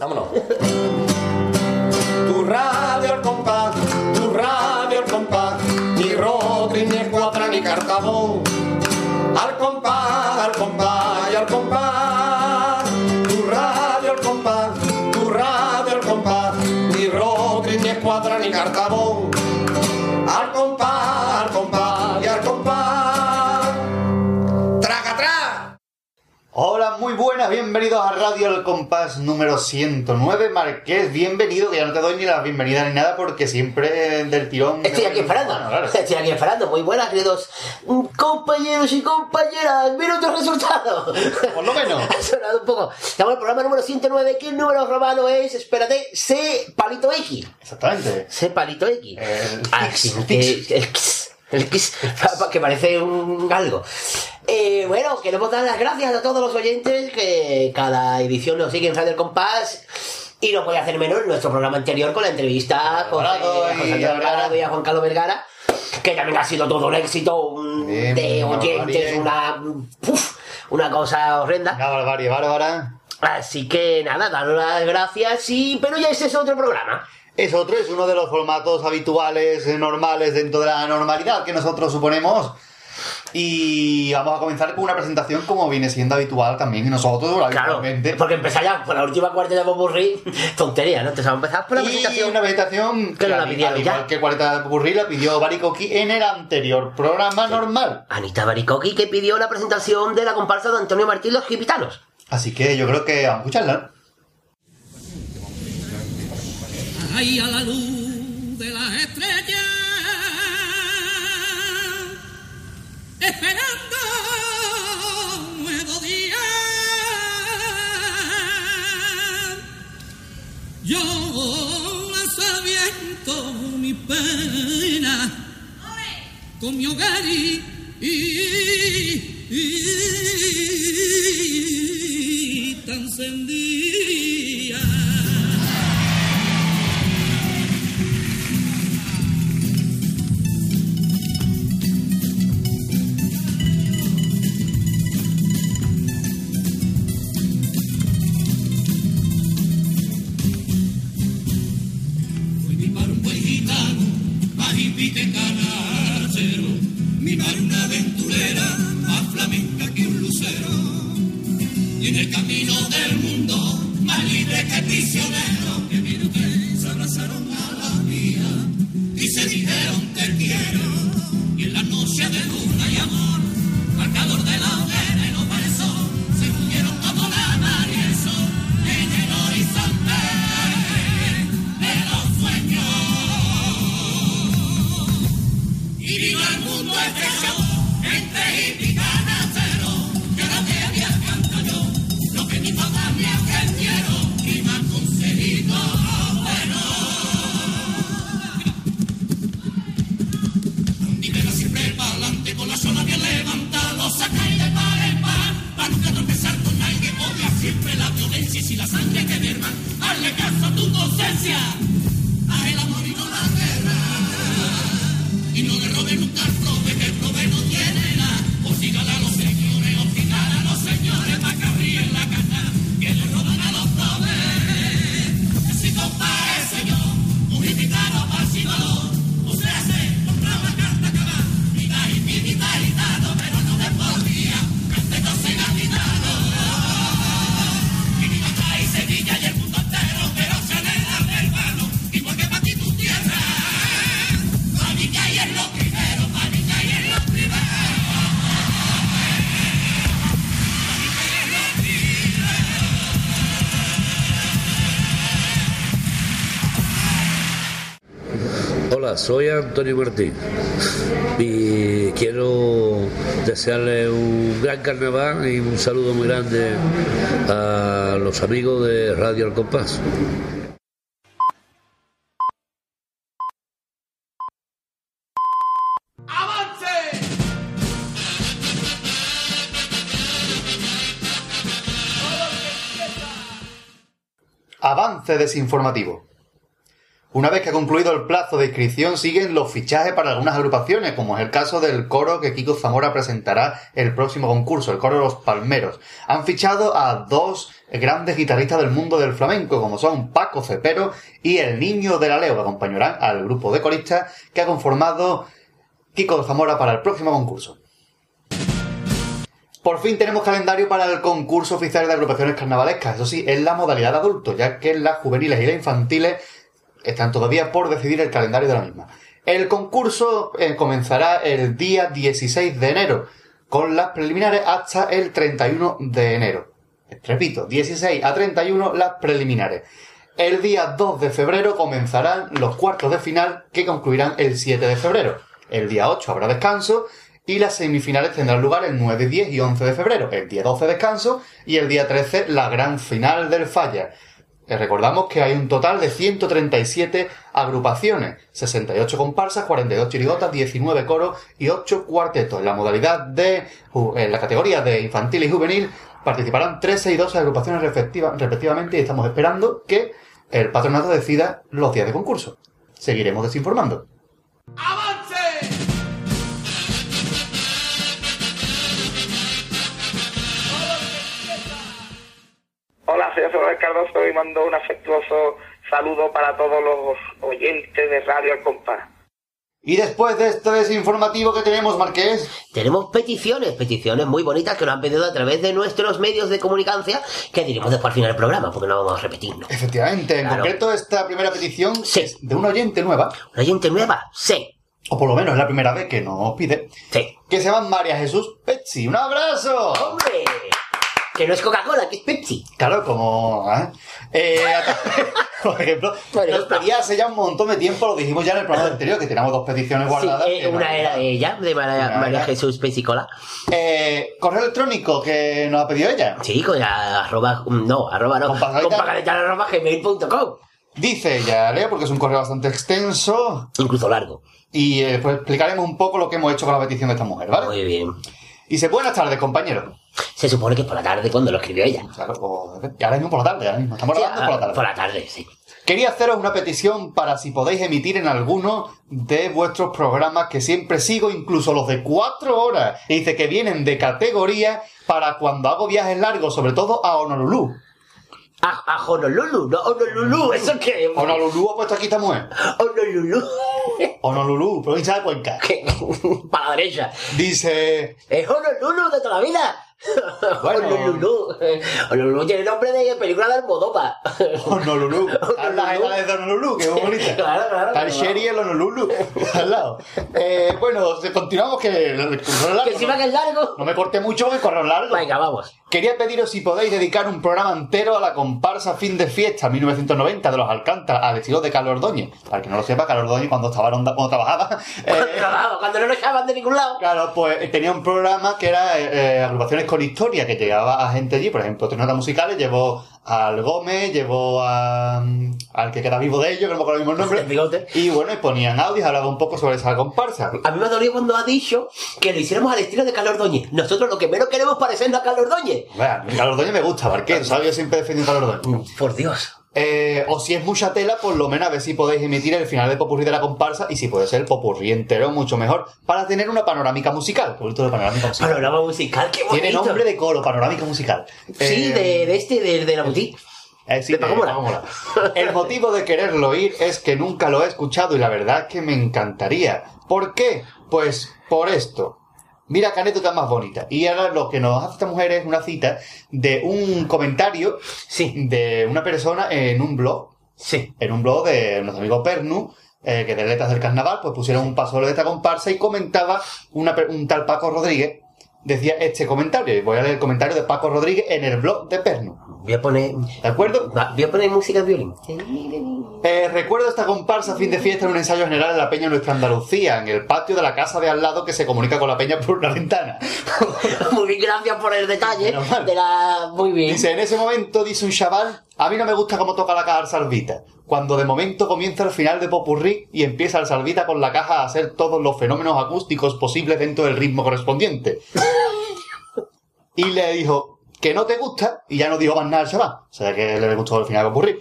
Vámonos. Tu radio al compás, tu radio al compás, ni Rodri, ni Escuadra, ni Cartabón. Muy buenas, bienvenidos a Radio El Compás número 109. Marqués, bienvenido, que ya no te doy ni la bienvenida ni nada porque siempre del tirón. Estoy aquí esperando. Bueno, claro. Estoy aquí esperando. Muy buenas, queridos compañeros y compañeras. Mira otro resultado. Por lo menos. Ha sonado un poco. Estamos en el programa número 109. ¿Qué número romano es? Espérate. C palito X. Exactamente. C palito X. El Así X, que. El. Que parece un algo. Eh, bueno, queremos dar las gracias a todos los oyentes que cada edición nos siguen en Radio El Compás. Y no puede hacer menos nuestro programa anterior con la entrevista con José Antonio Alvarado. Alvarado y a Juan Carlos Vergara, que también ha sido todo un éxito un- Bien, de oyentes, una, uf, una cosa horrenda. Una barbarie bárbara. Así que nada, daros las gracias y... Pero ya ese es otro programa. Es otro, es uno de los formatos habituales, eh, normales dentro de la normalidad que nosotros suponemos. Y vamos a comenzar con una presentación como viene siendo habitual también nosotros Claro, porque empezar ya por la última cuarta de Popurrí, tontería, ¿no? Entonces vamos a empezar por la y presentación. una presentación Que la pidieron al igual ya. que Cuarta Popurrí la pidió Baricoqui en el anterior programa normal. Anita Baricoqui que pidió la presentación de la comparsa de Antonio Martín Los Gipitanos. Así que yo creo que vamos a escucharla. Ahí a la luz de las estrellas, esperando nuevo día. Yo aviento mi pena con mi hogar y, y- y tan encendida. Y en el camino del mundo, más libre que prisionero. Que virgen se abrazaron a la mía y se dijeron soy Antonio Martín y quiero desearle un gran carnaval y un saludo muy grande a los amigos de Radio Al Compás. Avance desinformativo. Una vez que ha concluido el plazo de inscripción, siguen los fichajes para algunas agrupaciones, como es el caso del coro que Kiko Zamora presentará el próximo concurso, el coro de los Palmeros. Han fichado a dos grandes guitarristas del mundo del flamenco, como son Paco Cepero y el Niño de la Leo, que acompañarán al grupo de coristas que ha conformado Kiko Zamora para el próximo concurso. Por fin tenemos calendario para el concurso oficial de agrupaciones carnavalescas, eso sí, en la modalidad de ya que las juveniles y las infantiles están todavía por decidir el calendario de la misma. El concurso eh, comenzará el día 16 de enero, con las preliminares hasta el 31 de enero. Repito, 16 a 31 las preliminares. El día 2 de febrero comenzarán los cuartos de final que concluirán el 7 de febrero. El día 8 habrá descanso y las semifinales tendrán lugar el 9, 10 y 11 de febrero. El día 12 descanso y el día 13 la gran final del Falla. Les recordamos que hay un total de 137 agrupaciones, 68 comparsas, 42 chirigotas, 19 coros y 8 cuartetos. En la modalidad de, la categoría de infantil y juvenil participarán 13 y 12 agrupaciones respectiva- respectivamente y estamos esperando que el patronato decida los días de concurso. Seguiremos desinformando. Soy José Manuel Cardoso y mando un afectuoso saludo para todos los oyentes de Radio El Compás. Y después de este desinformativo que tenemos, Marqués, Tenemos peticiones, peticiones muy bonitas que nos han pedido a través de nuestros medios de comunicación que diremos después al final del programa, porque no vamos a repetirnos. efectivamente, en Claro. concreto esta primera petición Sí. es de una oyente nueva, ¿Una oyente nueva? Sí, o por lo menos es la primera vez que nos pide, sí. que se llama María Jesús Pezzi. ¡Un abrazo! ¡Hombre! Que no es Coca-Cola, que es Pepsi. Claro, como... ¿eh? Eh, por ejemplo, nos pedía hace ya un montón de tiempo, lo dijimos ya en el programa anterior, que teníamos dos peticiones Sí, guardadas. eh, no una era ella, de María, María Jesús Pepsi Cola. Eh, correo electrónico que nos ha pedido ella. Sí, con la arroba, no, arroba no, Con con arroba gmail.com. Dice ella, leo porque es un correo bastante extenso Incluso largo. y eh, pues explicaremos un poco lo que hemos hecho con la petición de esta mujer, ¿vale? Muy bien. Dice, buenas tardes, compañero. Se supone que es por la tarde cuando lo escribió ella. Claro, o- y ahora mismo por la tarde, ahora mismo. Estamos Sí, hablando por la ah, tarde. por la tarde, sí. Quería haceros una petición para si podéis emitir en alguno de vuestros programas que siempre sigo, incluso los de cuatro horas. Y dice que vienen de categoría para cuando hago viajes largos, sobre todo a Honolulu. A, a Honolulu, no Honolulu, ¿eso qué? Honolulu ha puesto aquí esta mujer. Honolulu. Honolulu, provincia de Cuenca. Para la derecha. Dice, Es Honolulu de toda la vida. Bueno. Honolulu. Honolulu tiene nombre de película de Almodóvar. Honolulu. Habla la de Honolulu, que es bonita. Claro, claro, claro. Sherry el Honolulu al lado. Eh, bueno, continuamos que el el correo largo, Que encima que es largo. No me corte mucho el correo largo. Venga, vamos. Quería pediros si podéis dedicar un programa entero a la comparsa Fin de Fiesta 1990 de los Alcántara al estilo de Carlos Ordóñez. Para que no lo sepa, Carlos Ordóñez cuando estaba Onda, cuando trabajaba, eh, Cuando, cuando no lo echaban de ningún lado. claro, pues tenía un programa que era eh, eh, agrupaciones con historia, que llegaba a gente allí, por ejemplo, tres notas musicales, llevó al Gómez, llevó a, mm, al que queda vivo de ellos, que no me acuerdo el mismo nombre. El bigote. Y bueno, y ponían audios, hablaba un poco sobre esa comparsa. A mí me dolió cuando ha dicho que lo hiciéramos al estilo de Carlos Ordóñez. Nosotros lo que menos queremos parecernos a Carlos Ordóñez. Bueno, Carlos me gusta, Barqués, ¿sabes? Yo siempre he defendido a Carlos. Por Dios. Eh, o si es mucha tela, por lo menos a ver si podéis emitir el final de popurrí de la comparsa y si puede ser el popurrí entero, mucho mejor, para tener una panorámica musical. De panorámica musical. Panorama musical, qué bonito. Tiene nombre de coro, panorámica musical. Sí, Eh, de, de este, de, de la boutique. eh, sí, de de Paco Mora. Paco Mora. El motivo de quererlo oír es que nunca lo he escuchado y la verdad es que me encantaría. ¿Por qué? Pues por esto. Mira qué anécdota más bonita. Y ahora lo que nos hace esta mujer es una cita de un comentario Sí, de una persona en un blog sí. en un blog de nuestro amigo Pernu, eh, que de letras del carnaval, pues pusieron un paso de esta comparsa y comentaba una un tal Paco Rodríguez, decía este comentario, y voy a leer el comentario de Paco Rodríguez en el blog de Pernu. Voy a poner. ¿De acuerdo? va, Voy a poner música de violín. Eh, recuerdo esta comparsa a fin de fiesta en un ensayo general en la Peña Nuestra Andalucía, en el patio de la casa de al lado que se comunica con la Peña por una ventana. Muy bien, gracias por el detalle. De la. Muy bien. Dice, en ese momento dice un chaval, a mí no me gusta cómo toca la caja el Salvita. Cuando de momento comienza el final de Popurrí y empieza el Salvita con la caja a hacer todos los fenómenos acústicos posibles dentro del ritmo correspondiente. y le dijo, que no te gusta, y ya no dijo más nada al chaval. O sea que le gustó el final de Popurrí.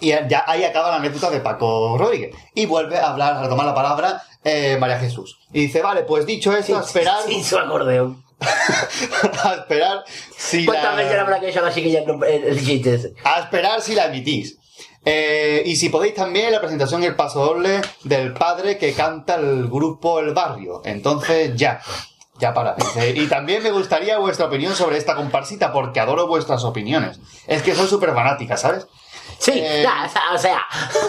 Y ya ahí acaba la anécdota de Paco Rodríguez. Y vuelve a hablar, a tomar la palabra eh, María Jesús. Y dice, vale, pues dicho eso, a esperar, Sin su acordeón. a esperar si ¿Cuántas veces la, habrá que echar así que ya el, chiste ese? a esperar si la emitís. Eh, y si podéis también la presentación y el paso doble del padre que canta el grupo El Barrio. Entonces ya, ya para. Dice, Y también me gustaría vuestra opinión sobre esta comparsita porque adoro vuestras opiniones. Es que soy súper fanática, ¿sabes? Sí, Eh, ya, o sea,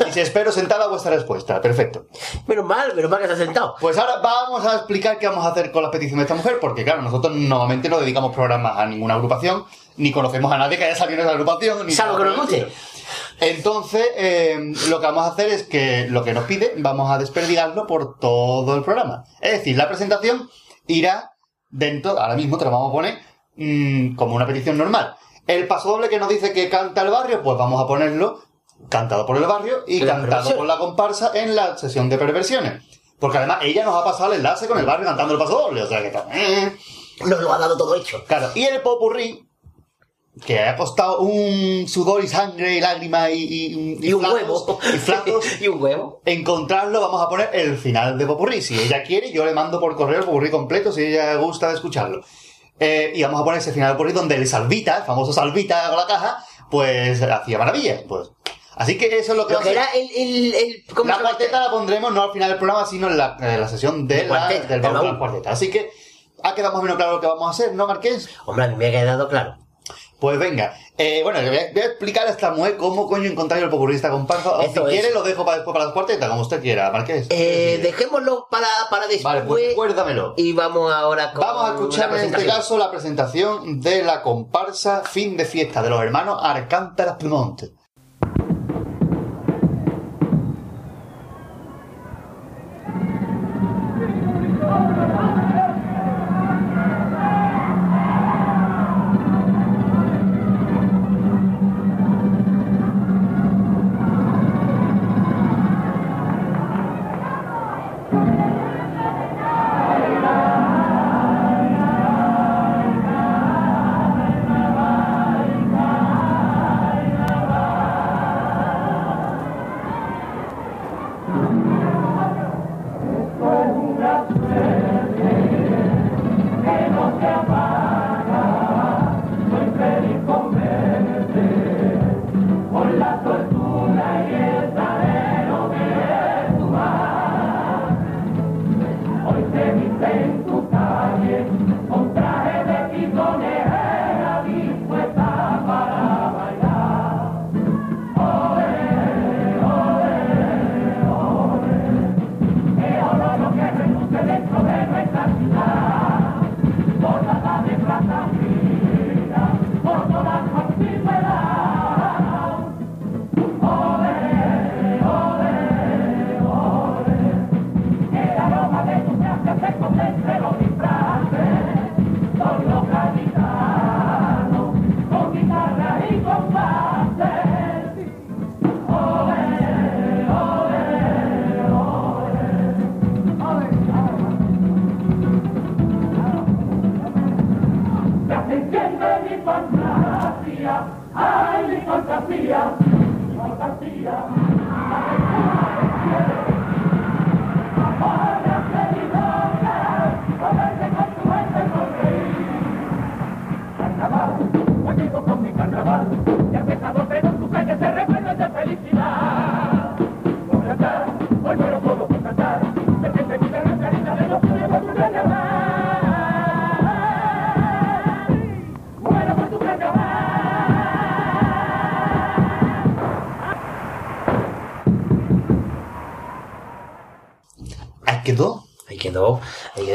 Y si espero sentada vuestra respuesta. Perfecto. menos mal, menos mal que se ha sentado. Pues ahora vamos a explicar qué vamos a hacer con las peticiones de esta mujer, porque claro, nosotros normalmente no dedicamos programas a ninguna agrupación, ni conocemos a nadie que haya salido en esa agrupación, ni Salvo que nos guste. Entonces, eh, lo que vamos a hacer es que lo que nos pide, vamos a desperdigarlo por todo el programa. Es decir, la presentación irá dentro, ahora mismo te lo vamos a poner mm, como una petición normal. El paso doble que nos dice que canta el barrio, pues vamos a ponerlo cantado por el barrio y cantado por la comparsa en la sesión de perversiones. Porque además ella nos ha pasado el enlace con el barrio cantando el paso doble, o sea que está... eh. Nos lo ha dado todo hecho. Claro, y el popurrí, que ha costado un sudor y sangre y lágrimas y, y, Y un flacos, huevo. Y flacos, y un huevo. encontrarlo, vamos a poner el final de popurrí. Si ella quiere, yo le mando por correo el popurrí completo, si ella gusta de escucharlo. Eh, y vamos a poner ese final de popurrí donde el Salvita, el famoso Salvita con la caja, pues hacía maravillas. Pues. Así que eso es lo que Lo que era el, el, el ¿cómo La cuarteta la pondremos no al final del programa, sino en la, en la sesión de De la- cuarteta, del baúl de la cuarteta. Así que ha quedado más o menos claro lo que vamos a hacer, ¿no, Marqués? Hombre, a mí me ha quedado claro. Pues venga, eh, bueno, voy a, voy a explicar a esta mujer cómo coño encontrar el popurrista comparsa. O si es. quiere, lo dejo para después para las cuartetas, como usted quiera, Marqués. Eh, Sí. dejémoslo para, para después. Vale, pues recuérdamelo. Y vamos ahora con Vamos a escuchar la en este caso la presentación de la comparsa Fin de Fiesta de los hermanos Arcántara Plumonte.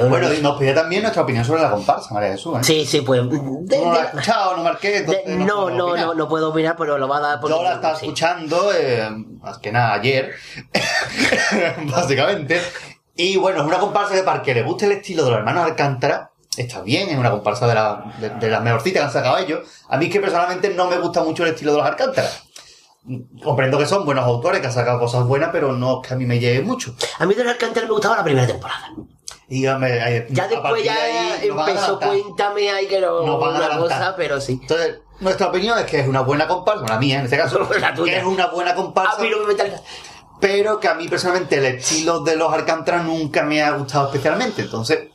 Bueno, y nos pedía también nuestra opinión sobre la comparsa, María Jesús. ¿eh? Sí, sí, pues. de- No la he escuchado, no Marqués. de- no, no, no, no puedo opinar, pero lo va a dar por Yo la estaba sí. escuchando, eh, más que nada ayer, básicamente. Y bueno, es una comparsa que para que le guste el estilo de los hermanos Alcántara, está bien, es una comparsa de, la, de, de las mejorcitas que han sacado ellos. A mí es que personalmente no me gusta mucho el estilo de los Alcántara. Comprendo que son buenos autores, que han sacado cosas buenas, pero no es que a mí me llegue mucho. A mí de los Alcántara me gustaba la primera temporada. Y ya, me- eh, Ya a después de ya ahí empezó. Cuéntame ahí que no a una cosa, pero sí. Entonces, Nuestra opinión es que es una buena comparsa, la mía en este caso, La tuya. que es una buena comparsa, A mí no me metáis- pero que a mí personalmente el estilo de los Alcántara nunca me ha gustado especialmente. Entonces,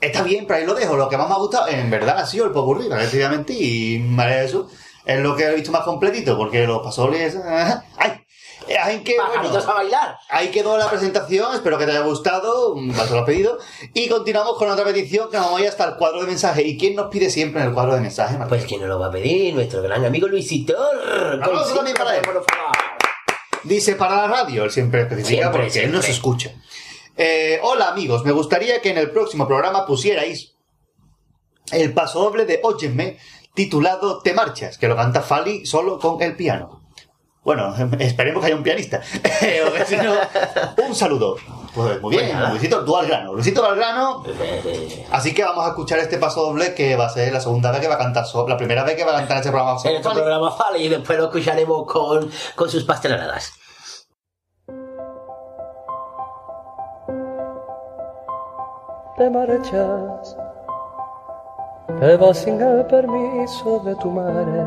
está bien, pero ahí lo dejo. Lo que más me ha gustado, en verdad, ha sido el popurrí, efectivamente, y María Jesús es lo que he visto más completito, porque los pasoles... ¡Ay! Ay, que, bueno, Pajaritos a bailar. Ahí quedó la presentación, espero que te haya gustado, un paso lo has pedido. Y continuamos con otra petición que nos vamos a ir hasta el cuadro de mensaje. ¿Y quién nos pide siempre en el cuadro de mensaje, Martín? Pues quién nos lo va a pedir, nuestro gran amigo Luisito. para él. Dice para la radio, él siempre especifica Siempre, porque él nos siempre. escucha. Eh, hola amigos, me gustaría que en el próximo programa pusierais el paso doble de Óyeme titulado Te marchas, que lo canta Fali solo con el piano. Bueno, esperemos que haya un pianista. Si no, un saludo. Pues muy bien. Luisito, tú al grano. Luisito al grano. Así que vamos a escuchar este paso doble que va a ser la segunda vez que va a cantar, so- la primera vez que va a cantar este programa. nuestro Fali. programa Fale y después lo escucharemos con, con sus pasteleradas. te marchas, te vas sin el permiso de tu madre,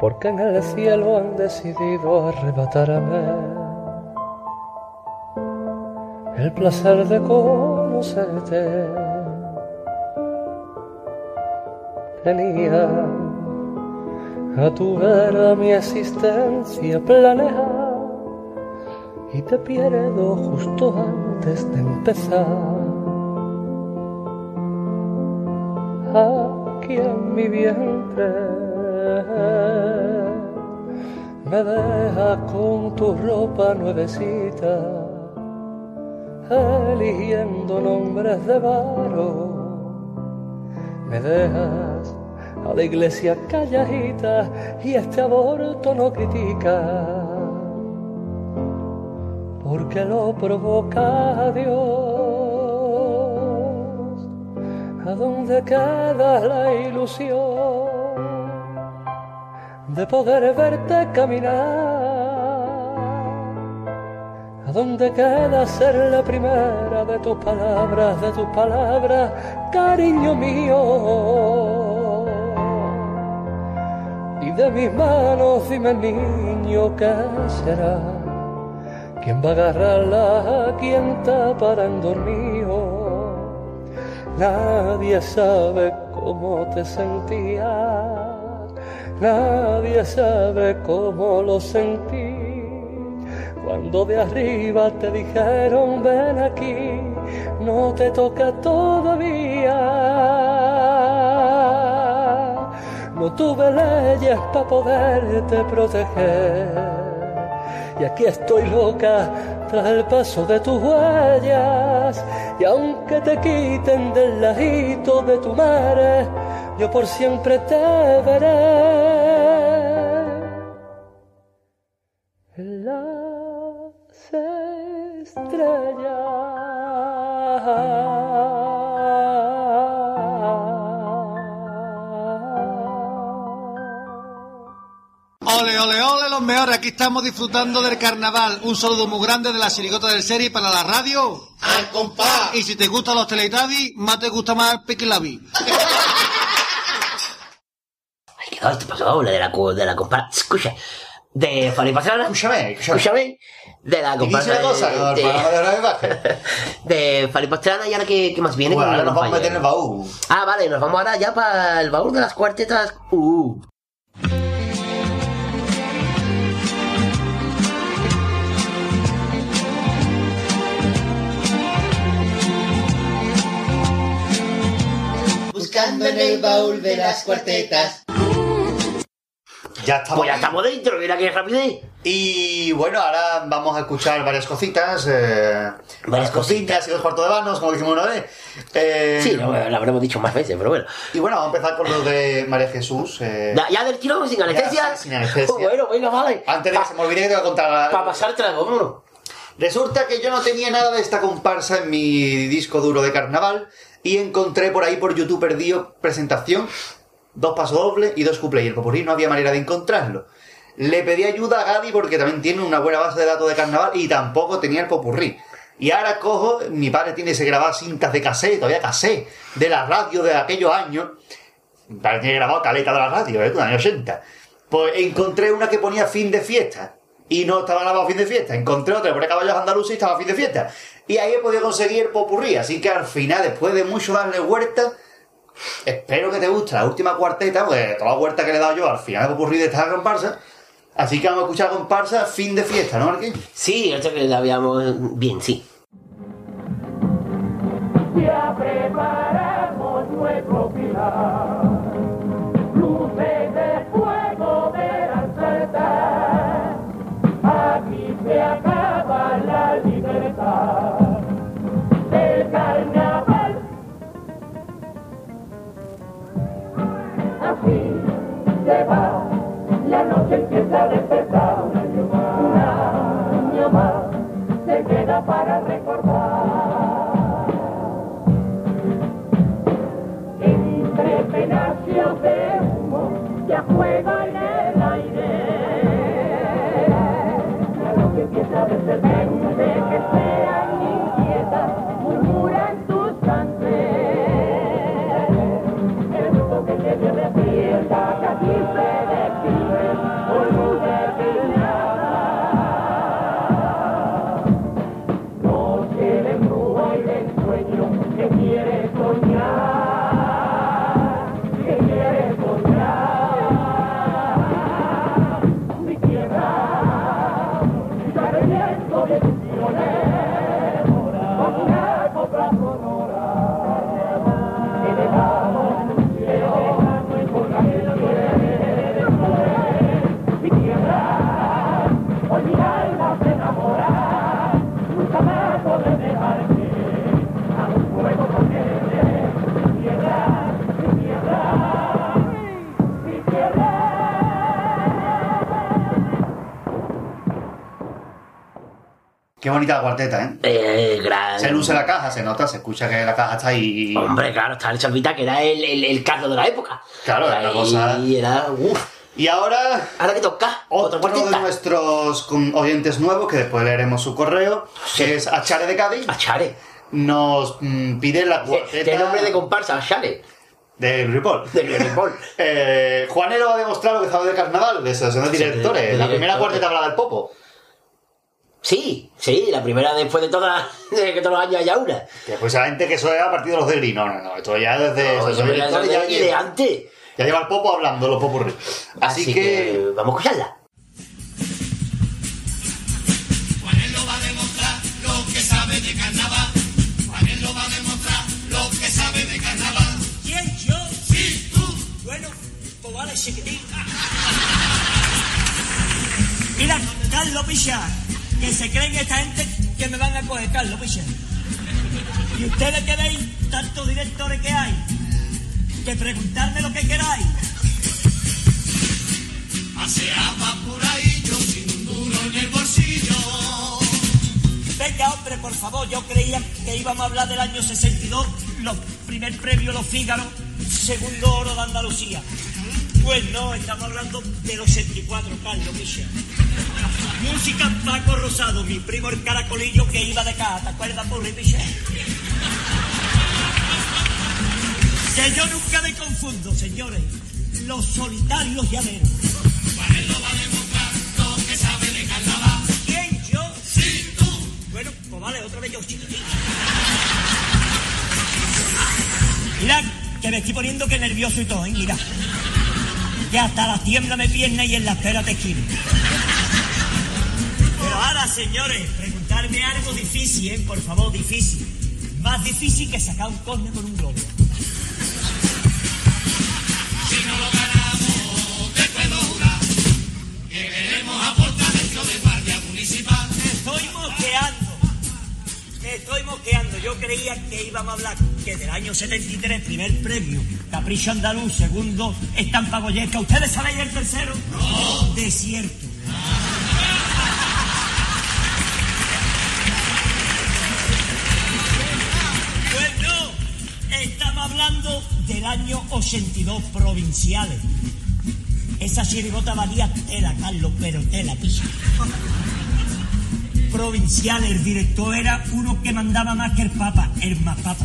porque en el cielo han decidido arrebatarme el placer de conocerte. Tenía a tu vera mi existencia planeada y te pierdo justo antes de empezar. Aquí en mi vientre me deja con tu ropa nuevecita, eligiendo nombres de varo. Me dejas a la iglesia calladita y este aborto no critica porque lo provoca Dios. ¿A dónde queda la ilusión de poder verte caminar? ¿A dónde queda ser la primera de tus palabras, de tus palabras, cariño mío? Y de mis manos, dime niño, ¿qué será? ¿Quién va a agarrarla? ¿Quién tapará dormido? Nadie sabe cómo te sentías, nadie sabe cómo lo sentí. Cuando de arriba te dijeron ven aquí, no te toca todavía. No tuve leyes para poderte proteger. Y aquí estoy loca tras el paso de tus huellas. Y aunque te quiten del ladito de tu madre, yo por siempre te veré. En las estrellas. Ole, ole, ole, los mejores. Aquí estamos disfrutando del carnaval. Un saludo muy grande de la chirigota del serie para la radio. ¡Al compás! Y si te gustan los Teletubbies, más te gusta más el Piquilabi. Te pasó doble de la, de la comparsa. Escucha, de Fali Pastrana. Escúchame, escúchame. De la comparsa. una cosa, de, de, de Pastrana, y ahora que, que más viene Bueno, ahora la nos vamos a meter en el baúl. Ah, vale, nos vamos ahora ya para el baúl de las cuartetas. Uh. Buscando en el baúl de las cuartetas. Ya estamos. Pues ya estamos dentro, mira qué rapidez. Y bueno, ahora vamos a escuchar varias cositas. Eh, varias cositas y dos cuartos de vanos, como dijimos una vez. Eh, Sí, lo, lo habremos dicho más veces, pero bueno. Y bueno, vamos a empezar con lo de María Jesús. eh, Ya, ya del tirón, sin anestesia. sí, sin anestesia. bueno, venga, vale. antes de que se me olvide que te voy a contar. Para pasar trago, vámonos. Resulta que yo no tenía nada de esta comparsa en mi disco duro de carnaval y encontré por ahí por YouTube perdido presentación, dos pasos dobles y dos cuplés y el popurrí no había manera de encontrarlo. Le pedí ayuda a Gadi porque también tiene una buena base de datos de carnaval y tampoco tenía el popurrí. Y ahora cojo, mi padre tiene ese grabar cintas de cassette, todavía cassette, de la radio de aquellos años. Tiene grabado caleta de la radio, ¿eh? De los años 80. Pues encontré una que ponía fin de fiesta. Y no estaba grabado fin de fiesta. Encontré otra que ponía caballos andaluces y estaba fin de fiesta. Y ahí he podido conseguir el popurrí. Así que al final, después de mucho darle vuelta, espero que te guste la última cuarteta, porque toda la vuelta que le he dado yo al final de popurrí de esta comparsa. Así que vamos a escuchar comparsa fin de fiesta, ¿no, Marquín? Sí, esto que la habíamos bien, sí. Ya preparamos nuestro pilar. Se va. La noche empieza a despertar. Un año más. Un. Se queda para recordar. entre pedacios de humo ya juega el Qué bonita la cuarteta, ¿eh? Eh, gran... Se luce la caja, se nota, se escucha que la caja está ahí. Hombre, claro, está el Chalvita, que era el, el, el caso de la época. Claro, era una cosa- Y era... Uf. Y ahora, Ahora que toca, otra otro de nuestros oyentes nuevos, que después leeremos su correo, que es Achare de Cádiz, Achare. nos mm, pide la cuarteta de nombre de comparsa, Achare. de Ripoll. De Ripoll. Eh, Juanero va a demostrar lo que sabe de carnaval, de asociación de Sí, directores. de- de la primera cuarteta habla del Popo. Sí, sí, la primera después de todas de que todos los años haya una. Que después la gente que eso es a partir de los de. No, no, no. Esto ya desde No, eso de- ya, de lleva, antes. ya lleva el Popo hablando, los popurrí. Así, Así, que... que... vamos a escucharla. Juanelo va a demostrar lo que sabe de carnaval. Juanelo va a demostrar lo que sabe de carnaval. ¿Quién? ¿Yo? Sí, tú. Bueno, pues vale, chiquitín. Mira, Carlos Pichar, que se creen esta gente que me van a coger, Carlos Pichar. Y ustedes que veis tantos directores que hay, que preguntarme lo que queráis. Paseaba por ahí yo sin un duro en el bolsillo. Venga, hombre, por favor, yo creía que íbamos a hablar del año 62, los primer premio Los Fígaro, segundo oro de Andalucía. Pues no, estamos hablando del 84, Carlos Michel. Música Paco Rosado, mi primo el caracolillo que iba de caja, ¿te acuerdas, Purri Michel? Que yo nunca me confundo, señores. Los solitarios llameros. Juanelo va a demostrar lo que sabe de carnaval. ¿Quién? ¿Yo? Sí, tú. Bueno, pues vale, otra vez yo, chiquitín. Mira, que me estoy poniendo que nervioso y todo, ¿eh? Mira. Que hasta la tiembla me pierna y en la espera te esquivo. Pero ahora, señores, preguntarme algo difícil, ¿eh? Por favor, difícil. Más difícil que sacar un córner con un globo. Me estoy moqueando. Yo creía que íbamos a hablar que del año 73, primer premio, Capricho Andaluz, segundo, Estampa Goyesca. ¿Ustedes saben el tercero? No. Desierto. Pues no. Estamos hablando del año 82 provinciales. Esa chirigota valía tela, Carlos, pero tela, picha provincial, el director era uno que mandaba más que el Papa, el más Papa.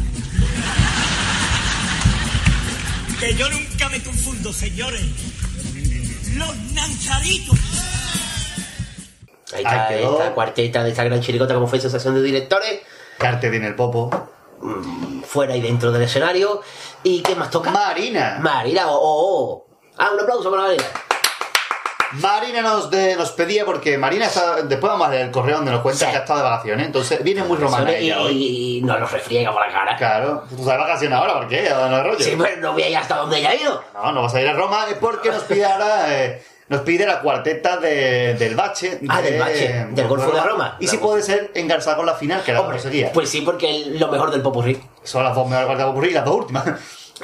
Que yo nunca me confundo, señores. Los nanchaditos. Ahí está Ahí quedó. esta cuarteta de esta gran chiricota como fue Asociación de Directores, Carte tiene el popo. fuera y dentro del escenario. ¿Y qué más toca? Marina. Marina, oh, oh. Ah, un aplauso para Marina. Marina nos, de- nos pedía, porque Marina está. Después vamos a leer el correo donde nos cuenta Sí. que ha estado de vacaciones. Entonces viene muy romana y, ella hoy. y no nos refriega por la cara. Claro. Tú estás de vacaciones ahora, ¿por qué? No rollo. Sí, pero no voy a ir hasta donde ella ha ido. No, no vas a ir a Roma, es porque nos pide ahora. eh, nos pide la cuarteta de- del bache. Ah, de- del Bache, del Golfo de Roma. Y si puede ser engarzada con la final, que era que seguía. Pues sí, porque es lo mejor del popurrí. Son las dos mejores cuartetas de popurrí y las dos últimas.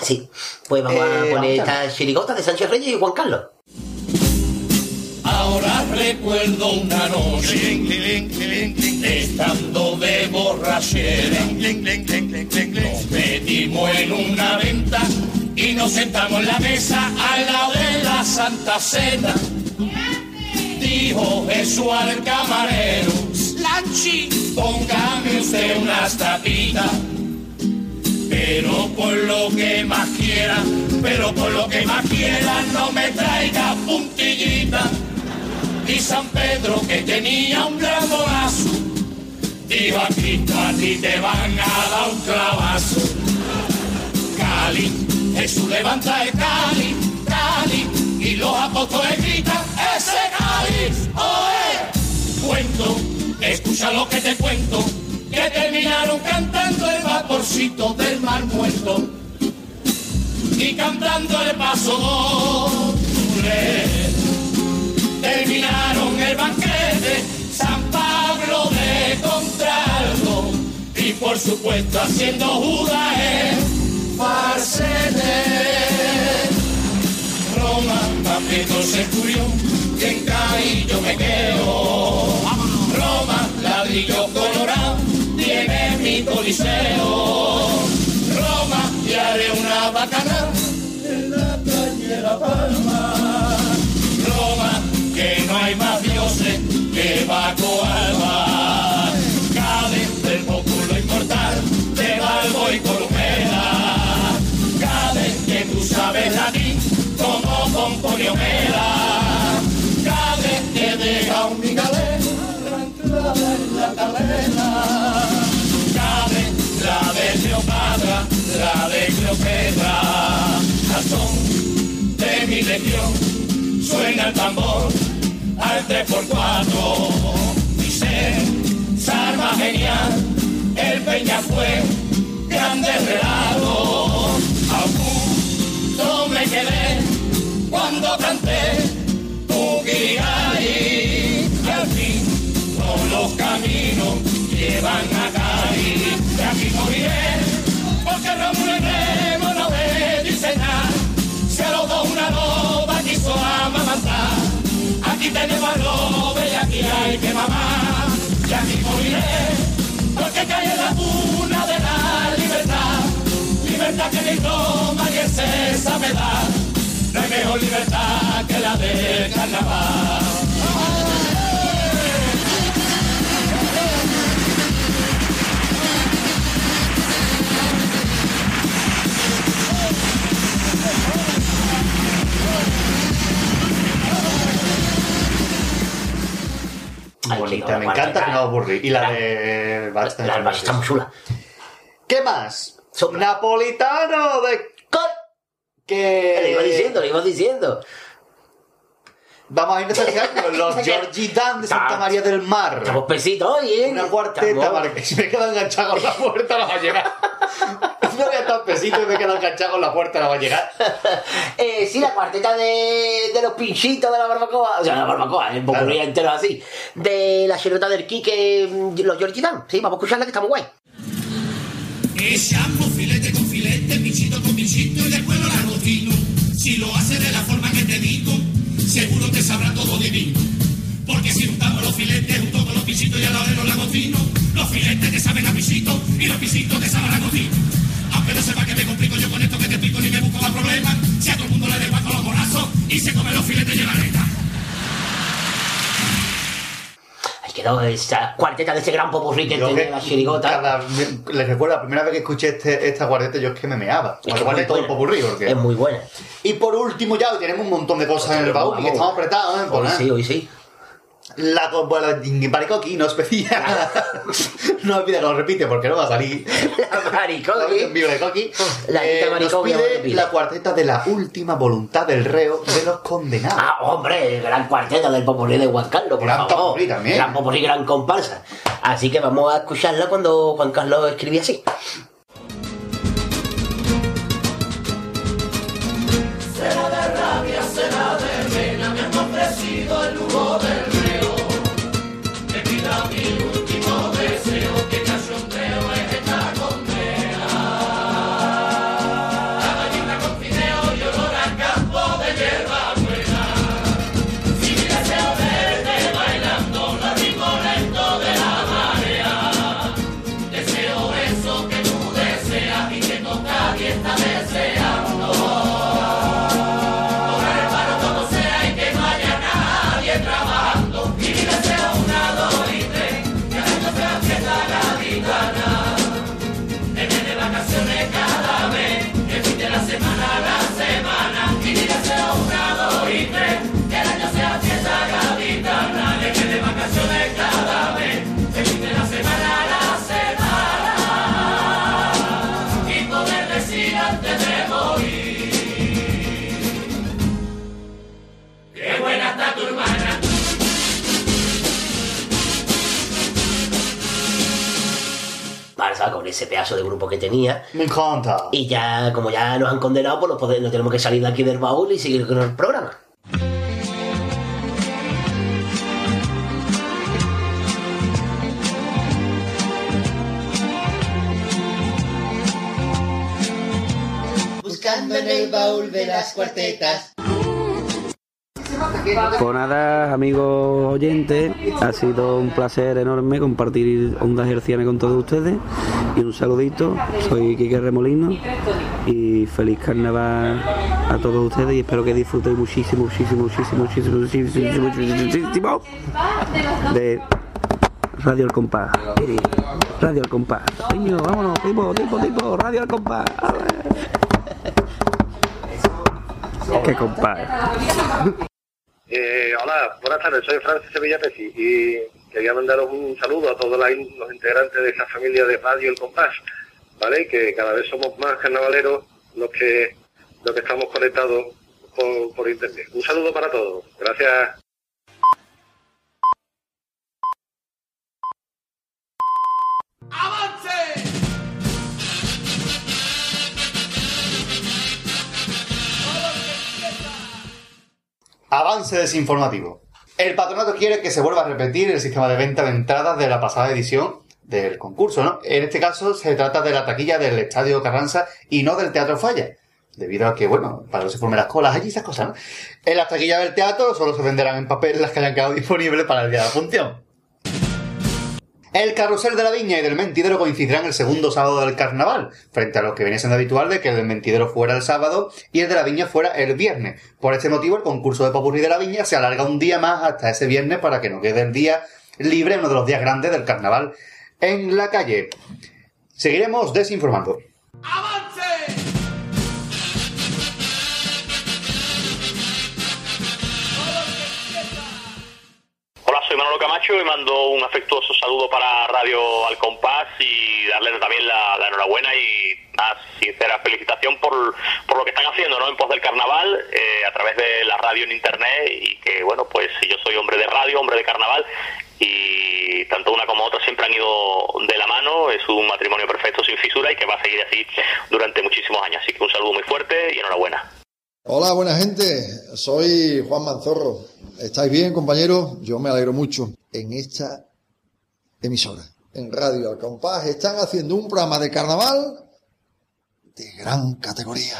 Sí. Pues vamos Eh, a poner estas chirigotas de Sánchez Reyes y Juan Carlos. Ahora recuerdo una noche estando de borrachera. Nos metimos en una venta y nos sentamos en la mesa al lado de la Santa Cena. Dijo Jesús al camarero, Lanchi, póngame usted unas tapitas. Pero por lo que más quiera, pero por lo que más quiera, no me traiga puntillita. Y San Pedro, que tenía un gran bolazo, dijo a ti te van a dar un clavazo. Cali, Jesús levanta el Cali, Cali, y los apóstoles gritan, ese Cali, oe. Cuento, escucha lo que te cuento, que terminaron cantando el vaporcito del mar muerto y cantando el paso. Terminaron el banquete San Pablo de Contraldo y por supuesto haciendo Judas Farcenet. Roma, Papeto se murió y en Cádiz yo me quedo. Roma, ladrillo colorado, tiene mi coliseo. Roma, y haré una bacana en la calle La Palma. Hay más dioses que Baco Alba. Del populo inmortal, de Balbo y Columela. Cádiz, que tú sabes latín, como Pomponio Mela. Cádiz, que deja un migaleno, anclada en la cadena. Cádiz, la de Cleopatra, la de Cleopatra. Al son de mi legión, suena el tambor al 3x4. Dice, arma genial, el Peña fue grande relato. A punto me quedé cuando canté Ugirigay. Y al fin, todos los caminos llevan a Cali. De aquí moriré, porque no me Aquí tenemos a lobe y aquí hay que mamar. Y aquí moriré, porque cae en la cuna de la libertad. Libertad que ni toma ni esa me. No hay mejor libertad que la del carnaval. Ay, Bonita, me encanta que no aburrí. Y la de Bach La me albahaca está muy chula. ¿Qué más? Sopla. Napolitano de ¡Col! que Lo iba diciendo, lo iba diciendo. Vamos a ir con los Georgitan de Santa María del Mar. Estamos pesitos, oye. Una cuarteta, Estamos- vale, que si me quedo enganchado con la puerta no va a llegar. No voy a estar pesito y me quedo enganchado con la puerta no va a llegar. Eh, sí, la cuarteta de, de los pinchitos de la barbacoa, o sea, la barbacoa, el popurrí Claro. entero así, de la chirota del Quique, mm, los Georgitán. Sí, vamos a escucharla que está muy guay. Echamos filete con filete, pinchito con pinchito y después lo largotino. Si lo haces de la forma seguro te sabrá todo divino. Porque si juntamos los filetes junto con los pinchitos y a la hora de los lagotinos, los filetes te saben a pisito y los pisitos te saben a lagotino. Aunque no sepa que me complico yo con esto que te explico ni me busco más problemas, si a todo el mundo le desguaco los morazos y se come los filetes y la neta. Quiero esa cuarteta de ese gran popurrí que que la chirigota. cada- les recuerdo, la primera vez que escuché este, esta guardeta yo es que me meaba. Es que es todo el popurrí, porque... Es muy buena. Y por último ya, hoy tenemos un montón de cosas en el baúl y que estamos apretados, ¿eh? Hoy Pues, sí, hoy sí. La Baricoqui no especía. no olvida que lo repite porque no va a salir. La maricoqui. En vivo de Coqui. La Eh, nos pide la cuarteta de la última voluntad del reo de los condenados. Ah, hombre, el gran cuarteto del popurrí de Juan Carlos, por Gran popurrí también. Gran popurrí, gran comparsa. Así que vamos a escucharla cuando Juan Carlos escribía así. Ese pedazo de grupo que tenía. Me encanta. Y ya, como ya nos han condenado, pues nos, pode- nos tenemos que salir de aquí del baúl y seguir con el programa. Buscando en el baúl de las cuartetas. Pues nada, amigos oyentes, ha sido un placer enorme compartir Ondas Hercianas con todos ustedes. Y un saludito, soy Quique Remolino y feliz carnaval a todos ustedes y espero que disfrutéis muchísimo, muchísimo, muchísimo, muchísimo, muchísimo, muchísimo, de Radio El Compás. Radio El Compás. Radio El Compás. Qué compás. Eh, hola, buenas tardes, soy Francis Sevilla Pesi y quería mandaros un saludo a todos los integrantes de esta familia de Radio El Compás, ¿vale? Que cada vez somos más carnavaleros los que, los que estamos conectados por, por internet. Un saludo para todos, gracias. Avance desinformativo. El patronato quiere que se vuelva a repetir el sistema de venta de entradas de la pasada edición del concurso, ¿no? En este caso se trata de la taquilla del Estadio Carranza y no del Teatro Falla. Debido a que, bueno, para que se formen las colas allí, esas cosas, ¿no? En las taquillas del teatro solo se venderán en papel las que hayan quedado disponibles para el día de la función. El carrusel de la viña y del mentidero coincidirán el segundo sábado del carnaval, frente a lo que viene siendo habitual de que el mentidero fuera el sábado y el de la viña fuera el viernes. Por este motivo, el concurso de popurrí de la viña se alarga un día más hasta ese viernes para que no quede el día libre, uno de los días grandes del carnaval en la calle. Seguiremos desinformando. Hola, soy Manolo Camacho y mando un afectuoso saludo para Radio Al Compás y darles también la, la enhorabuena y una sincera felicitación por, por lo que están haciendo ¿no? en pos del carnaval eh, a través de la radio en internet y que bueno pues yo soy hombre de radio, hombre de carnaval y tanto una como otra siempre han ido de la mano, es un matrimonio perfecto sin fisura y que va a seguir así durante muchísimos años, así que un saludo muy fuerte y enhorabuena. Hola, buena gente. Soy Juan Manzorro. ¿Estáis bien, compañeros? Yo me alegro mucho. En esta emisora, en Radio Al Compás, están haciendo un programa de carnaval de gran categoría.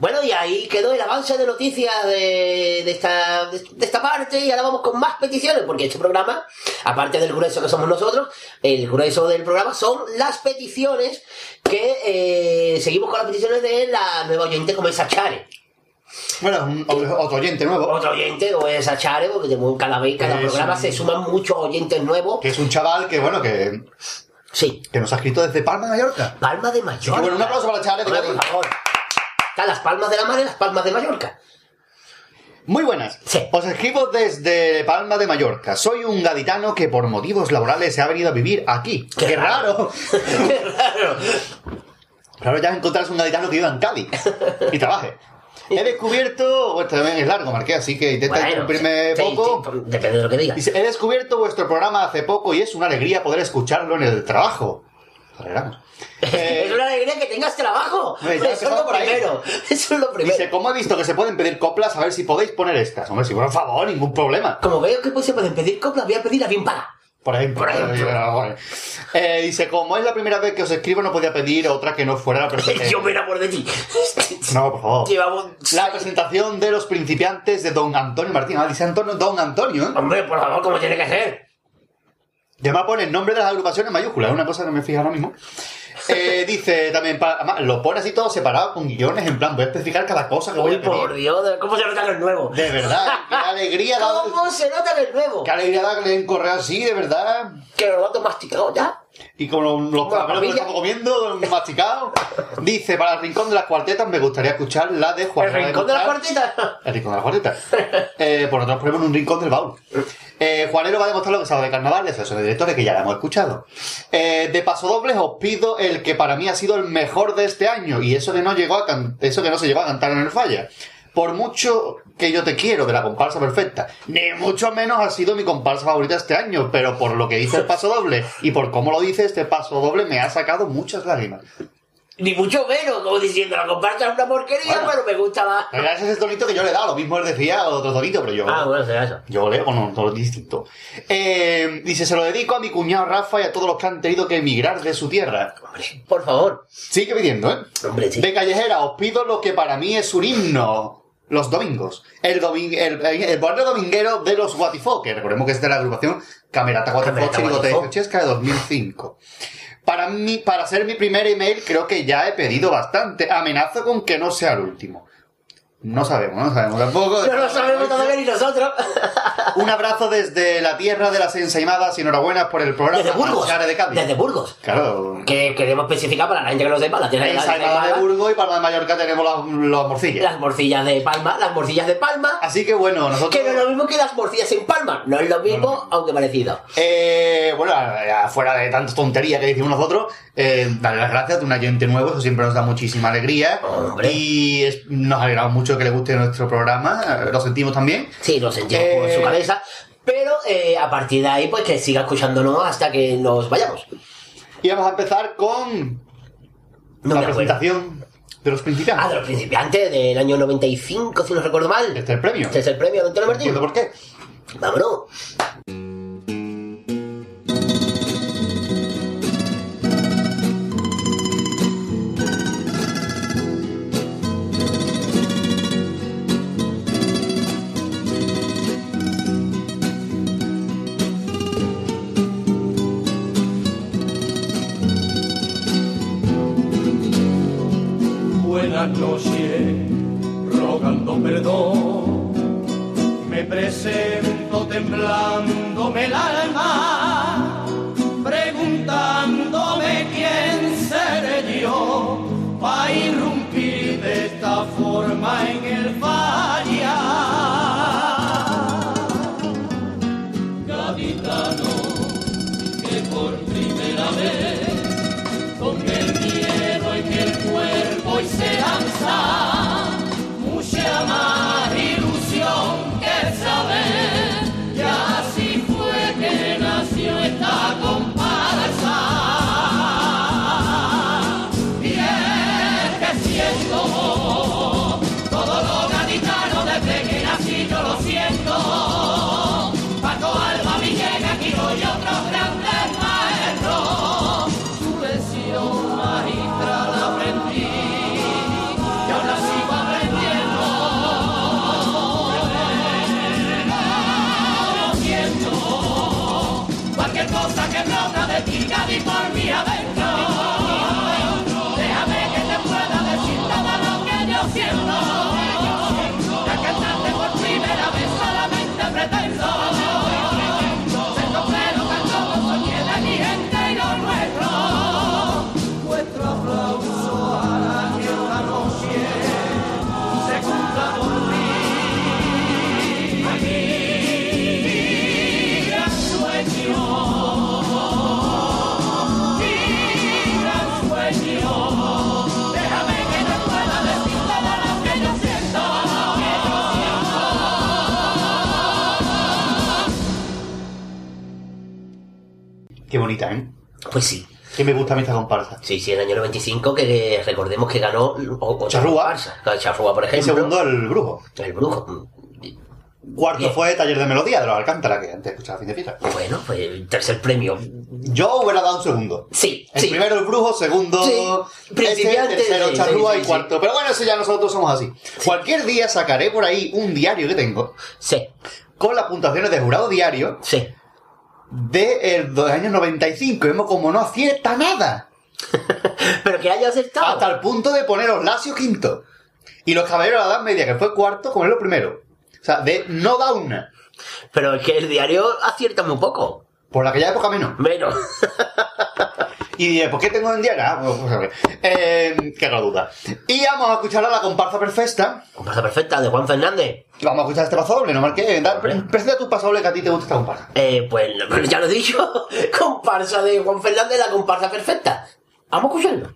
Bueno, y ahí quedó el avance de noticias de, esta, de esta parte y ahora vamos con más peticiones, porque este programa, aparte del grueso que somos nosotros, el grueso del programa son las peticiones que eh, seguimos con las peticiones de la nueva oyente como esa Chare. Bueno, un- otro oyente nuevo. Otro oyente, o es a Chare, porque tenemos- cada vez, cada Es programa un- se suman muchos oyentes nuevos. Que es un chaval que, bueno, que. Sí. Que nos ha escrito desde Palma de Mallorca. Palma de Mallorca. que, bueno, un aplauso para Chale de Cádiz. por favor. Están las palmas de la mar y las palmas de Mallorca. Muy buenas. Os escribo desde Palma de Mallorca. Soy un gaditano que por motivos laborales se ha venido a vivir aquí. ¡Qué, raro! ¡Qué raro! Claro, ya encontrarás un gaditano que viva en Cádiz y trabaje. He descubierto, bueno, también es largo, Marqués, así que intenta Bueno, interrumpirme sí, poco. sí, depende de lo que digas. Dice, he descubierto vuestro programa hace poco y es una alegría poder escucharlo en el trabajo. Alegramos. Eh, es una alegría que tengas trabajo. Hombre, ya Eso es lo primero. Eso es lo primero. Dice, como he visto que se pueden pedir coplas, a ver si podéis poner estas. Hombre, si por favor, ningún problema. Como veo que pues, se pueden pedir coplas, voy a pedir a bien paga. Por ejemplo. Por ejemplo. Eh, dice, como es la primera vez que os escribo, no podía pedir otra que no fuera la presentación. Yo me enamoro de ti. No, por favor. Llevamos... La presentación de los principiantes de Don Antonio Martín. Ah, dice Antonio, Don Antonio. ¿eh? Hombre, por favor, como tiene que ser. Ya me pone el nombre de las agrupaciones en mayúsculas, es una cosa que me fija ahora mismo. Eh, dice también, además, lo pone así todo separado con guiones, en plan, voy a especificar cada cosa que voy Uy, a pedir. por Dios, ¿cómo se nota que es nuevo? De verdad, qué alegría da- ¿Cómo se nota que es nuevo? Qué alegría darle en correo así, de verdad. Que lo datos masticados ya. Y con los, los Como caramelos que estamos comiendo, masticados. Dice, para el rincón de las cuartetas me gustaría escuchar la de Juan ¿El rincón de la cuarteta? El rincón de las cuartetas. Eh, por nosotros ponemos un rincón del baúl. Eh, Juanelo va a demostrar lo que sabe de carnaval, de asesor de directores, que ya la hemos escuchado. Eh, de paso dobles os pido el que para mí ha sido el mejor de este año, y eso que no llegó a eso que no se llegó a cantar en el falla. Por mucho que yo te quiero de la comparsa perfecta, ni mucho menos ha sido mi comparsa favorita este año, pero por lo que dice el paso doble y por cómo lo dice este paso doble me ha sacado muchas lágrimas. Ni mucho menos, como diciendo, la comparsa es una porquería, Bueno. pero me gusta más. Gracias a ese tonito que yo le he dado, lo mismo él decía otro tonito, pero yo... Ah, bueno, será eso. Yo leo con un tono distinto. Eh, dice, se lo dedico a mi cuñado Rafa y a todos los que han tenido que emigrar de su tierra. Por favor. Sigue pidiendo, ¿eh? Hombre, sí. De callejera, os pido lo que para mí es un himno. Los domingos. El, domin el, el barrio dominguero de los Guatifoques. Recordemos que es de la agrupación Camerata Guatifo. Chesca de 2005. Para mí, para ser mi primer email, creo que ya he pedido bastante. Amenazo con que no sea el último. No sabemos, no sabemos tampoco. No lo sabemos todavía ni nosotros. Un abrazo desde la tierra de las ensaimadas y enhorabuena por el programa. Desde Burgos. De Cádiz. Desde Burgos. Claro. Que queremos especificar para la gente que lo sepa, la tierra de la de Burgos y para de Mallorca tenemos las, las morcillas. las morcillas de Palma, las morcillas de Palma, Así que bueno, nosotros... que no es lo mismo que las morcillas en Palma. No es lo mismo, aunque parecido. Eh, bueno, ya fuera de tanta tontería que decimos nosotros, eh, darle las gracias de un oyente nuevo, eso siempre nos da muchísima alegría. Y es- nos alegramos mucho que le guste nuestro programa, eh, lo sentimos también. Sí, lo sentimos Eh, su cabeza. Pero eh, a partir de ahí, pues que siga escuchándonos hasta que nos vayamos. Y vamos a empezar con No la presentación de los principiantes. Ah, de los principiantes del año 95, si no recuerdo mal. Este es el premio. Este es el premio Antonio No Martín. por qué. Vámonos. Buenas noches, rogando perdón. Me presento temblándome el Pues sí. Que me gusta a mí esta comparsa. Sí, sí, en el año 95, que recordemos que ganó otra Charrúa. comparsa. Charrúa, por Y ejemplo. segundo, el brujo. El brujo. Cuarto fue Taller de Melodía de los Alcántara, que antes escuchaba fin de fiesta. Bueno, pues el tercer premio. Yo hubiera dado un segundo. Sí, El sí. primero el brujo, segundo Sí. Principiante, este, tercero sí, charrúa y cuarto. Pero bueno, eso ya nosotros somos así. Cualquier día sacaré por ahí un diario que tengo. Sí. Con las puntuaciones de jurado diario. Sí. De el- de los años 95. Vemos como no acierta nada. Pero que haya acertado. Hasta el punto de poner Oslasio quinto. Y los caballeros de la Edad Media, que fue cuarto, ponerlo primero. O sea, de no da una. Pero es que el diario acierta muy poco. Por aquella época menos. Menos. Y diré, ¿por qué tengo en diario? Ah, pues, pues, a ver. Eh, qué duda. Y vamos a escuchar a la comparsa perfecta. Comparsa perfecta de Juan Fernández. Vamos a escuchar este paso doble, no marqué. Da- pre- Presenta tu paso doble que a ti te gusta esta comparsa. Eh, pues pues ya lo he dicho. comparsa de Juan Fernández, la comparsa perfecta. Vamos a escucharlo.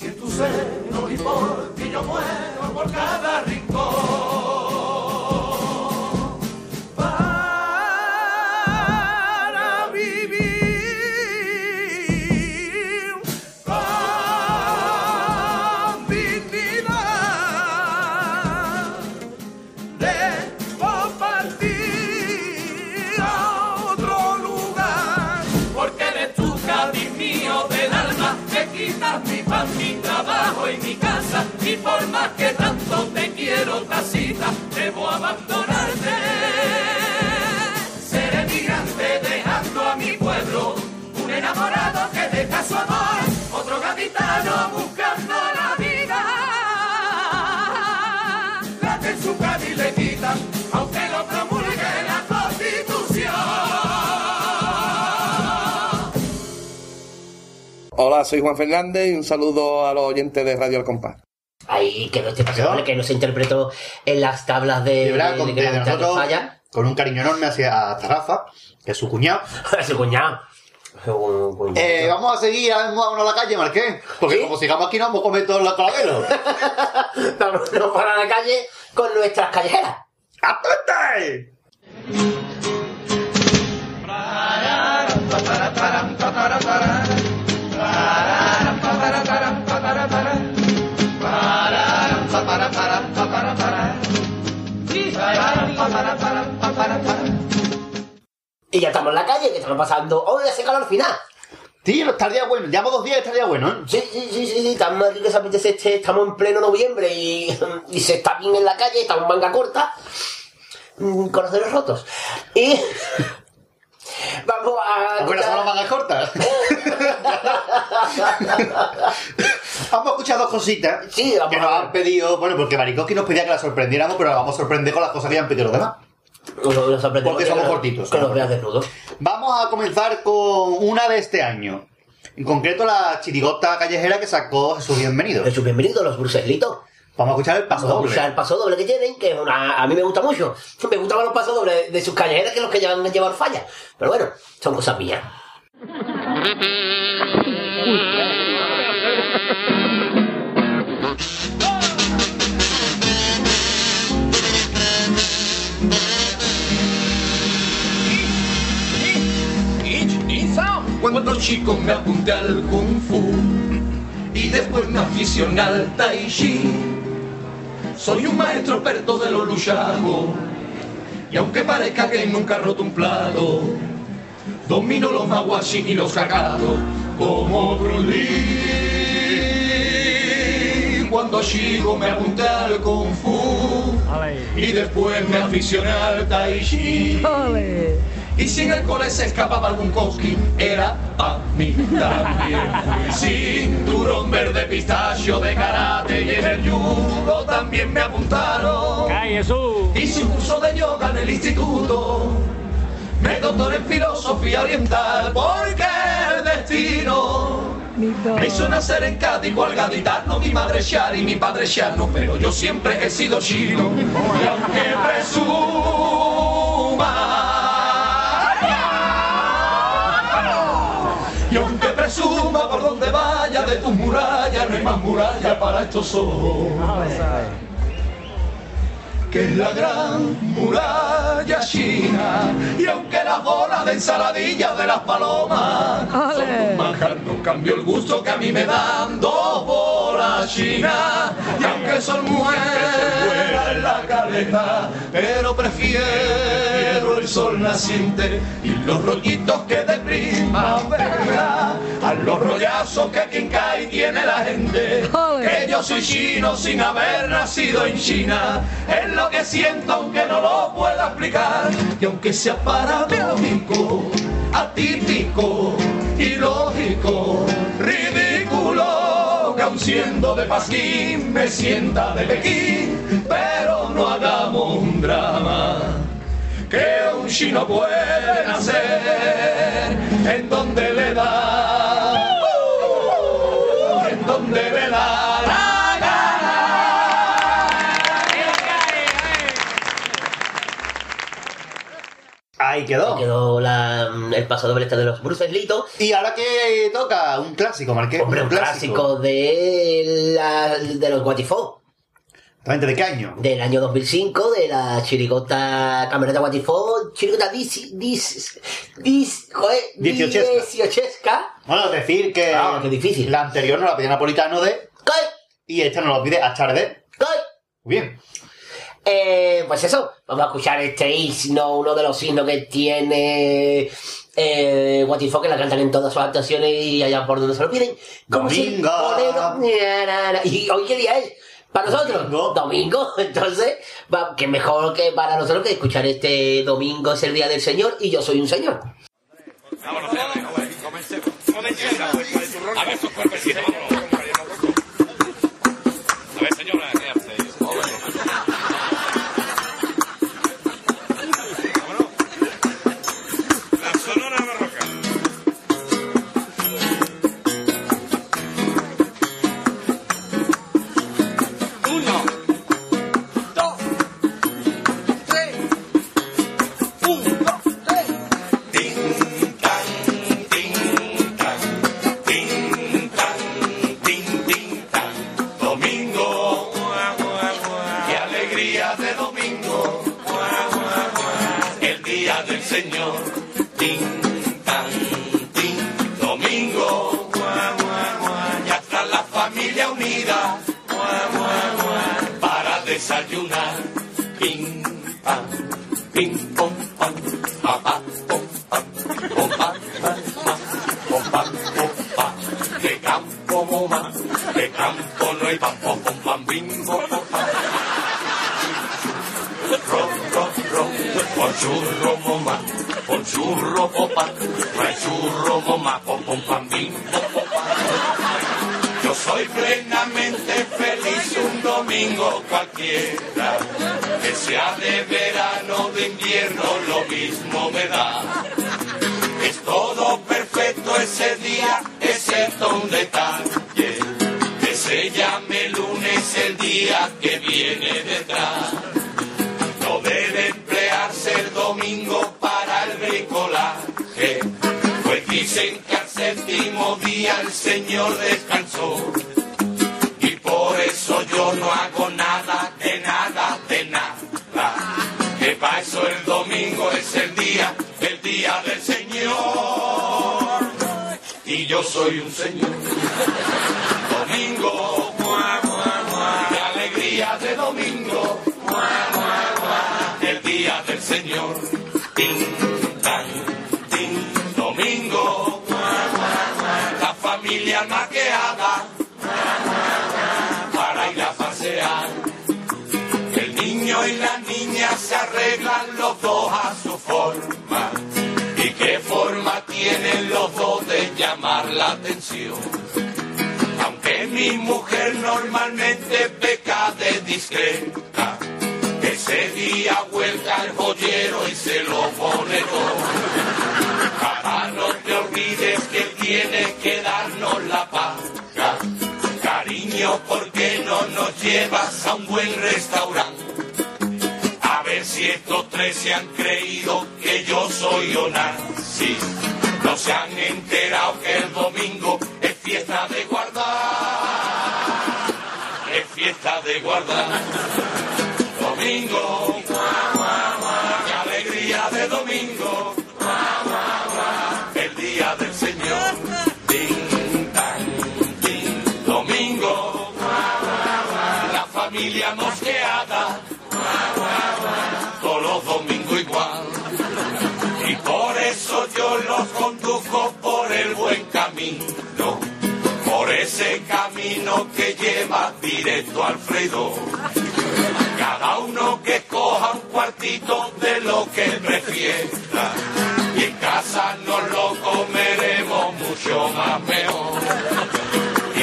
En tu seno y por ti yo muero por cada rincón. Por más que tanto te quiero tacita debo abandonarte. Seré migrante dejando a mi pueblo un enamorado que deja su amor otro gaditano buscando la vida. La que en su Cádiz le quitan aunque lo promulgue la constitución. Hola, soy Juan Fernández y un saludo a los oyentes de Radio Al Compás. Ahí quedó este que no se interpretó en las tablas de, de, con, de nosotros, Falla. con un cariño enorme hacia Rafa, que es su cuñado. su cuñado. Eh, vamos a seguir, ahora mismo vámonos a la calle, Marqués. Porque como sigamos aquí, nos vamos a comer todos los calaveros. Vámonos para la calle con nuestras callejeras. ¡Apunte! Y ya estamos en la calle, que estamos pasando. ¡Oh, ese calor final! Sí, estaría bueno. Llevamos dos días, estaría bueno, ¿eh? Sí, sí, sí, sí, sí. Estamos, aquí que se apetece este- estamos en pleno noviembre y, y se está bien en la calle, estamos en manga corta, mm, corazones rotos. Y vamos a... Bueno, son las mangas cortas. vamos a escuchar dos cositas Sí, que nos han pedido. Bueno, porque Marikoski nos pedía que la sorprendiéramos, pero la vamos a sorprender con las cosas que han pedido los demás. Porque somos cortitos. Que somos veas desnudos. Vamos a comenzar con una de este año. En concreto, la chirigota callejera que sacó Jesús Bienvenido. Jesús Bienvenido, los bruselitos. Vamos a escuchar el paso Vamos a doble. escuchar el paso doble que tienen, que es una, a mí me gusta mucho. Me gustan más los pasos dobles de sus callejeras que los que llevan a llevar falla. Pero bueno, son cosas mías. Cuando chico me apunté al Kung Fu y después me aficioné al Tai Chi. Soy un maestro experto de los luchagos y aunque parezca que nunca he roto un plato, domino los maguashi y los cagados como Bruce Lee. Cuando chico me apunté al Kung Fu y después me aficioné al Tai Chi. Y si en el cole se escapaba algún cosquín, era a mí también. Cinturón verde pistacho de karate y en el judo también me apuntaron. Hice un curso de yoga en el instituto. Me doctoré en filosofía oriental porque el destino me hizo nacer en Cádiz, cual gaditano, mi madre Shari y mi padre Shano, pero yo siempre he sido chino. Y aunque presuma Y aunque presuma por donde vaya de tus murallas, no hay más muralla para estos ojos. Que es la gran muralla china. Y aunque las bolas de ensaladilla de las palomas son un manjar, no cambio el gusto que a mí me dan dos bolas chinas. Y aunque son mujeres en la caleta, pero prefiero el sol naciente y los rollitos que de primavera a los rollazos que quien cae tiene la gente. Que yo soy chino sin haber nacido en China. Lo que siento aunque no lo pueda explicar. Y aunque sea paradójico, atípico, ilógico, ridículo, que aun siendo de Pasquín me sienta de Pekín, pero no hagamos un drama que un chino puede nacer en donde le da, en donde le da Ahí quedó. Quedó la- el paso doble este de los Bruce Lito. Y ahora que toca un clásico, Marqués. Hombre, un clásico de, la, de los Guatifó. ¿de qué año? Del año 2005, de la chirigota Camerata Guatifó, chirigota dis, dis, dis, joder, Dieciochesca. dieciochesca. Bueno, decir que Ah, qué difícil. la anterior nos la pidió Napolitano de... Y esta nos la pide Achar de... Muy bien. Eh, pues eso, vamos a escuchar este himno, uno de los himnos que tiene eh, Guatifó, que la cantan en todas sus actuaciones y allá por donde se lo piden. Como si Domingo. na. ¿Y hoy qué día es? Para nosotros, domingo. Entonces, va, que mejor que para nosotros que escuchar este domingo es el día del Señor y yo soy un Señor. Vámonos. A ver, señora, hay pam, pom, pom, pam, bim, pom, pom, pam. Ro, ro, ro, con churro, moma, con churro, popa, trae churro, moma, pom, pom, pam, pam. Yo soy plenamente feliz un domingo cualquiera, que sea de verano, de invierno, lo mismo me da. Es todo perfecto ese día, excepto un detalle, que se llame lunes el día que viene detrás. No debe emplearse el domingo para el bricolaje, pues dicen que al séptimo día el Señor descansó. Y por eso yo no hago nada, de nada, de nada. Que para eso el domingo es el día, el día del Señor. Y yo soy un Señor. Y la niña se arreglan los dos a su forma. ¿Y qué forma tienen los dos de llamar la atención? Aunque mi mujer normalmente peca de discreta, ese día vuelca el joyero y se lo pone todo. Papá, no te olvides que él tiene que darnos la paga. Cariño, ¿por qué no nos llevas a un buen restaurante? Si estos tres se han creído que yo soy Onassi. No se han enterado que el domingo es fiesta de guardar. Es fiesta de guardar. Domingo, conduzco por el buen camino, por ese camino que lleva directo al Fredo. Cada uno que coja un cuartito de lo que prefiera. Y en casa nos lo comeremos mucho más mejor.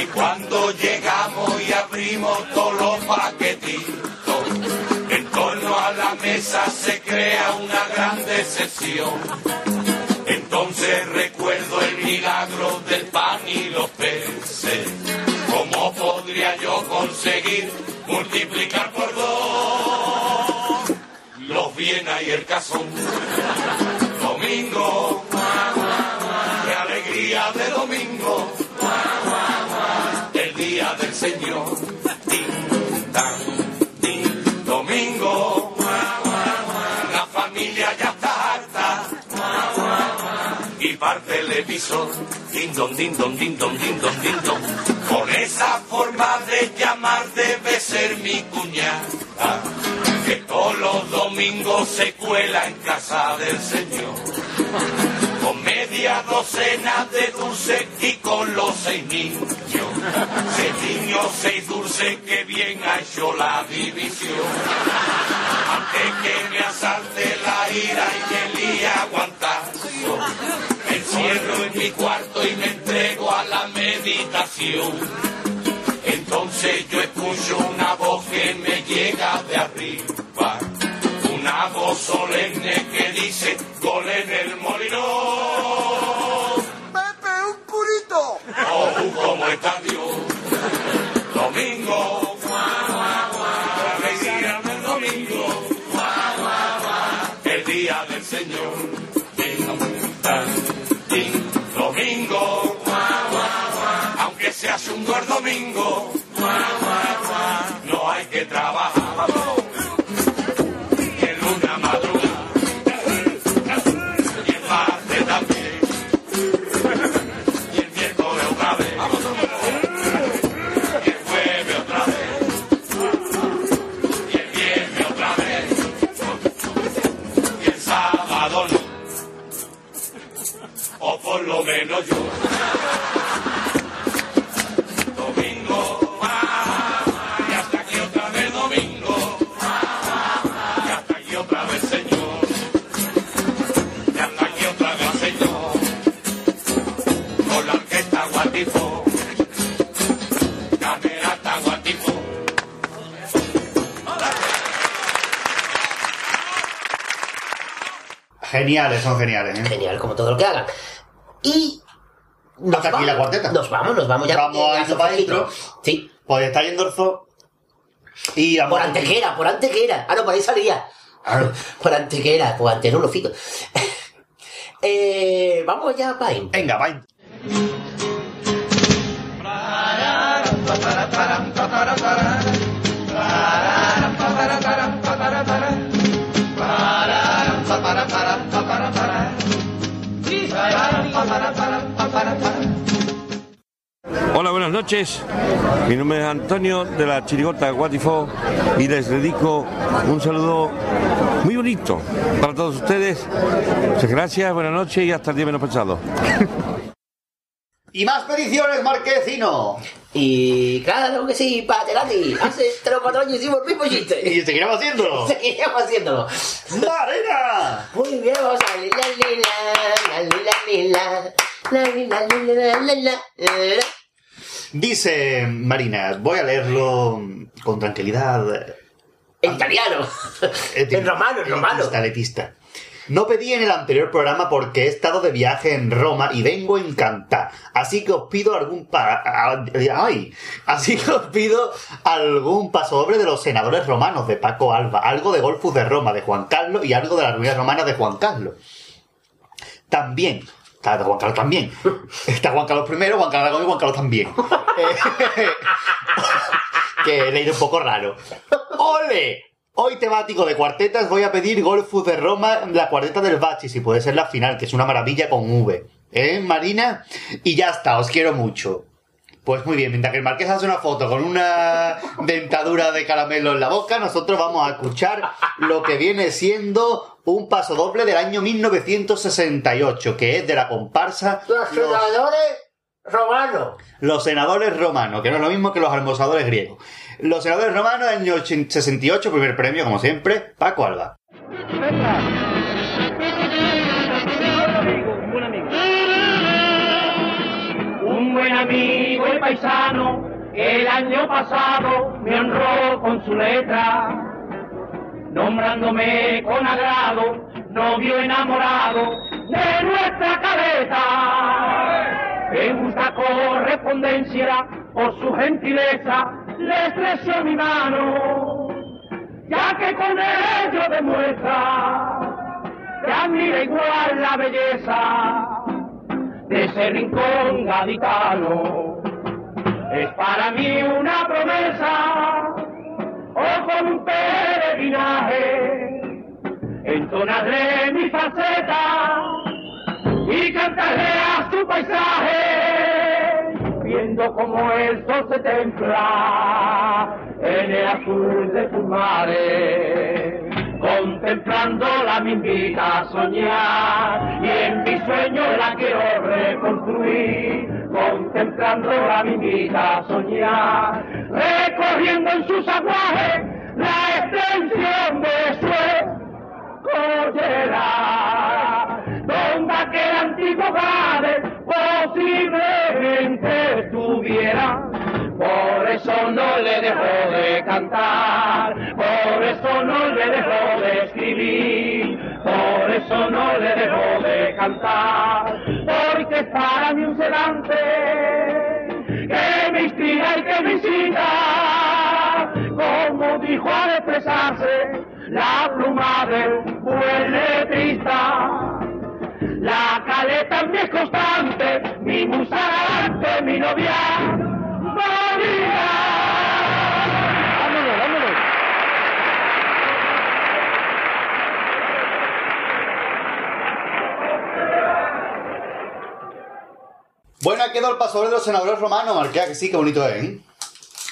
Y cuando llegamos y abrimos todos los paquetitos, en torno a la mesa se crea una gran decepción. Recuerdo el milagro del pan y los peces. ¿Cómo podría yo conseguir multiplicar por dos los bienes y el cazón? Domingo, parte el emisor. Din don, din don, din don, din don, din don. Con esa forma de llamar debe ser mi cuñada, que todos los domingos se cuela en casa del Señor. Con media docena de dulces y con los seis niños. Seis niños, seis dulces, que bien ha hecho la división. Antes que me asalte la ira y me líe aguantar. Encierro en mi cuarto y me entrego a la meditación. Entonces yo escucho una voz que me llega de arriba. Una voz solemne que dice, gol en el molino. ¡Pepe, un purito! Oh, ¿cómo está Dios? Domingo, hace un buen domingo, no hay que trabajar. Geniales, son geniales. ¿eh? Genial, como todo lo que hagan. Y. Nos Hasta aquí vamos. la cuarteta. Nos vamos, nos vamos ya. Vamos a ir para adentro. Sí. Pues está yendo el zoo Y por Antequera, por Antequera. Ah, no, por ahí salía. Ah, Por Antequera, por ante no lo fico. Eh, vamos ya, Pain. Venga, Pain. Hola, buenas noches. Mi nombre es Antonio de la Chirigota Guatifó y les dedico un saludo muy bonito para todos ustedes. Muchas gracias, buenas noches y hasta el día menos pensado. Y más peticiones, Marquecino. Y claro que sí, Patelati. Hace tres o cuatro años hicimos el mismo chiste. Y seguiremos haciéndolo. seguiremos haciéndolo. ¡Marina! Muy bien, vamos a ver. La, la, la, Dice Marina, voy a leerlo con tranquilidad. En italiano. en romano, en romano. Letista, letista. No pedí en el anterior programa porque he estado de viaje en Roma y vengo encantar. Así que os pido algún pa ay, así que os pido algún pasodoble de los senadores romanos de Paco Alba, algo de Golfus de Roma de Juan Carlos y algo de las ruinas romanas de Juan Carlos. También Está Juan Carlos también. Está Juan Carlos I, Juan Carlos y Juan Carlos también. Eh, que he leído un poco raro. ¡Ole! Hoy temático de cuartetas voy a pedir Golfus de Roma, la cuarteta del Bachi, si puede ser la final, que es una maravilla con V. ¿Eh, Marina? Y ya está, os quiero mucho. Pues muy bien, mientras que el Marqués hace una foto con una dentadura de caramelo en la boca, nosotros vamos a escuchar lo que viene siendo un paso doble del año 1968, que es de la comparsa Los senadores romanos. Los senadores romanos, que no es lo mismo que los almorzadores griegos. Los senadores romanos, año 68, primer premio, como siempre, Paco Alba. Un buen amigo y paisano el año pasado me honró con su letra, nombrándome con agrado novio enamorado de nuestra cabeza. En justa correspondencia, por su gentileza, le estrecho mi mano, ya que con ello demuestra que admira igual la belleza de ese rincón gaditano. Es para mí una promesa, o con un peregrinaje, entonaré mi faceta y cantaré a su paisaje, como el sol se templa en el azul de sus mares. Contemplándola me invita soñar y en mi sueño la quiero reconstruir. Contemplándola me invita soñar, recorriendo en sus aguajes la extensión de su collera, eso no le dejo de cantar, por eso no le dejo de escribir, por eso no le dejo de cantar, porque es para mí un sedante que me inspira y que me incita, como dijo al expresarse la pluma del buen letrista. La caleta en es constante, mi musa mi novia, Bueno, quedó el paso de los senadores romanos, Marquea, que sí, qué bonito es, ¿eh?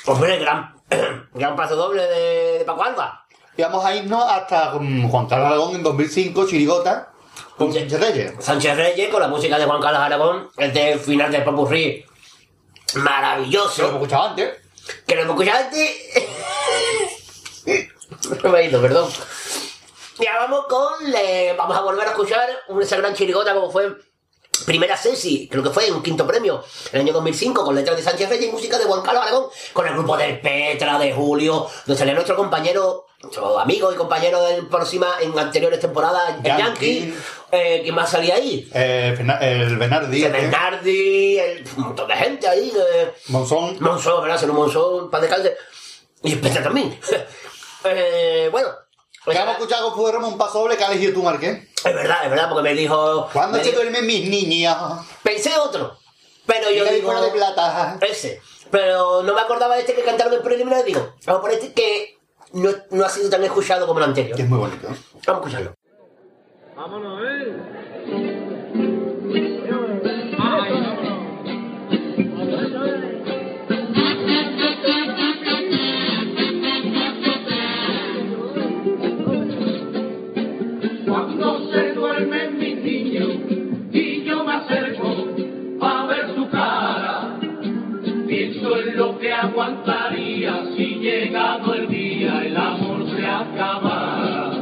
Hombre, gran, gran paso doble de, de Paco Alba. Y vamos a irnos hasta mm, Juan Carlos Aragón en 2005, Chirigota, con Sánchez Reyes. Sánchez Reyes con la música de Juan Carlos Aragón, el de final del Popurrí. Maravilloso. Lo hemos escuchado antes. Que lo hemos escuchado antes. Me he ido, perdón. Ya vamos con. eh, vamos a volver a escuchar un- esa gran chirigota como fue. Primera Ceci, creo que fue un quinto premio en el año 2005 con letras de Sánchez Reyes y música de Juan Carlos Aragón con el grupo del Petra, de Julio, donde salía nuestro compañero, nuestro amigo y compañero en próxima en anteriores temporadas, el Yankee. Yankee. Eh, ¿Quién más salía ahí? Eh, el Bernardi. El Bernardi, el, un montón de gente ahí. Eh, Monzón. Monzón, un Monzón, para descansar. Y espera también. Eh, bueno. Que escuchar con Fuego de Roma un paso doble que ha elegido tú, Marqués. Es verdad, es verdad, porque me dijo... ¿Cuándo me se dijo- duermen mis niñas? Pensé otro. Pero yo Y digo... de plata. Ese. Pero no me acordaba de este que cantaron en preliminar. Digo, vamos por este que no, no ha sido tan escuchado como el anterior. Que es muy bonito. Vamos a escucharlo. Vámonos, ¿eh? Lo que aguantaría si llegado el día el amor se acabara.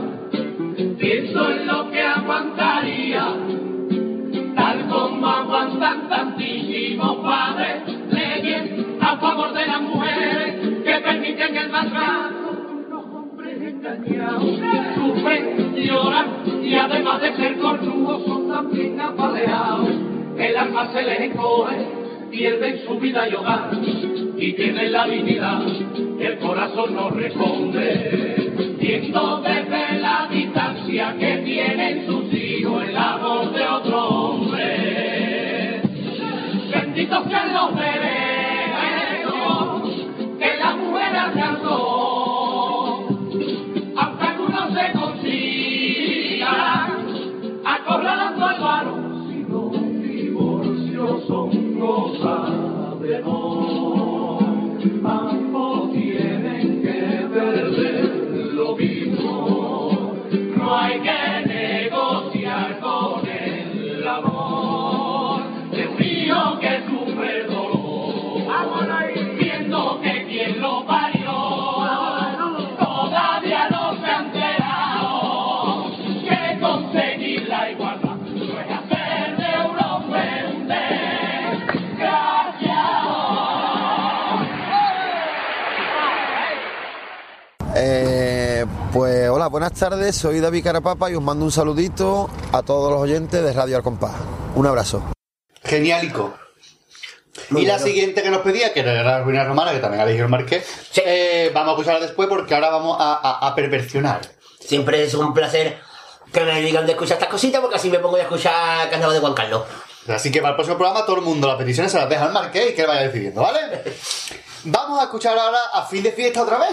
Pienso en lo que aguantaría, tal como aguantan tantísimos padres, leyes a favor de las mujeres que permiten el maltrato. Los hombres engañados sufren, lloran y además de ser cornudos son también apaleados. El alma se les encoge, pierden su vida y hogar y pierden la dignidad. El corazón no responde. Viendo desde la distancia que tienen sus hijos el amor de otro hombre. Benditos sean los mountain Eh, pues hola, buenas tardes, soy David Carapapa y os mando un saludito a todos los oyentes de Radio Al Compás. Un abrazo. Genialico. Muy y la siguiente que nos pedía, que era la ruina romana, que también ha elegido el Marqués, eh, vamos a escucharla después porque ahora vamos a, a- a perversionar. Siempre es un placer que me digan de escuchar estas cositas porque así me pongo a escuchar Carnaval de Juan Carlos. Así que para el próximo programa todo el mundo las peticiones se las deja al Marqués y que él vaya decidiendo, ¿vale? Vamos a escuchar ahora a fin de fiesta otra vez.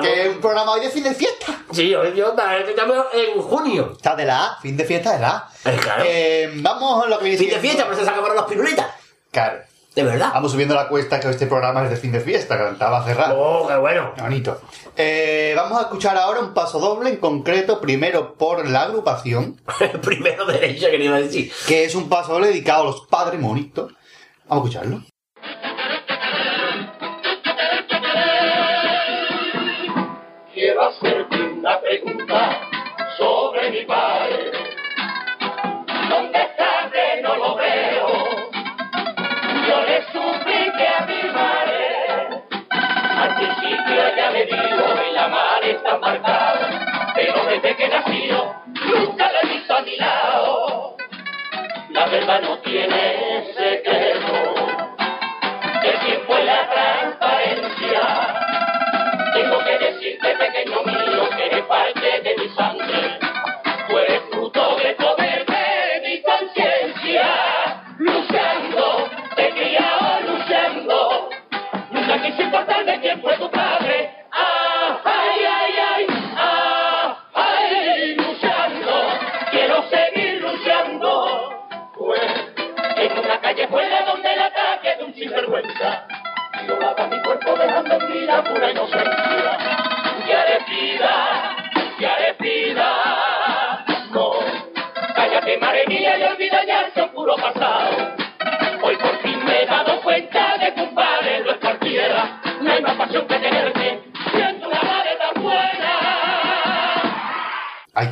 Que es un programa hoy de fin de fiesta. Sí, hoy yo estamos en junio. Está de la A, fin de fiesta de la A. claro. Eh, vamos a lo que viene Fin de fiesta, pero se acabaron las pirulitas. Claro. ¿De verdad? Vamos subiendo la cuesta que este programa es de fin de fiesta, que estaba cerrado. Oh, qué bueno. Qué bonito. Eh, vamos a escuchar ahora un paso doble en concreto, primero por la agrupación. primero derecho, que iba a decir. Que es un paso doble dedicado a los padres monitos. Vamos a escucharlo. Una pregunta sobre mi padre. ¿Dónde está que no lo veo? Yo le supliqué a mi madre. Al principio ella me dijo, y la madre está marcada. Pero desde que nació, nunca la he visto a mi lado. La verdad no tiene secreto. El tiempo y la transparencia. Tengo que decirte, pequeño mío,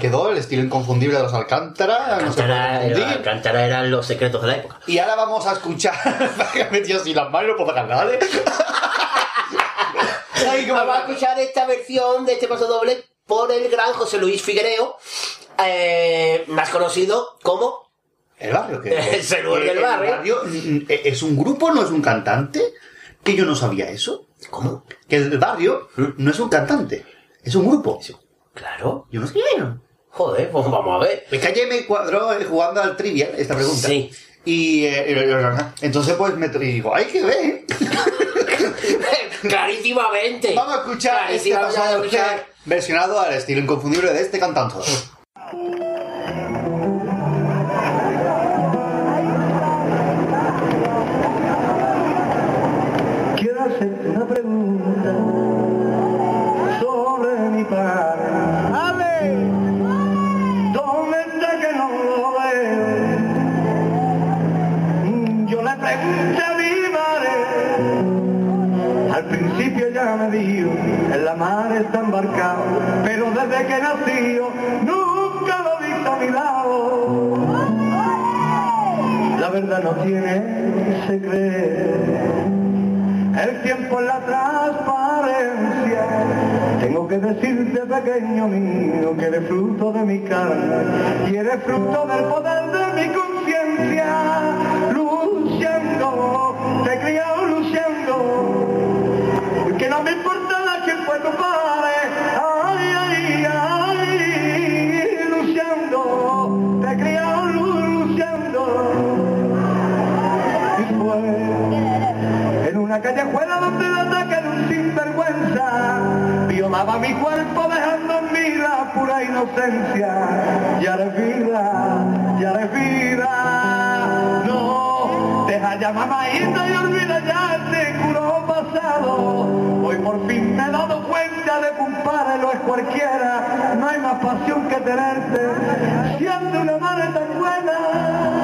quedó el estilo inconfundible de los Alcántara. no se puede Alcántara, era- Alcántara eran los secretos de la época. Y ahora vamos a escuchar. Me he metido así las manos no. Vamos a escuchar esta versión de este paso doble por el gran José Luis Figuereo, eh, más conocido como El barrio, que El Señor del el barrio. mm, ¿Es un grupo, no es un cantante? Que yo no sabía eso. ¿Cómo? Que el barrio no es un cantante, es un grupo. Claro. Yo no sé. Joder, pues vamos a ver. Es que ayer me cuadró eh, jugando al trivial esta pregunta. Sí. Y eh, entonces pues me digo, hay que ver. Clarísimamente. Vamos a escuchar este Clarísimamente, versionado al estilo inconfundible de este cantante. La mar está embarcado. Pero desde que nací yo, nunca lo he visto a mi lado. La verdad no tiene secreto. El tiempo es la transparencia. Tengo que decirte, pequeño mío, que eres fruto de mi carne y eres fruto del poder de mi conciencia. Violaba mi cuerpo dejando en mí la pura inocencia. Ya eres vida, ya eres vida. No, deja ya mamadita y olvida ya este culo pasado. Hoy por fin me he dado cuenta de que un padre lo es cualquiera. No hay más pasión que tenerte siendo una madre tan buena.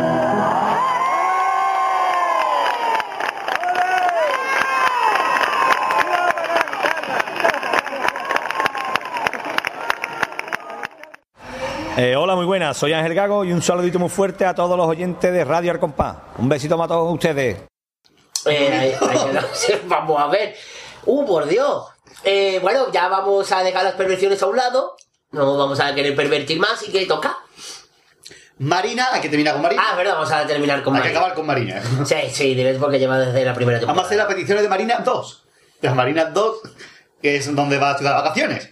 Eh, hola, muy buenas. Soy Ángel Gago y un saludito muy fuerte a todos los oyentes de Radio Arcompá. Un besito para todos ustedes. Eh, vamos a ver. Uh, por Dios. Eh, bueno, ya vamos a dejar las perversiones a un lado. No vamos a querer pervertir más y que toca. Marina, hay que terminar con Marina. Ah, es verdad, vamos a terminar con Hay que Marina. acabar con Marina. Sí, sí, debes porque lleva desde la primera Vamos a hacer las peticiones de Marina 2. Las Marinas 2, que es donde va a estudiar vacaciones.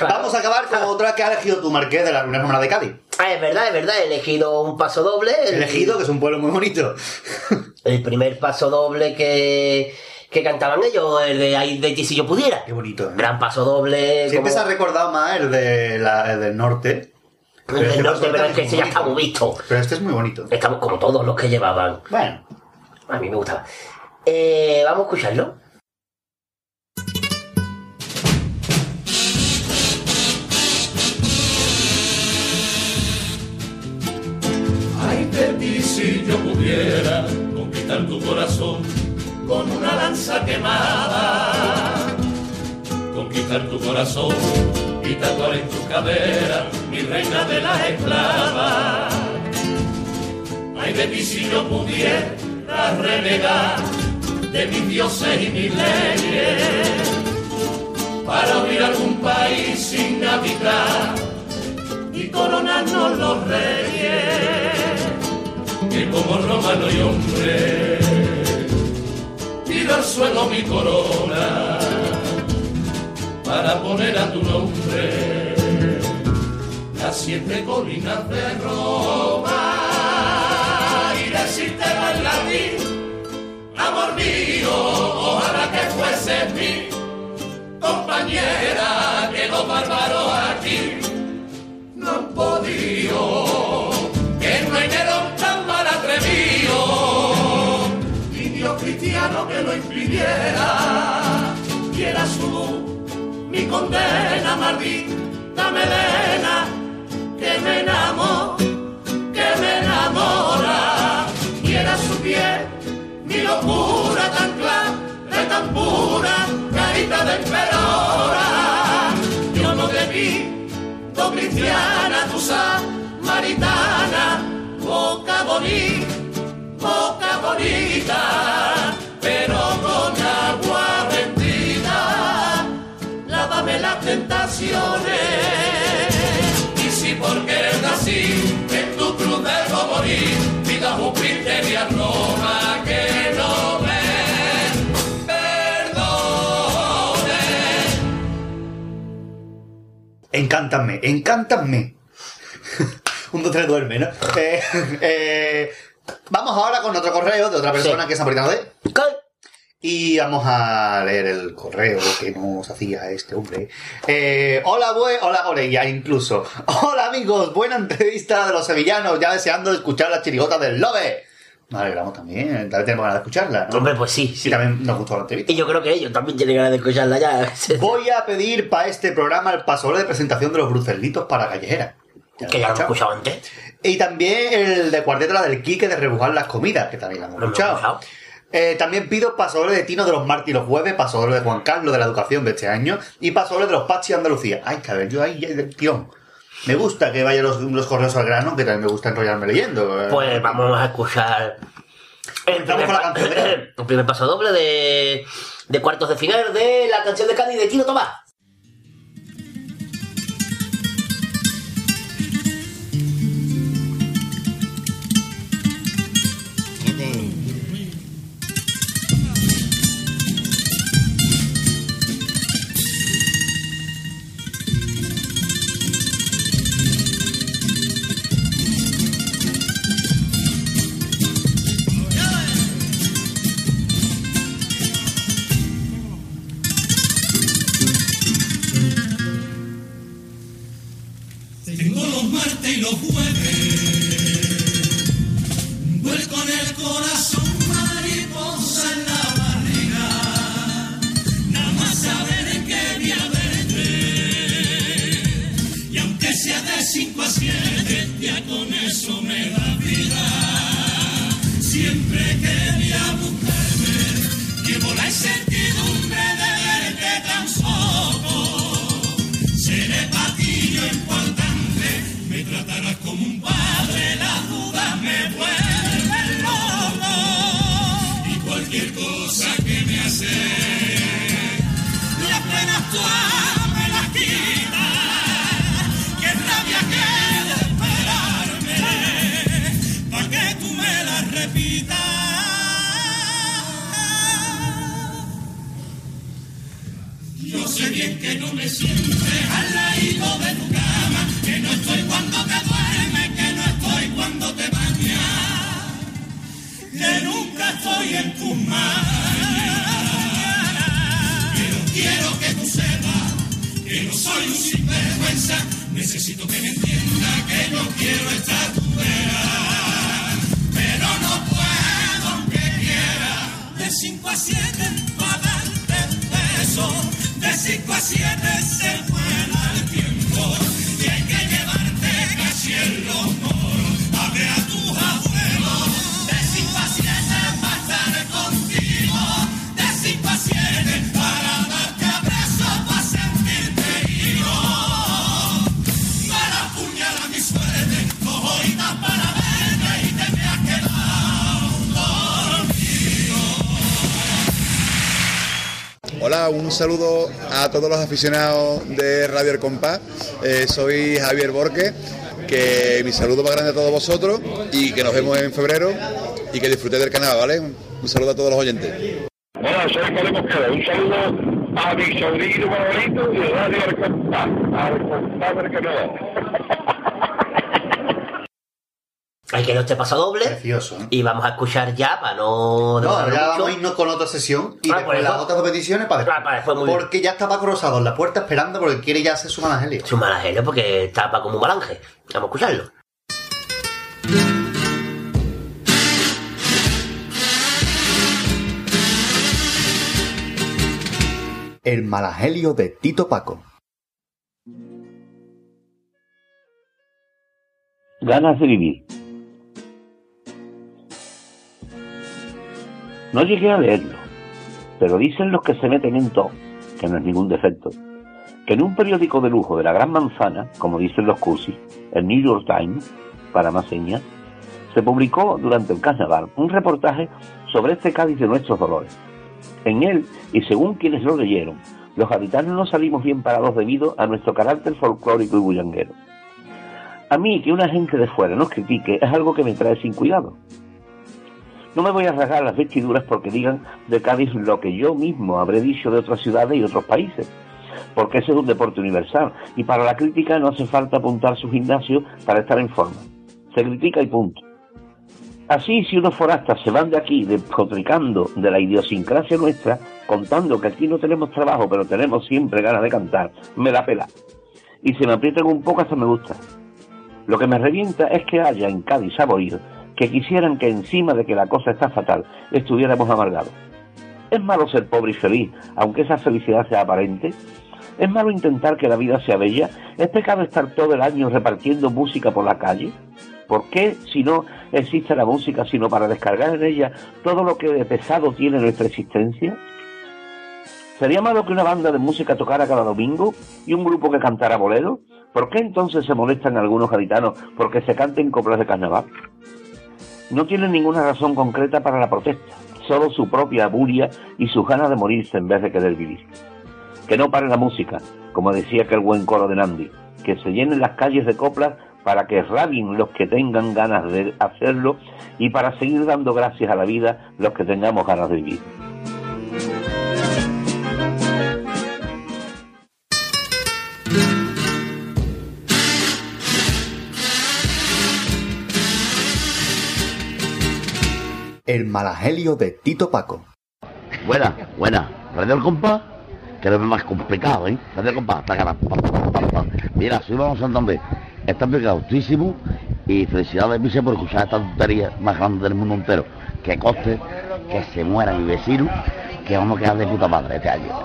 Vamos a acabar con otra que ha elegido tu marqués de la Luna Romana de Cádiz. Ah, es verdad, es verdad, he elegido un paso doble. el- Elegido, que es un pueblo muy bonito. El primer paso doble que, que cantaban ellos, el de Ay de ti si yo pudiera. Qué bonito. ¿eh? Gran paso doble. Siempre se ha recordado más el, de la- el del norte. El del este norte, pero es doble que ese ya está muy visto. Pero este es muy bonito. Estamos como todos los que llevaban. Bueno. A mí me gustaba. Eh, vamos a escucharlo. Si yo pudiera conquistar tu corazón con una lanza quemada. Conquistar tu corazón y tatuar en tu cadera mi reina de las esclavas. Ay de ti si yo pudiera renegar de mis dioses y mis leyes para huir a algún país sin habitar y coronarnos los reyes, que como romano y hombre, pido al suelo mi corona para poner a tu nombre. Las siete colinas de Roma. Y decirte en latín, amor mío, ojalá que fueses mi compañera, que los bárbaros aquí no han podido, que lo impidiera, quiera su mi condena maldita melena, que me enamora, que me enamora, quiera su piel, mi locura tan clara, tan pura, carita de emperadora, yo no debí do cristiana, tu samaritana, boca bonita, boca bonita, pero con agua bendita, lávame las tentaciones. Y si por querer nací, en tu cruz debo morir, vida Júpiter y Roma que no me perdone. Encántame, encántame. Un, dos, tres, duerme, ¿no? Eh, eh, vamos ahora con otro correo de otra persona Sí. que es samaritano de. Y vamos a leer el correo que nos hacía este hombre. Eh, hola, bue hola, Orella, incluso. Hola, amigos, buena entrevista de los sevillanos, ya deseando escuchar la chirigota del Lobe. Nos alegramos también, también tenemos ganas de escucharla, ¿no? Hombre, pues sí, Y también nos gustó la entrevista. Y yo creo que ellos también tienen ganas de escucharla ya. Voy a pedir para este programa el pasoble de presentación de los brucelitos para callejera. Que ya lo hemos escuchado antes. Y también el de cuarteta la del Quique de rebujar las comidas, que también la hemos escuchado. Eh, también pido pasoble de Tino de los Martí los jueves, pasoble de Juan Carlos de la educación de este año y pasoble de los Pachi de Andalucía. Ay, cabrón, yo ahí tirón. Me gusta que vayan los, los correos al grano, que también me gusta enrollarme leyendo. Pues vamos a escuchar el primer, con la canción el primer paso doble de, de cuartos de final de la canción de Cádiz de Tino Tomás. Saludo a todos los aficionados de Radio El Compás. Eh, soy Javier Borque, que mi saludo más grande a todos vosotros y que nos vemos en febrero y que disfrutéis del canal, ¿vale? Un saludo a todos los oyentes. Hola, soy Mosquera. Un saludo a mi sobrino favorito y Radio El Compás, al compás del canal. Que no este paso doble. Precioso. ¿eh? Y vamos a escuchar ya para no. No, ya mucho. vamos a irnos con otra sesión y Ah, después pues las otras dos peticiones para después. Ah, para después, muy bien. porque ya está Paco Rosado en la puerta esperando porque quiere ya hacer su managelio. Su managelio porque tapa como un malange. Vamos a escucharlo. El managelio de Tito Paco. Ganas de vivir. No llegué a leerlo, pero dicen los que se meten en todo, que no es ningún defecto, que en un periódico de lujo de la Gran Manzana, como dicen los cursis, el New York Times, para más señas, se publicó durante el carnaval un reportaje sobre este Cádiz de nuestros dolores. En él, y según quienes lo leyeron, los habitantes no salimos bien parados debido a nuestro carácter folclórico y bullanguero. A mí que una gente de fuera nos critique es algo que me trae sin cuidado. No me voy a rasgar las vestiduras porque digan de Cádiz lo que yo mismo habré dicho de otras ciudades y otros países. porque ese es un deporte universal. Y para la crítica no hace falta apuntar su gimnasio para estar en forma. Se critica y punto. Así, si unos forastas se van de aquí despotricando de la idiosincrasia nuestra, contando que aquí no tenemos trabajo, pero tenemos siempre ganas de cantar, me da pela. Y si me aprietan un poco, hasta me gusta. Lo que me revienta es que haya en Cádiz saboríos que quisieran que encima de que la cosa está fatal, estuviéramos amargados. ¿Es malo ser pobre y feliz, aunque esa felicidad sea aparente? ¿Es malo intentar que la vida sea bella? ¿Es pecado estar todo el año repartiendo música por la calle? ¿Por qué, si no existe la música, sino para descargar en ella todo lo que de pesado tiene nuestra existencia? ¿Sería malo que una banda de música tocara cada domingo y un grupo que cantara bolero? ¿Por qué entonces se molestan algunos gaditanos porque se canten coplas de carnaval? No tienen ninguna razón concreta para la protesta, solo su propia buria y sus ganas de morirse en vez de querer vivir. Que no pare la música, como decía aquel buen coro de Nandi, que se llenen las calles de coplas para que rabien los que tengan ganas de hacerlo y para seguir dando gracias a la vida los que tengamos ganas de vivir. El malagelio de Tito Paco. Buena, buena. Radio El Compás, que lo es más complicado, ¿eh? Radio El Compás, está. Mira, soy Vamos Santander. Está pegautísimo y felicidades, Vice, por escuchar esta tontería más grande del mundo entero. Que coste, que se muera mi vecino, que vamos a quedar de puta madre este año.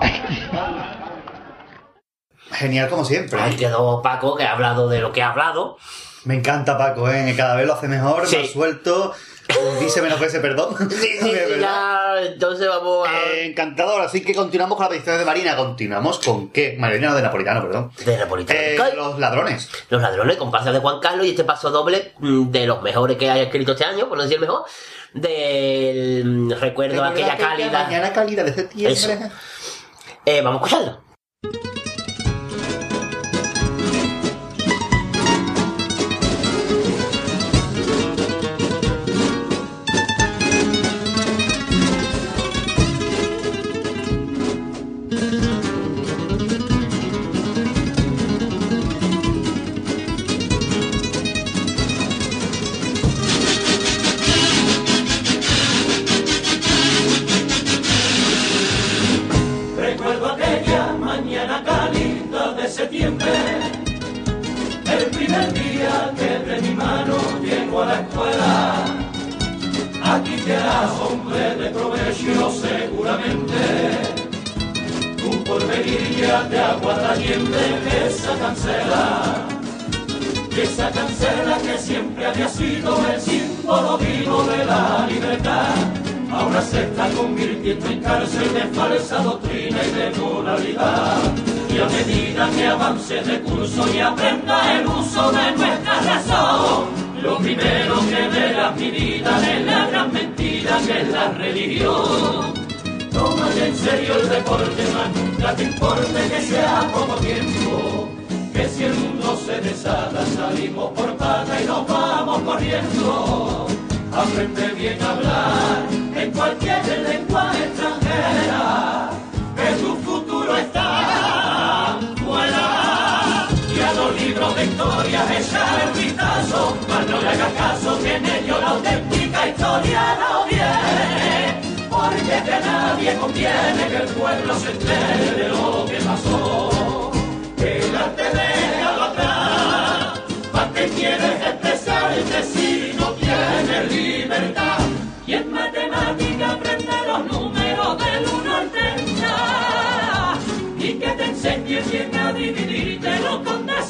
Genial como siempre. Ahí quedó Paco, que ha hablado de lo que ha hablado. Me encanta Paco, ¿eh? Cada vez lo hace mejor, Sí. más suelto. Dice menos veces perdón. Sí, sí, verdad. ya, entonces vamos a... Eh, encantador, así que continuamos con la petición de Marina. Continuamos con qué? Marina de Napolitano, perdón. De Napolitano. Eh, los ladrones. Los ladrones, comparsa de Juan Carlos y este paso doble mm, de los mejores que haya escrito este año, por no decir el mejor, del mm, recuerdo aquella cálida. Mañana cálida de septiembre. Eh, vamos a escucharlo.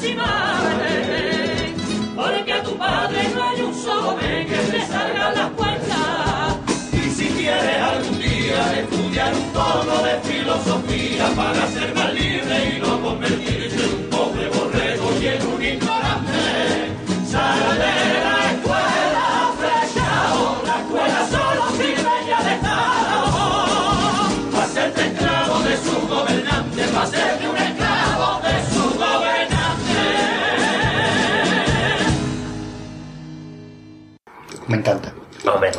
Decimales. Porque a tu padre no hay un solo mes que le salga las cuentas. Y si quieres algún día estudiar un poco de filosofía para ser más libre y no convertirse en un pobre borrego y en un ignorante, sal de la escuela flechado, la escuela solo sirve ya de Estado. Para hacerte esclavo de su gobernante, para hacerte un esclavo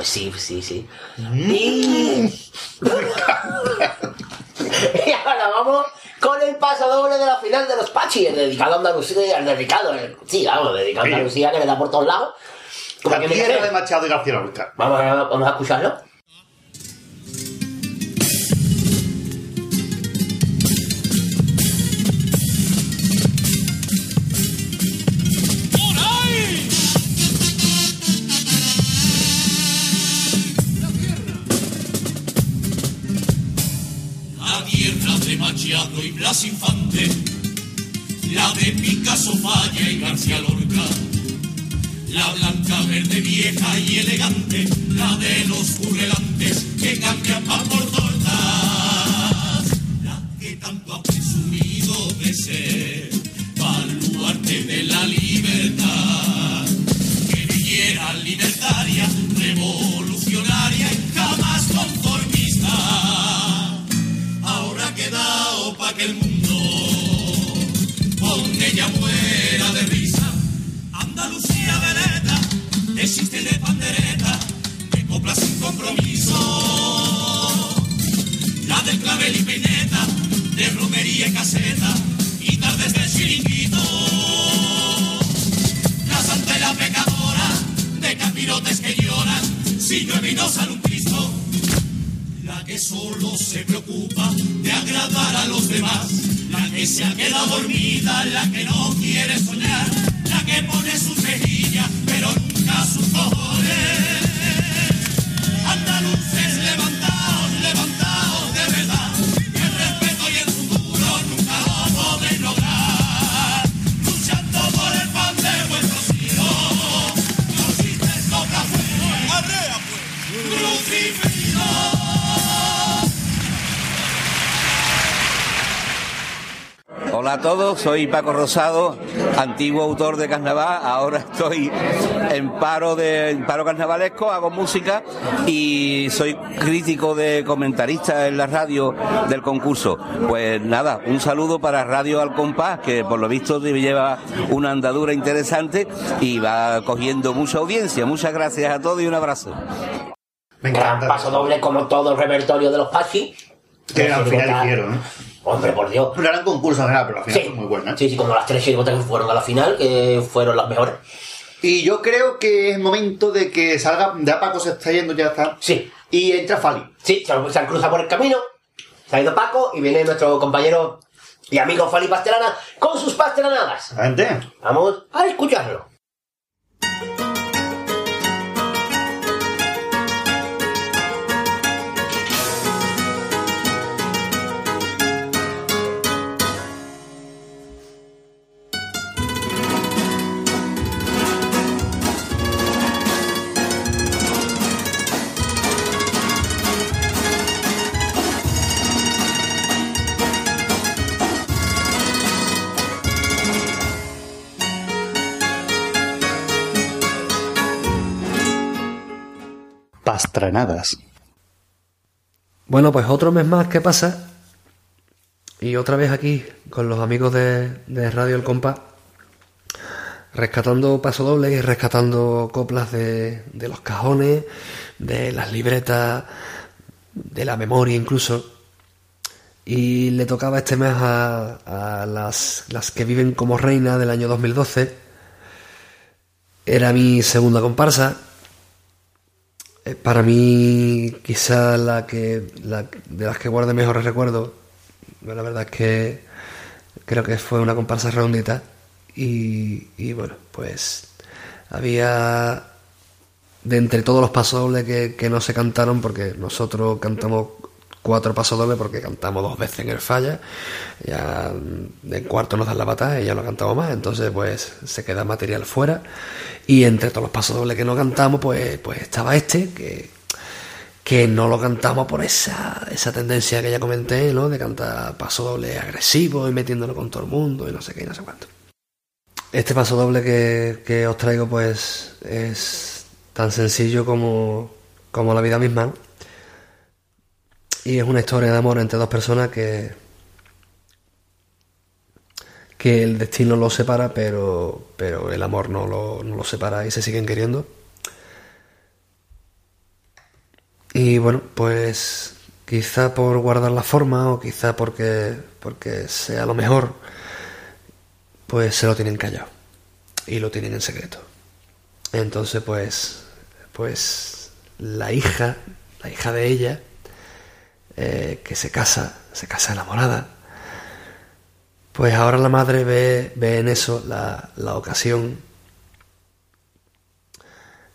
pues sí, sí, sí. Y... y ahora vamos con el paso doble de la final de los Pachi, el dedicado a Andalucía, el dedicado, el- sí, vamos, dedicado a. Andalucía que le da por todos lados. Como La que tierra sé. de Machado y García Lorca. Vamos a, vamos a escucharlo. La de Picasso Falla y García Lorca, la blanca, verde, vieja y elegante, la de los currelantes que cambian pan por soy Paco Rosado, antiguo autor de carnaval, ahora estoy en paro de en paro carnavalesco, hago música y soy crítico de comentarista en la radio del concurso. Pues nada, un saludo para Radio Al Compás, que por lo visto lleva una andadura interesante y va cogiendo mucha audiencia. Muchas gracias a todos y un abrazo. Gran paso doble como todo el repertorio de los Pachi. Que al final hicieron, ¿eh? Hombre, por Dios. Pero eran concursos en general, pero al final Sí. fue muy buena. Sí, sí, como las tres chirigotas que fueron a la final, que fueron las mejores. Y yo creo que es momento de que salga. Ya Paco se está yendo, ya está. Sí. Y entra Fali. Sí, se han, se han cruzado por el camino, se ha ido Paco y viene nuestro compañero y amigo Fali Pastelana con sus pastelanadas. Gente. Vamos a escucharlo. Bueno, pues otro mes más que pasa. Y otra vez aquí con los amigos de, de Radio El Compás. Rescatando paso doble y rescatando coplas de, de los cajones, de las libretas, de la memoria incluso. Y le tocaba este mes a, a las, las que viven como reina del año 2012. Era mi segunda comparsa. Eh, Para mí, quizá la que la, de las que guarde mejores recuerdos, la verdad es que creo que fue una comparsa redondita. Y, y bueno, pues había de entre todos los pasodobles que, que no se cantaron, porque nosotros cantamos cuatro pasodobles porque cantamos dos veces en el falla, ya en cuarto nos dan la batalla y ya no cantamos más, entonces pues se queda material fuera. Y entre todos los pasodobles que no cantamos, pues, pues estaba este, que, que no lo cantamos por esa, esa tendencia que ya comenté, ¿no? De cantar paso doble agresivo y metiéndolo con todo el mundo y no sé qué y no sé cuánto. Este paso doble que, que os traigo, pues, es tan sencillo como, como la vida misma. Y es una historia de amor entre dos personas que, que el destino los separa, pero, pero el amor no lo, no los separa y se siguen queriendo. Y bueno, pues quizá por guardar la forma o quizá porque, porque sea lo mejor, pues se lo tienen callado y lo tienen en secreto. Entonces, pues, pues la hija, la hija de ella, eh, que se casa, se casa enamorada, pues ahora la madre ve, ve en eso la, la ocasión,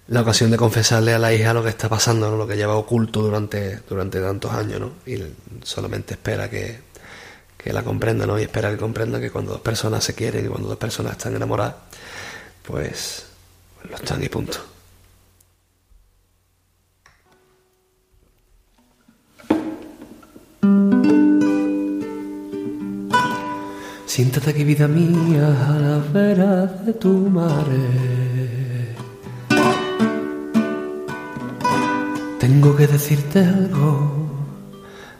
la ocasión de confesarle a la hija lo que está pasando, ¿no? lo que lleva oculto durante, durante tantos años, ¿no? Y solamente espera que, que la comprenda, ¿no? Y espera que comprenda que cuando dos personas se quieren y cuando dos personas están enamoradas, pues, pues lo están y punto. Siéntate aquí, vida mía, a la vera de tu mare. Tengo que decirte algo,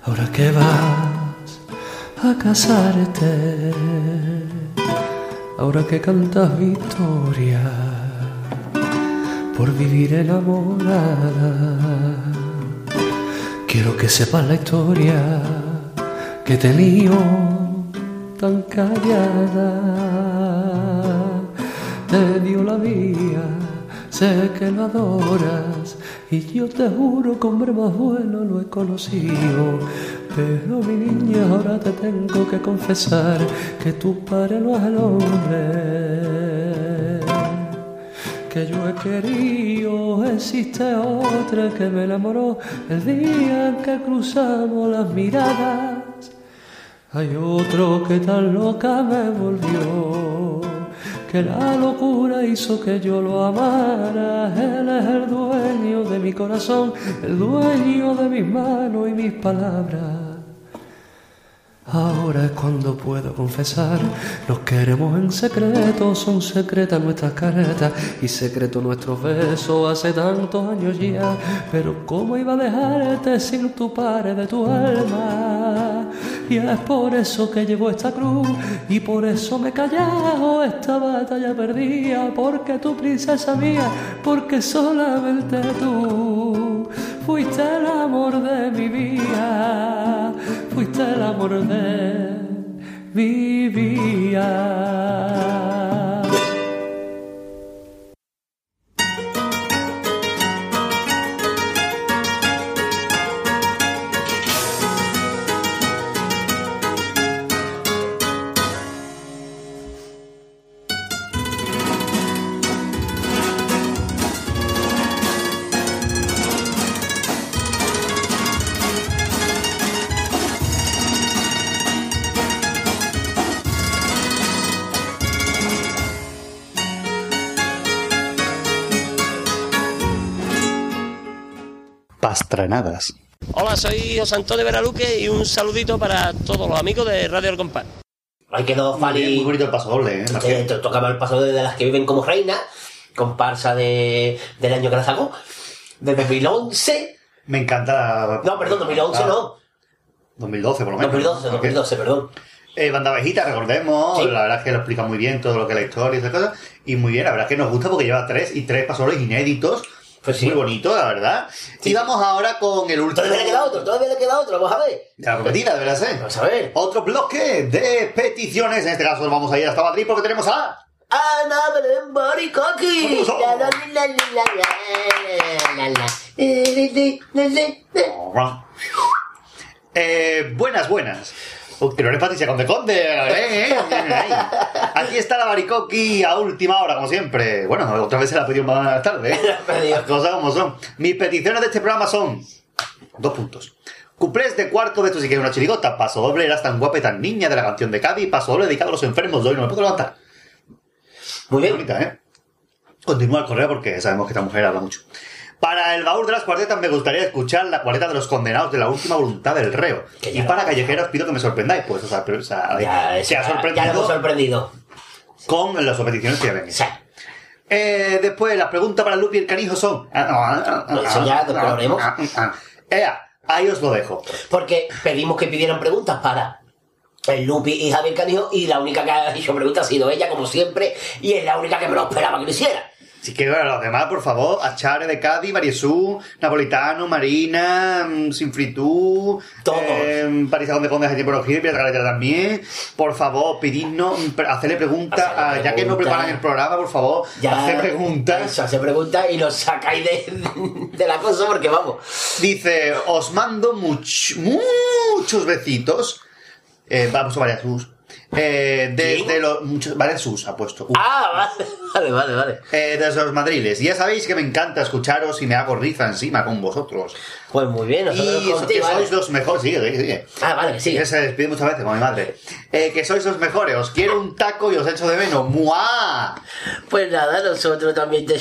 ahora que vas a casarte, ahora que cantas victoria por vivir enamorada. Quiero que sepas la historia que te lío tan callada. Te dio la vía, sé que lo adoras y yo te juro que hombre más bueno no he conocido. Pero mi niña, ahora te tengo que confesar que tu padre no es el hombre que yo he querido. Existe otra que me enamoró el día en que cruzamos las miradas. Hay otro que tan loca me volvió, que la locura hizo que yo lo amara. Él es el dueño de mi corazón, el dueño de mis manos y mis palabras. Ahora es cuando puedo confesar, nos queremos en secreto, son secretas nuestras caretas y secreto nuestros besos hace tantos años ya. Pero cómo iba a dejarte sin tu padre de tu alma. Y es por eso que llevo esta cruz y por eso me he callado esta batalla perdida, porque tu princesa mía, porque solamente tú fuiste el amor de mi vida, fuiste el amor de mi vida. Hola, soy José Antonio Veraluque y un saludito para todos los amigos de Radio El Compás. Ahí quedó Fali. Muy bonito el paso doble, ¿eh? Que tocaba el paso doble de las que viven como reina, comparsa de, del año que la sacó, de 2011. Me encanta. No, perdón, 2011 no. 2012, por lo menos. 2012, 2012, perdón. Eh, Banda Abejita, recordemos, Sí. la verdad es que lo explica muy bien todo lo que es la historia y esas cosas. Y muy bien, la verdad es que nos gusta porque lleva tres y tres pasoles inéditos. Pues Muy bonito, la verdad. Y vamos ahora con el último. Todavía le queda otro, todavía le queda otro, vamos a ver. De la prometida, deberá ser. Vamos a ver. Otro bloque de peticiones. En este caso nos vamos a ir hasta Madrid porque tenemos a. Ana Belén Baricoqui. Eh. Eh, buenas, buenas. Uy, pero eres Patricia Conde Conde. ¿eh? Aquí está la Baricoqui a última hora, como siempre. Bueno, otra vez se la ha pedido más tarde. ¿eh? Las cosas como son. Mis peticiones de este programa son. Dos puntos. Cuplés de cuarto de esto sí que es una chirigota. Paso doble, eras tan guapa y tan niña de la canción de Cádiz. Paso doble dedicado a los enfermos de hoy. No me puedo levantar. Muy bien. Bonita, ¿eh? Continúa el correo porque sabemos que esta mujer habla mucho. Para el baúl de las cuartetas me gustaría escuchar la cuarteta de los condenados de la última voluntad del reo. Y para callejeros pido que me sorprendáis. Pues, o sea, pero, o sea, Ya, se ha ya- sorprendido ya lo hemos sorprendido. con las peticiones que ven. Eh, después, las preguntas para Lupi y el canijo son. Ah, ah, ah, Eso ya lo haremos. Ea, ahí os lo dejo. Porque pedimos que pidieran preguntas para el Lupi y Javier Canijo y la única que ha hecho preguntas ha sido ella, como siempre, y es la única que me lo esperaba que lo hiciera. Así que bueno, los demás, por favor, Achare de Cádiz, Mariesú, Napolitano, Marina, mm, Sinfritú, eh, Parisagón de Condes de Tiempo Rojido y Piedra también. Por favor, pedidnos, mm, hacerle preguntas, a- ya que no preparan el programa, por favor, hacer preguntas. Eso, hacer preguntas y nos sacáis de, de la cosa porque vamos. Dice, os mando much- muchos besitos. Eh, vamos a varias sus. Eh, desde los. Muchos, varias sus ha puesto. Uh. Ah, vale, vale, vale. Eh, desde los madriles. Ya sabéis que me encanta escucharos y me hago risa encima con vosotros. Pues muy bien, nosotros y contigo, que ¿vale? sois los mejores. Sigue, sigue, sigue. Ah, vale, que sigue. Que se despide muchas veces con mi madre. Eh, que sois los mejores. Os quiero un taco y os echo de menos. ¡Mua! Pues nada, nosotros también te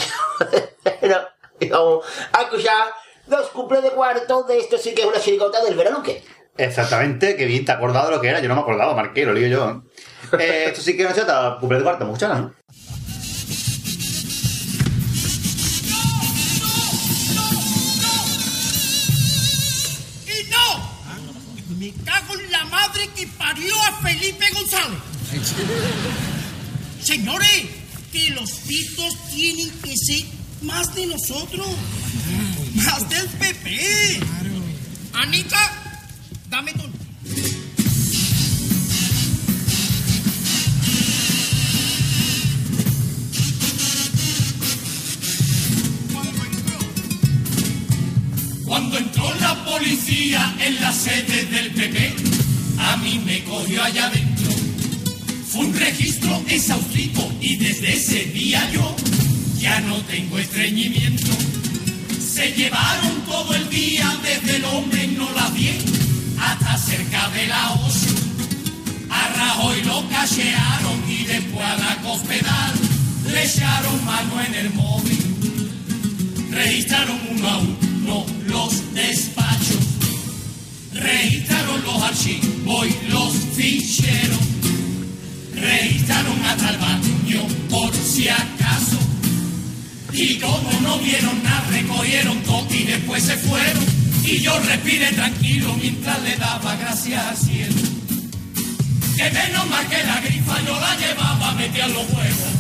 bueno, y vamos a escuchar los cumple de cuarto de esto sí que es una chiricota del veranuque. Exactamente, que bien, te has acordado de lo que era. Yo no me acordaba, Marqué, lo lío yo. ¿eh? Eh, esto sí que no se trata cumple de cuarto, muchas ¿no? ¡Y no! Me cago en la madre que parió a Felipe González. Señores, que los pitos tienen que ser más de nosotros. Más del PP. Anita, dame tu... Cuando entró la policía en la sede del PP, a mí me cogió allá adentro. Fue un registro exhaustivo y desde ese día yo ya no tengo estreñimiento. Se llevaron todo el día desde el hombre no la 10 hasta cerca de la 8. A Rajoy lo cachearon y después a la cospedal le echaron mano en el móvil. Registraron uno a uno los despachos. Registraron los archivos y los ficheros. Registraron hasta el baño por si acaso. Y como no vieron nada, recogieron todo y después se fueron. Y yo respiré tranquilo mientras le daba gracias al cielo. Que menos mal que la grifa yo la llevaba metida en los huevos.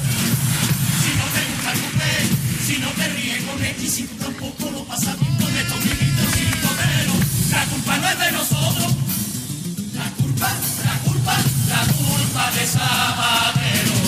Si no te gusta el café, si no te ríes con tú tampoco lo pasas bien con estos mimitos chiricoteros, la culpa no es de nosotros. La culpa, la culpa, la culpa de Zapatero.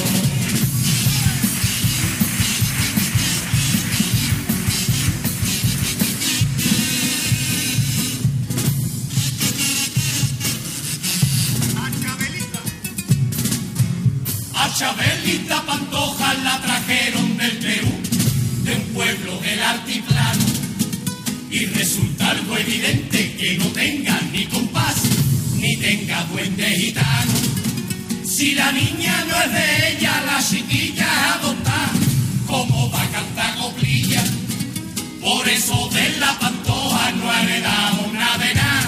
A Chabelita Pantoja la trajeron del Perú, de un pueblo del altiplano. Y resulta algo evidente que no tenga ni compás, ni tenga duende gitano. Si la niña no es de ella, la chiquilla es adoptada, ¿cómo va a cantar coplilla? Por eso de la Pantoja no ha heredado nada de nada,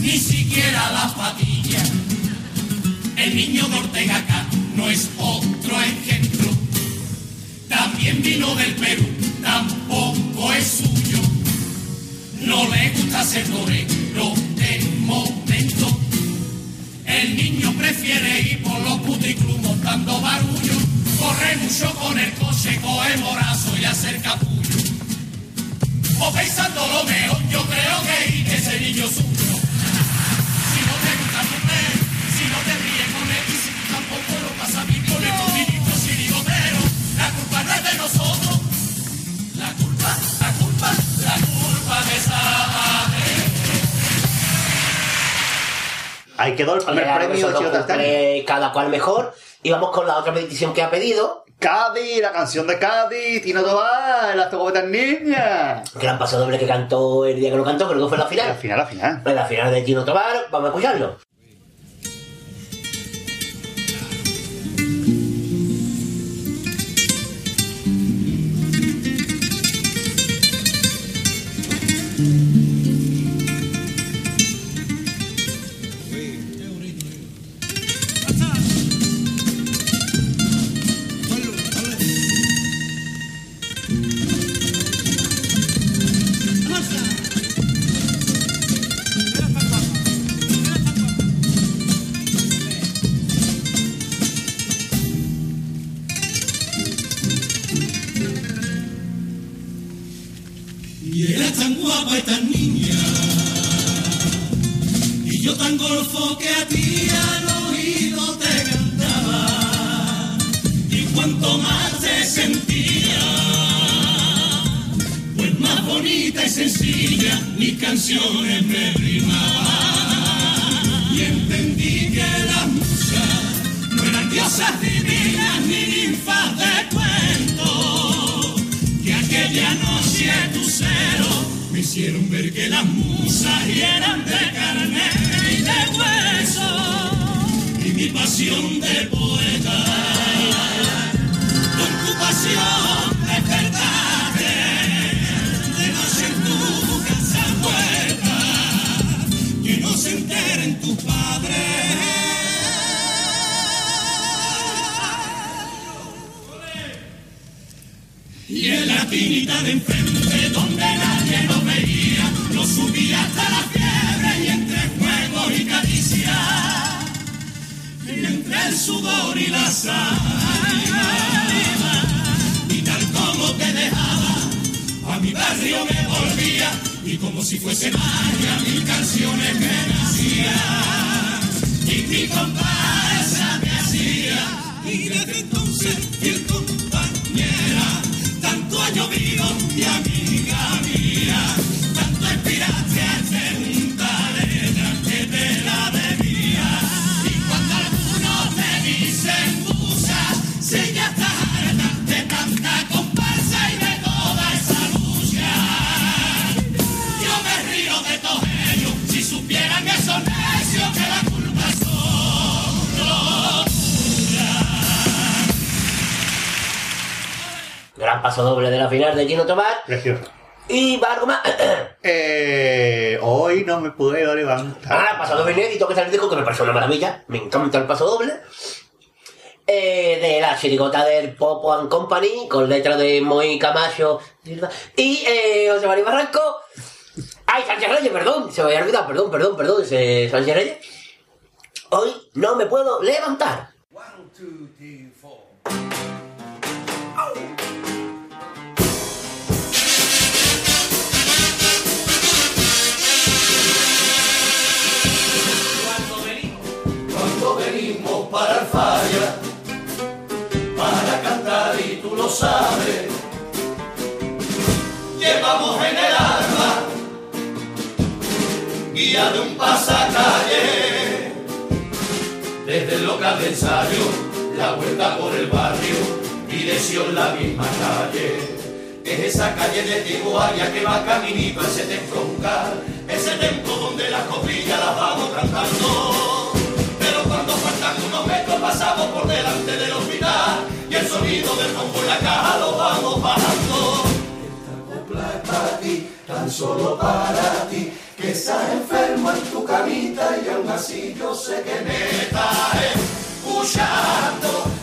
ni siquiera las patillas. El niño de Ortega acá no es otro engendro. También vino del Perú, tampoco es suyo. No le gusta ser torero de momento. El niño prefiere ir por los puticlubs montando barullo. Corre mucho con el coche, coge morazo y hacer capullo. O pensando lo mejor, yo creo que ese niño suyo. Si no te gusta comer, si no te ríes con él, lo pasas bien con estos minitos chirigoteros, la culpa no es de nosotros. La culpa, la culpa, la culpa de Zapatero. Ahí quedó el primer premio de cada cual mejor. Y vamos con la otra petición que ha pedido. Cádiz, la canción de Cádiz, Tino Tobar, las tocobetas niñas. Gran paso doble que cantó el día que lo cantó, creo que fue la final. La final, la final. La final de Tino Tobar, vamos a escucharlo. A al oído te cantaba. Y cuanto más te sentía, pues más bonita y sencilla mis canciones me rimaban. Y entendí que las musas no eran diosas divinas ni ninfas de cuento. Que aquella noche tu cero me hicieron ver que las musas eran de carne y de hueso. Y mi pasión de poeta, con tu pasión despertaste de noche en tu casa puerta, que no se enteren tus padres. Y en la tinita de enfrente, donde nadie nos veía, lo subía hasta la fiebre y entre entre el sudor y la saliva, y tal como te dejaba, a mi barrio me volvía, y como si fuese magia, mil canciones me nacían, y mi comparsa me hacía, y desde entonces fiel compañera, tanto ha llovido Gran paso doble de la final de Gino Tomás. Precioso. Y va algo más. Eh, hoy no me puedo levantar. Ahora, paso doble inédito que sale disco que me pareció una maravilla. Me encanta el paso doble. Eh, de la chirigota del Popo and Company, con letra de Moy Camacho y eh, José María Barranco. Ay, Sánchez Reyes, perdón, se me había olvidado, perdón, perdón, perdón, ese Sánchez Reyes. Hoy no me puedo levantar. Cuando para el falla, para cantar y tú lo sabes, llevamos en el alma guía de un pasacalle, desde el local de ensayo, la vuelta por el barrio, dirección la misma calle. Es esa calle de Tiguaya que va caminito a ese templo juncal, ese templo donde las copillas las vamos cantando. Pasamos por delante del hospital y el sonido del combo en la caja lo vamos bajando. Esta copla es para ti, tan solo para ti, que estás enfermo en tu camita y aún así yo sé que me estás escuchando.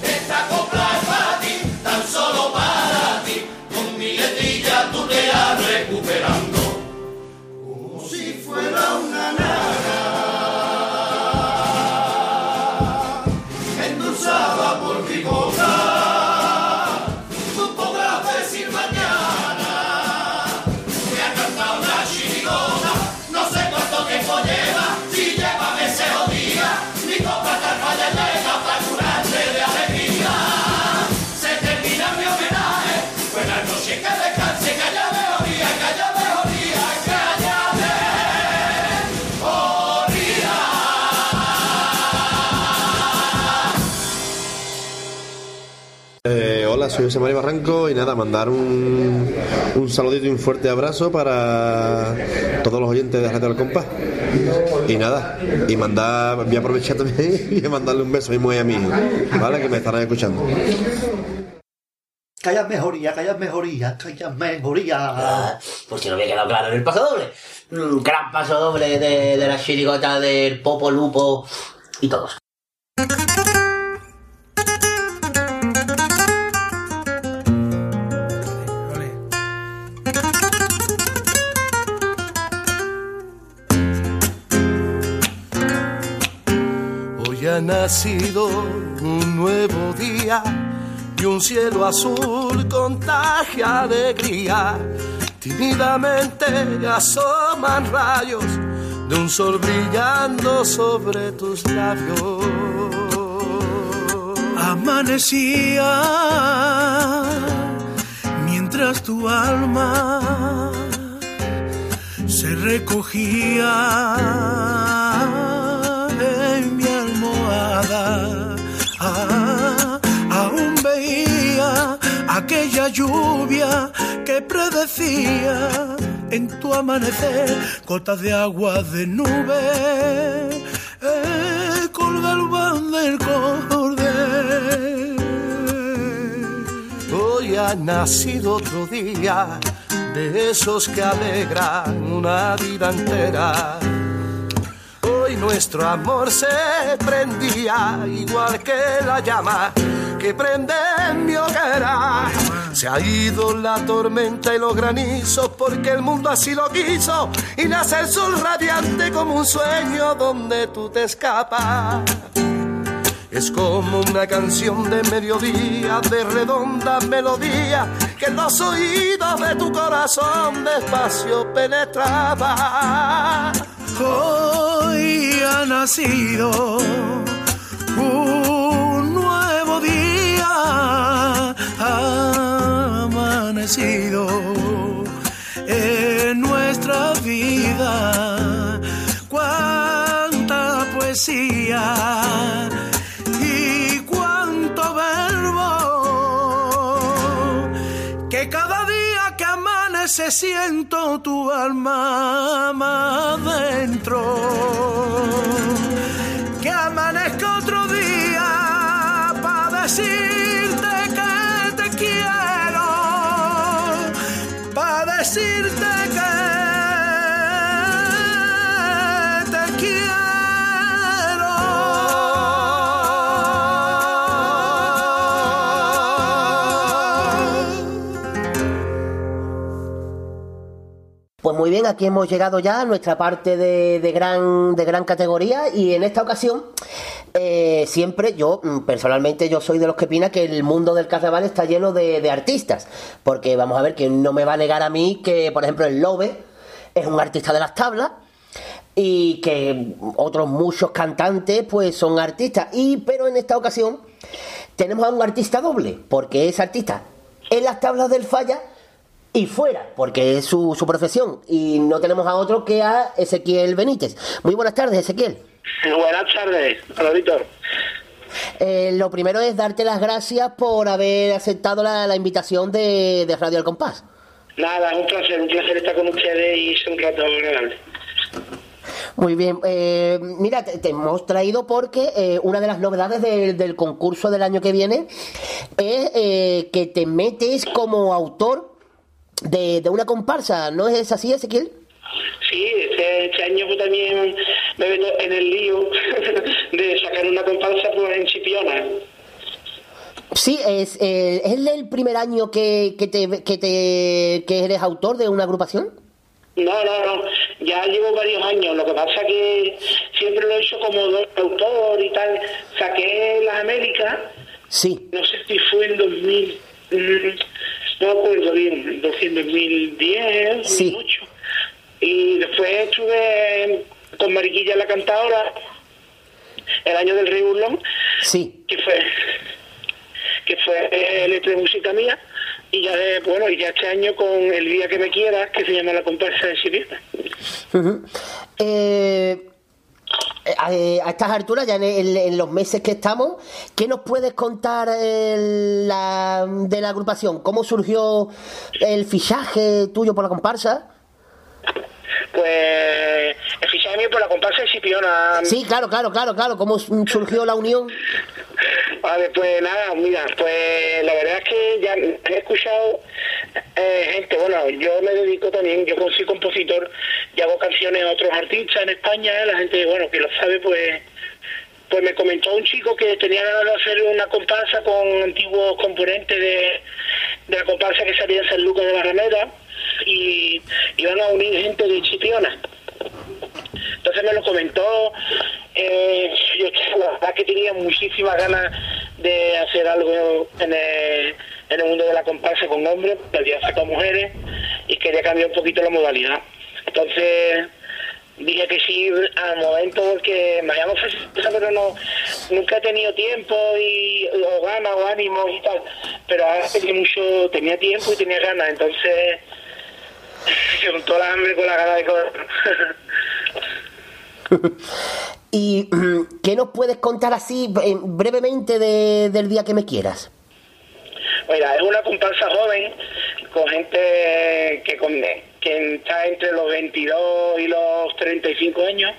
Soy José María Barranco y nada, mandar un, un saludito y un fuerte abrazo para todos los oyentes de Radio del Compás. Y nada, y mandar, voy a aprovechar también y mandarle un beso a mi a mi hijo, ¿vale? Que me estarán escuchando. Haya mejoría, haya mejoría, haya mejoría. Por si no había quedado claro en el paso doble. Un gran paso doble de, de la chirigota del Popo Lupo y todos. Hoy ha nacido un nuevo día y un cielo azul contagia alegría. tímidamente asoman rayos de un sol brillando sobre tus labios. Amanecía mientras tu alma se recogía Ah, aún veía aquella lluvia que predecía en tu amanecer gotas de agua de nube eh, colgaban del cordel. Hoy ha nacido otro día de esos que alegran una vida entera. Hoy nuestro amor se prendía igual que la llama que prende en mi hoguera. Se ha ido la tormenta y los granizos porque el mundo así lo quiso y nace el sol radiante como un sueño donde tú te escapas. Es como una canción de mediodía, de redonda melodía, que en los oídos de tu corazón despacio penetraba. Hoy ha nacido un nuevo día, ha amanecido en nuestra vida. Cuánta poesía amanece siento tu alma más dentro. Que amanezca otro día para decirte que te quiero para decirte que Pues muy bien, aquí hemos llegado ya a nuestra parte de, de gran, de gran categoría y en esta ocasión eh, siempre yo, mm, personalmente yo soy de los que opina que el mundo del carnaval está lleno de, de artistas, porque vamos a ver que no me va a negar a mí que, por ejemplo, el Lobe es un artista de las tablas y que otros muchos cantantes pues son artistas y pero en esta ocasión tenemos a un artista doble porque es artista en las tablas del falla y fuera, porque es su, su profesión. Y no tenemos a otro que a Ezequiel Benítez. Muy buenas tardes, Ezequiel. Buenas tardes, Víctor. Eh, lo primero es darte las gracias por haber aceptado la, la invitación de, de Radio Al Compás. Nada, un placer, un placer estar con ustedes y es un agradable. Muy bien, eh, mira, te, te hemos traído porque eh, una de las novedades del- del concurso del año que viene es eh, que te metes como autor de, de una comparsa, ¿no es así, Ezequiel? Sí, este, este año pues también me meto en el lío de sacar una comparsa pues, en Chipiona. Sí, es, eh, ¿es el primer año que, que, te, que, te, que eres autor de una agrupación? No, no, no, ya llevo varios años, lo que pasa que siempre lo he hecho como autor y tal. Saqué Las Américas, Sí. no sé si fue en 2000, mm, no acuerdo bien, 2010, Sí. 2008. Y después estuve con Mariquilla la cantadora, el año del Rey Burlón, Sí. que fue que fue eh, letra y música mía, y ya de, bueno, y ya este año con El Día que me quieras, que se llama la comparsa de Sibieta. Ujú. Eh, a, a estas alturas, ya en, en- en los meses que estamos, ¿qué nos puedes contar eh, la- de la agrupación? ¿Cómo surgió el fichaje tuyo por la comparsa? Pues el fichaje mío por la comparsa de Sipiona. Sí, claro, claro, claro, claro. ¿Cómo surgió la unión? Vale, pues nada, mira, pues la verdad es que ya he escuchado eh, gente, bueno, yo me dedico también, yo soy compositor y hago canciones a otros artistas en España, la gente, bueno, que lo sabe, pues pues me comentó un chico que tenía ganas de hacer una comparsa con antiguos componentes de, de la comparsa que salía en San Lucas de Barrameda y iban a unir gente de Chipiona. Entonces me lo comentó, eh, yo la verdad que tenía muchísimas ganas de hacer algo en el, en el mundo de la comparsa con hombres, había sacado mujeres, y quería cambiar un poquito la modalidad. Entonces dije que sí al momento porque me habían ofrecido, pero no, nunca he tenido tiempo y o ganas o ánimos y tal. Pero ahora tenía mucho, tenía tiempo y tenía ganas, entonces se juntó la hambre con la gana de comer. ¿Y mm, qué nos puedes contar así eh, brevemente de- del día que me quieras? Mira, es una comparsa joven con gente que, con- que está entre los 22 y los 35 años.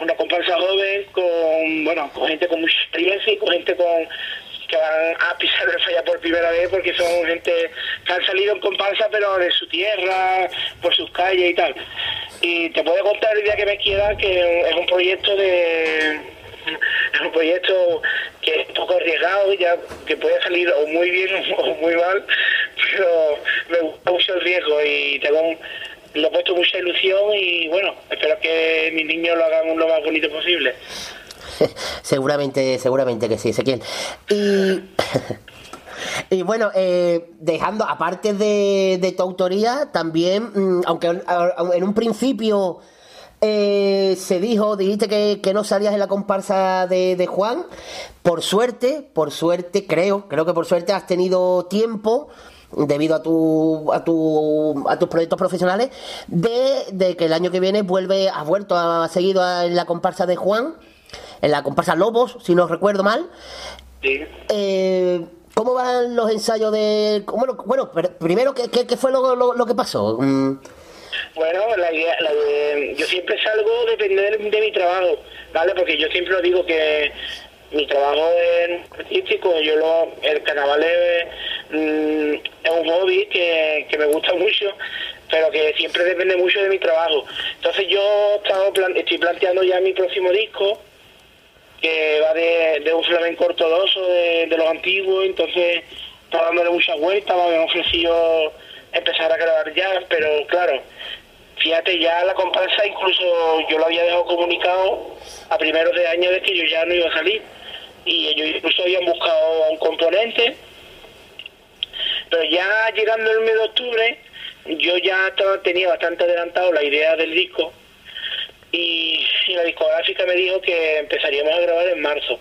Una comparsa joven con, bueno, con gente con mucha experiencia y con gente con que van a pisar el falla por primera vez porque son gente que han salido en comparsa pero de su tierra, por sus calles y tal. Y te puedo contar el día que me quiera que es un proyecto de es un proyecto que es un poco arriesgado, ya que puede salir o muy bien o muy mal, pero me gusta mucho el riesgo y tengo un- le he puesto mucha ilusión y bueno, espero que mis niños lo hagan lo más bonito posible. Seguramente, seguramente que sí, Ezequiel. Y, y bueno, eh, dejando, aparte de, de tu autoría, también, mm, aunque en un principio eh, se dijo, dijiste que, que no salías en la comparsa de, Juan, por suerte, por suerte, creo, creo que por suerte has tenido tiempo debido a tu a tu a tus proyectos profesionales de, que el año que viene vuelve has vuelto a seguido en la comparsa de Juan en la comparsa Lobos, si no recuerdo mal. Eh, ¿Cómo van los ensayos de...? Bueno, bueno primero, ¿qué, qué, qué fue lo, lo- lo que pasó? Mm, Bueno, la idea, la de- yo siempre salgo depende de, mi trabajo, ¿vale? Porque yo siempre lo digo que mi trabajo es artístico, yo lo, el carnaval es, mm, es un hobby que, que me gusta mucho, pero que siempre depende mucho de mi trabajo. Entonces yo estado plan- estoy planteando ya mi próximo disco, que va de, de un flamenco ortodoxo de, de los antiguos, entonces está dándole muchas vueltas, me habían ofrecido empezar a grabar ya, pero claro, fíjate, ya la comparsa incluso yo lo había dejado comunicado a primeros de año de que yo ya no iba a salir, y ellos incluso habían buscado a un componente, pero ya llegando el mes de octubre, yo ya tenía bastante adelantado la idea del disco, y, la discográfica me dijo que empezaríamos a grabar en marzo.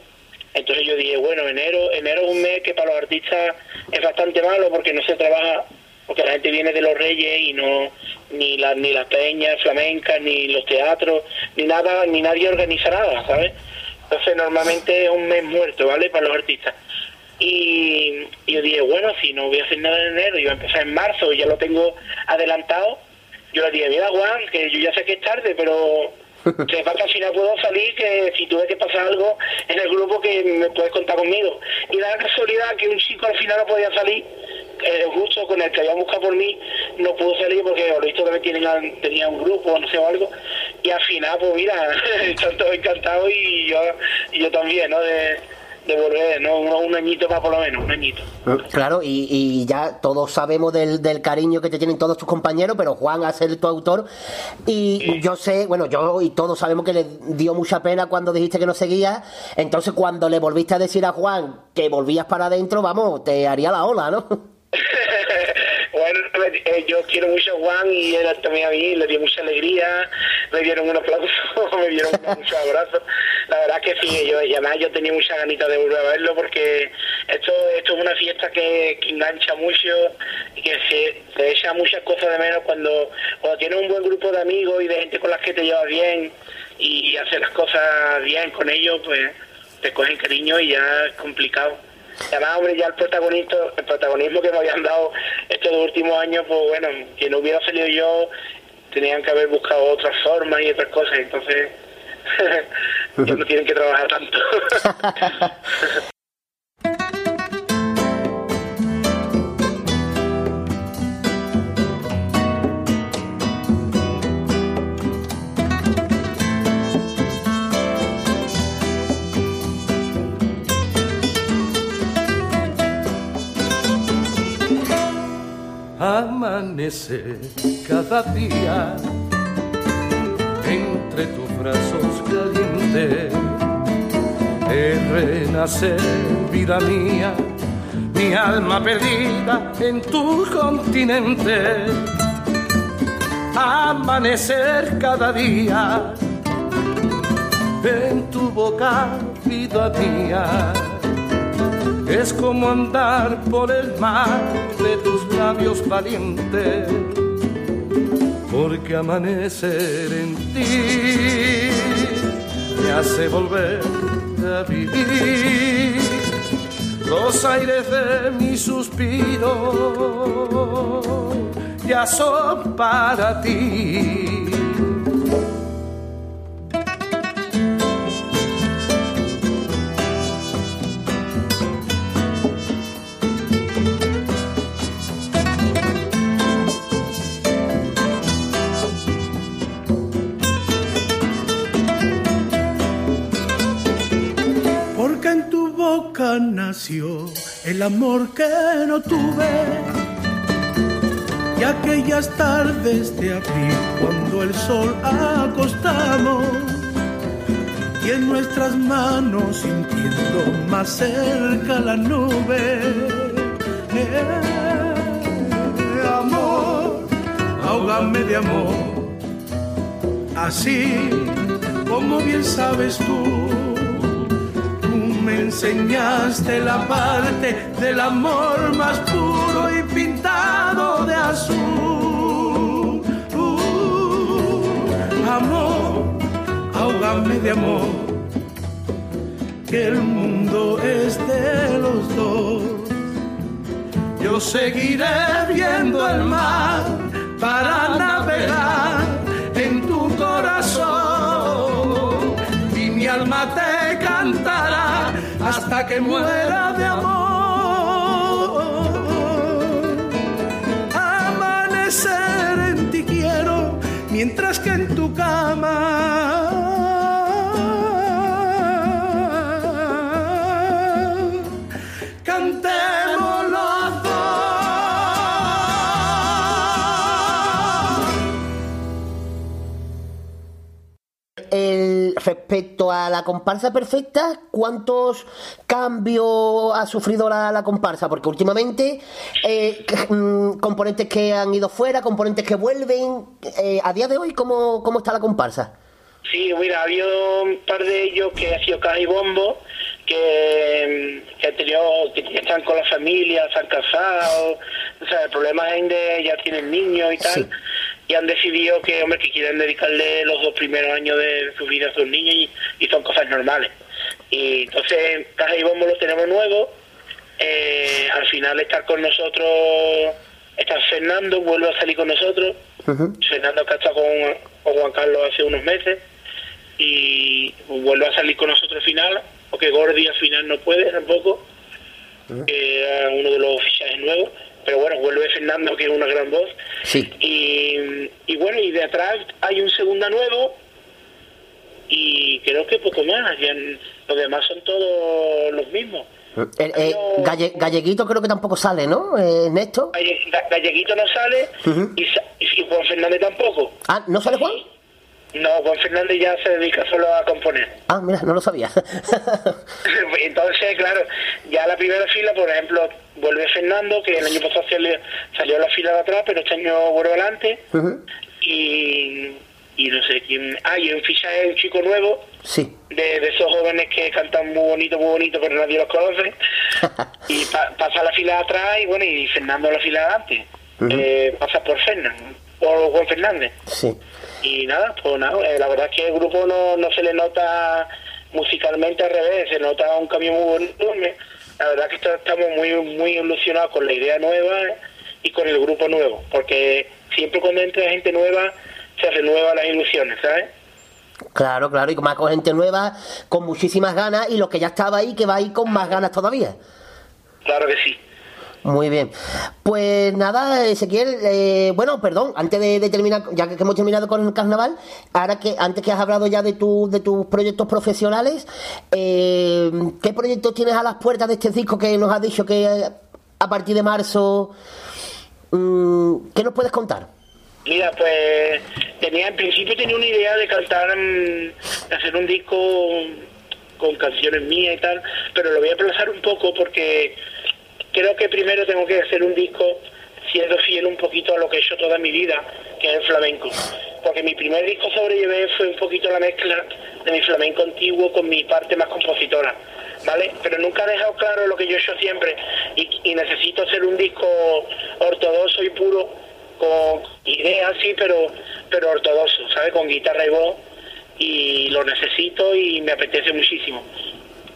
Entonces yo dije, bueno, enero, enero es un mes que para los artistas es bastante malo porque no se trabaja, porque la gente viene de los reyes y no, ni las ni las peñas flamencas, ni los teatros, ni nada, ni nadie organiza nada, ¿sabes? Entonces normalmente es un mes muerto, ¿vale? Para los artistas. Y, y yo dije, bueno, si no voy a hacer nada en enero, voy a empezar en marzo, y ya lo tengo adelantado, yo le dije, mira Juan, que yo ya sé que es tarde, pero que para que al final puedo salir, que si tuve que pasar algo en el grupo, que me puedes contar conmigo. Y la casualidad que un chico al final no podía salir, eh, justo con el que había buscado por mí, no pudo salir porque lo visto también tienen, tenía un grupo, no sé o algo. Y al final, pues mira, están todos encantados y yo, y yo también, ¿no? De, de volver, ¿no? Un, un añito más por lo menos, un añito. Claro, y, y ya todos sabemos del, del cariño que te tienen todos tus compañeros, pero Juan a ser tu autor. Y yo sé, bueno, yo y todos sabemos que le dio mucha pena cuando dijiste que no seguías. Entonces, cuando le volviste a decir a Juan que volvías para adentro, vamos, te haría la ola, ¿no? Bueno, eh, yo quiero mucho a Juan y él también a mí, le dio mucha alegría, me dieron un aplauso, me dieron muchos abrazos. La verdad que sí, yo, además yo tenía mucha ganita de volver a verlo porque esto, esto es una fiesta que, que engancha mucho y que se, se echa muchas cosas de menos cuando, cuando tienes un buen grupo de amigos y de gente con las que te llevas bien y hacer las cosas bien con ellos, pues te cogen cariño y ya es complicado. Además, hombre, ya el protagonista, el protagonismo que me habían dado estos últimos años, pues bueno, que no hubiera salido yo, tenían que haber buscado otras formas y otras cosas, entonces no tienen que trabajar tanto. amanece cada día entre tus brazos calientes. Es renacer, vida mía, mi alma perdida en tu continente. amanecer cada día en tu boca, vida mía. Es como andar por el mar de tus labios valientes, porque amanecer en ti me hace volver a vivir los aires de mi suspiro ya son para ti. El amor que no tuve. Y aquellas tardes de abril, cuando el sol acostamos, y en nuestras manos sintiendo más cerca la nube. Eh, amor, ahógame de amor, así como bien sabes tú enseñaste la parte del amor más puro y pintado de azul. Uh, amor, ahógame de amor, que el mundo es de los dos. Yo seguiré viendo el mar para navegar en tu corazón y mi alma te cantará hasta que muera de amor. Amanecer en ti quiero mientras que en tu cama la comparsa perfecta, ¿cuántos cambios ha sufrido la, la comparsa? Porque últimamente eh, mm, componentes que han ido fuera, componentes que vuelven. eh, a día de hoy, ¿cómo, cómo está la comparsa? Sí, mira, ha habido un par de ellos que ha sido caja y bombo, que, que han tenido, que están con la familia, se han casado, o sea, el problema es de ya tienen niños y tal, y han decidido que, hombre, que quieren dedicarle los dos primeros años de su vida a sus niños y, y son cosas normales. Y entonces, caja y bombo los tenemos nuevos, eh, al final estar con nosotros, está Fernando, vuelve a salir con nosotros, Fernando que ha estado con, con Juan Carlos hace unos meses. Y vuelve a salir con nosotros al final, porque Gordy al final no puede tampoco, que era uno de los fichajes nuevos, pero bueno, vuelve Fernando que es una gran voz. Sí. Y, y bueno, y de atrás hay un segunda nuevo y creo que poco más, ya los demás son todos los mismos. Eh, eh, Galle- Galleguito creo que tampoco sale, ¿no? Eh, Néstor. Galle- Ga- Galleguito no sale Ujú. y, sa- y Juan Fernández tampoco. Ah, ¿no sale Juan? No, Juan Fernández ya se dedica solo a componer. Ah, mira, no lo sabía. Entonces, claro, ya la primera fila, por ejemplo, vuelve Fernando, que el año pasado salió, salió a la fila de atrás, pero este año vuelve adelante. Y, y no sé quién. Ah, y un fichaje un chico nuevo, Sí. de, de esos jóvenes que cantan muy bonito, muy bonito, pero nadie los conoce. y pa- pasa a la fila de atrás y bueno, y Fernando a la fila de adelante. Eh, pasa por Fernando, por Juan Fernández. Sí. Y nada, pues nada, eh, la verdad es que el grupo no, no se le nota musicalmente al revés, se nota un cambio muy bonito. Me- La verdad es que estamos muy muy ilusionados con la idea nueva y con el grupo nuevo, porque siempre cuando entra gente nueva se renuevan las ilusiones, ¿sabes? Claro, claro, y más con gente nueva, con muchísimas ganas, y los que ya estaba ahí, que va ahí con más ganas todavía. Claro que sí. Muy bien. Pues nada, Ezequiel, eh, bueno, perdón, antes de, de terminar, ya que hemos terminado con el carnaval, ahora que antes que has hablado ya de, tu, de tus proyectos profesionales, eh, ¿qué proyectos tienes a las puertas de este disco que nos has dicho que eh, a partir de marzo, mm, ¿qué nos puedes contar? Mira, pues tenía en principio tenía una idea de cantar, mm, de hacer un disco con canciones mías y tal, pero lo voy a aplazar un poco porque creo que primero tengo que hacer un disco siendo fiel un poquito a lo que he hecho toda mi vida, que es el flamenco. Porque mi primer disco sobrellevé fue un poquito la mezcla de mi flamenco antiguo con mi parte más compositora, ¿vale? Pero nunca he dejado claro lo que yo he hecho siempre y, necesito hacer un disco ortodoxo y puro con ideas sí, pero pero ortodoxo, ¿sabes? Con guitarra y voz y lo necesito y me apetece muchísimo.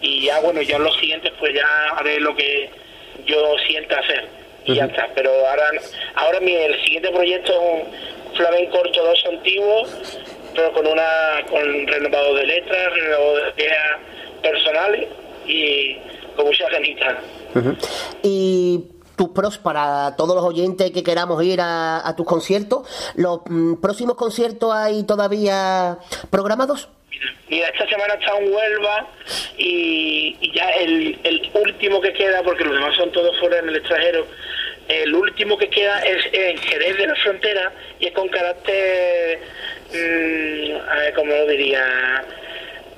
Y ya bueno, ya en los siguientes pues ya haré lo que yo sienta hacer y ya está. Pero ahora ahora mi el siguiente proyecto es un flamenco ortodoxo antiguo, pero con una con renovado de letras, renovado de ideas personales y con mucha ganitas. Y tus pros para todos los oyentes que queramos ir a, a tus conciertos. ¿Los mm, próximos conciertos hay todavía programados? Mira, esta semana está en Huelva y, y ya el, el último que queda, porque los demás son todos fuera en el extranjero, el último que queda es en Jerez de la Frontera y es con carácter, mm, a ver, ¿cómo lo diría?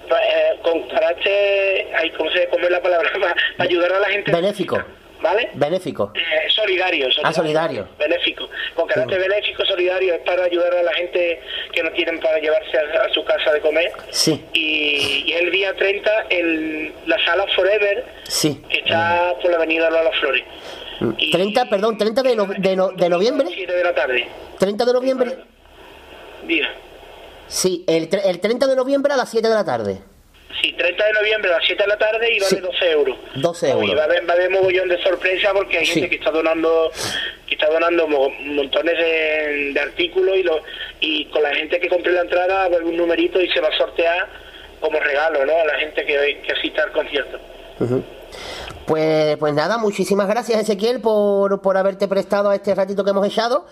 Eh, con carácter, ay, ¿cómo, se, ¿cómo es la palabra? Para, ayudar a la gente. Benéfico. ¿Vale? Benéfico. Eh, solidario, Ah, solidario. benéfico, con carácter benéfico, solidario, es para ayudar a la gente que no tienen para llevarse a, a su casa de comer. Sí, Y, y el día 30 en la sala Forever, sí. que está por la avenida Lola Flores, 30, perdón, 30 de, no- de, no- de noviembre. 7 de la tarde. 30 de noviembre. Diga. Sí, el, el 30 de noviembre a las 7 de la tarde. Sí, 30 de noviembre a las 7 de la tarde y vale Sí. 12 euros. 12 euros. Y va a haber, va a haber mogollón de sorpresa porque hay Sí. gente que está donando que está donando mo- montones de, de artículos y lo, y con la gente que compre la entrada va a haber un numerito y se va a sortear como regalo ¿no? a la gente que, que asista al concierto. Pues, pues nada, muchísimas gracias Ezequiel por, por haberte prestado a este ratito que hemos echado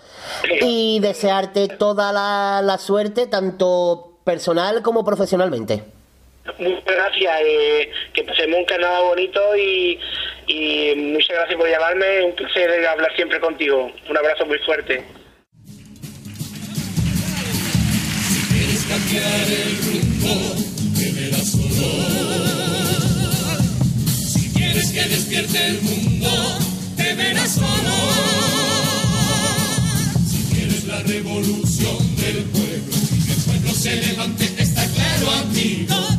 y desearte toda la, la suerte, tanto personal como profesionalmente. Muchas gracias, eh, que pasemos un carnaval bonito y, y muchas gracias por llamarme, un placer hablar siempre contigo. Un abrazo muy fuerte. quieres cambiar el rumbo, te verás solo. Si quieres que despierte el mundo, te verás solo. Si quieres la revolución del pueblo, que el pueblo se levante, está claro, amigo,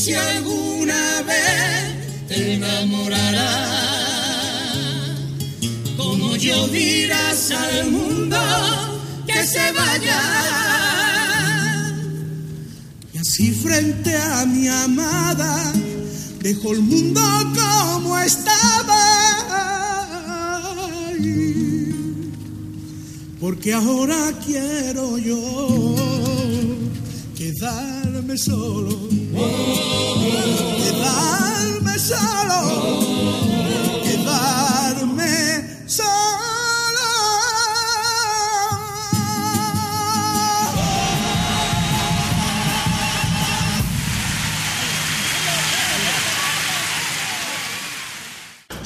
si alguna vez te enamorarás, yo dirás al mundo que se vaya. Y así frente a mi amada, dejo el mundo como estaba. Porque ahora quiero yo quedarme solo. Quedarme solo. Quedarme solo.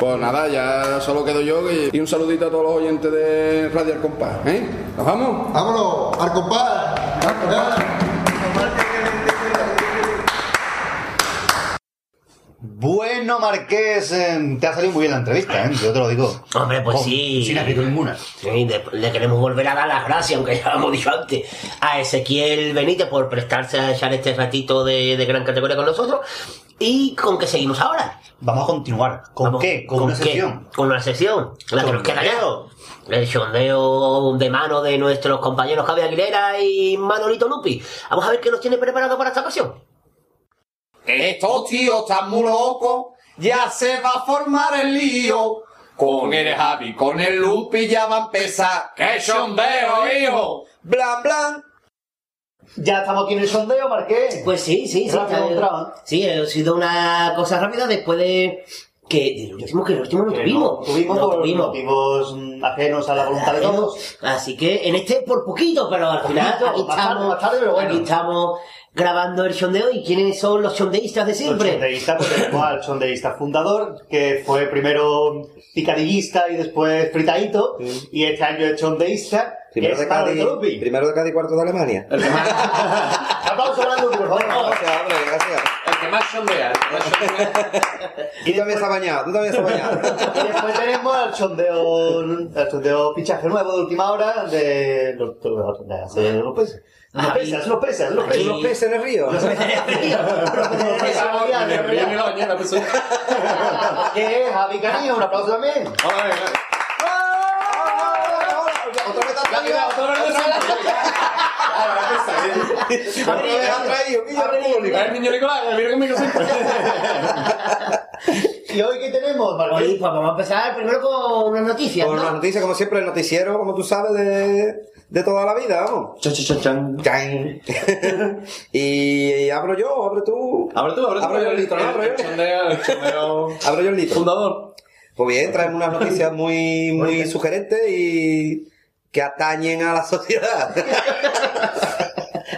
Pues nada, ya solo quedo yo y, y un saludito a todos los oyentes de Radio El Compás. ¿eh? ¿Nos vamos? ¡Vámonos! ¡Al compás! Bueno, Marqués, eh, te ha salido muy bien la entrevista, ¿eh? Yo te lo digo. Hombre, pues Con- sí. Sin actitud ninguna. Sí, le queremos volver a dar las gracias, aunque ya lo hemos dicho antes, a Ezequiel Benítez por prestarse a echar este ratito de, de gran categoría con nosotros. ¿Y con qué seguimos ahora? Vamos a continuar. ¿Con Vamos- qué? Con, una qué? sección. Con una sección, la que nos queda ya. El sondeo de mano de nuestros compañeros Javi Aguilera y Manolito Lupi. Vamos a ver qué nos tiene preparado para esta ocasión. Estos tíos están muy locos, ya se va a formar el lío. Con el Javi, con el Lupi ya va a empezar. ¡Qué sondeo, hijo! Blan, blan. Ya estamos aquí en el sondeo, Marqués. Pues sí, sí, sí. Rápido, sí, ha sido una cosa rápida después de que el último que el último no tuvimos. no tuvimos No por tuvimos. motivos ajenos a la voluntad de todos. Así que en este por poquito, pero al final Poquito, aquí más tarde, estamos, más tarde, pero bueno. aquí estamos grabando el sondeo y quiénes son los sondeístas de siempre. sondeísta, pues tenemos al sondeísta fundador, que fue primero picadillista y después fritadito, y este año es sondeísta. Primero es de, Cádiz, primero de Cádiz, cuarto de Alemania. Aplauso para Lupi, por favor. Gracias, hombre, gracias. Más sondea. Tú también has bañado, tú también se has bañado. Y después tenemos el sondeo, el sondeo fichaje nuevo de última hora de los, de los, peces. Los Ah, peces, los peces, los peces. Unos peces en el río. Los peces en el río. Los peces en el río. Que es Javi Canillo, un aplauso también. Otra vez has traído. Otra vez has traído. que yo no puedo ni- El niño Nicolás, mira conmigo siempre. ¿Y hoy qué tenemos, Marqués? pues vamos a empezar primero con unas noticias, Con ¿no? las noticias, como siempre, el noticiero, como tú sabes, de, de toda la vida, vamos. Chan. y abro yo, o abre tú. Abre tú, abre tú. Abro yo el litro, ¿no? Abro yo. Abro yo el litro. fundador. Pues bien, traemos unas noticias muy, muy sugerentes y que atañen a la sociedad.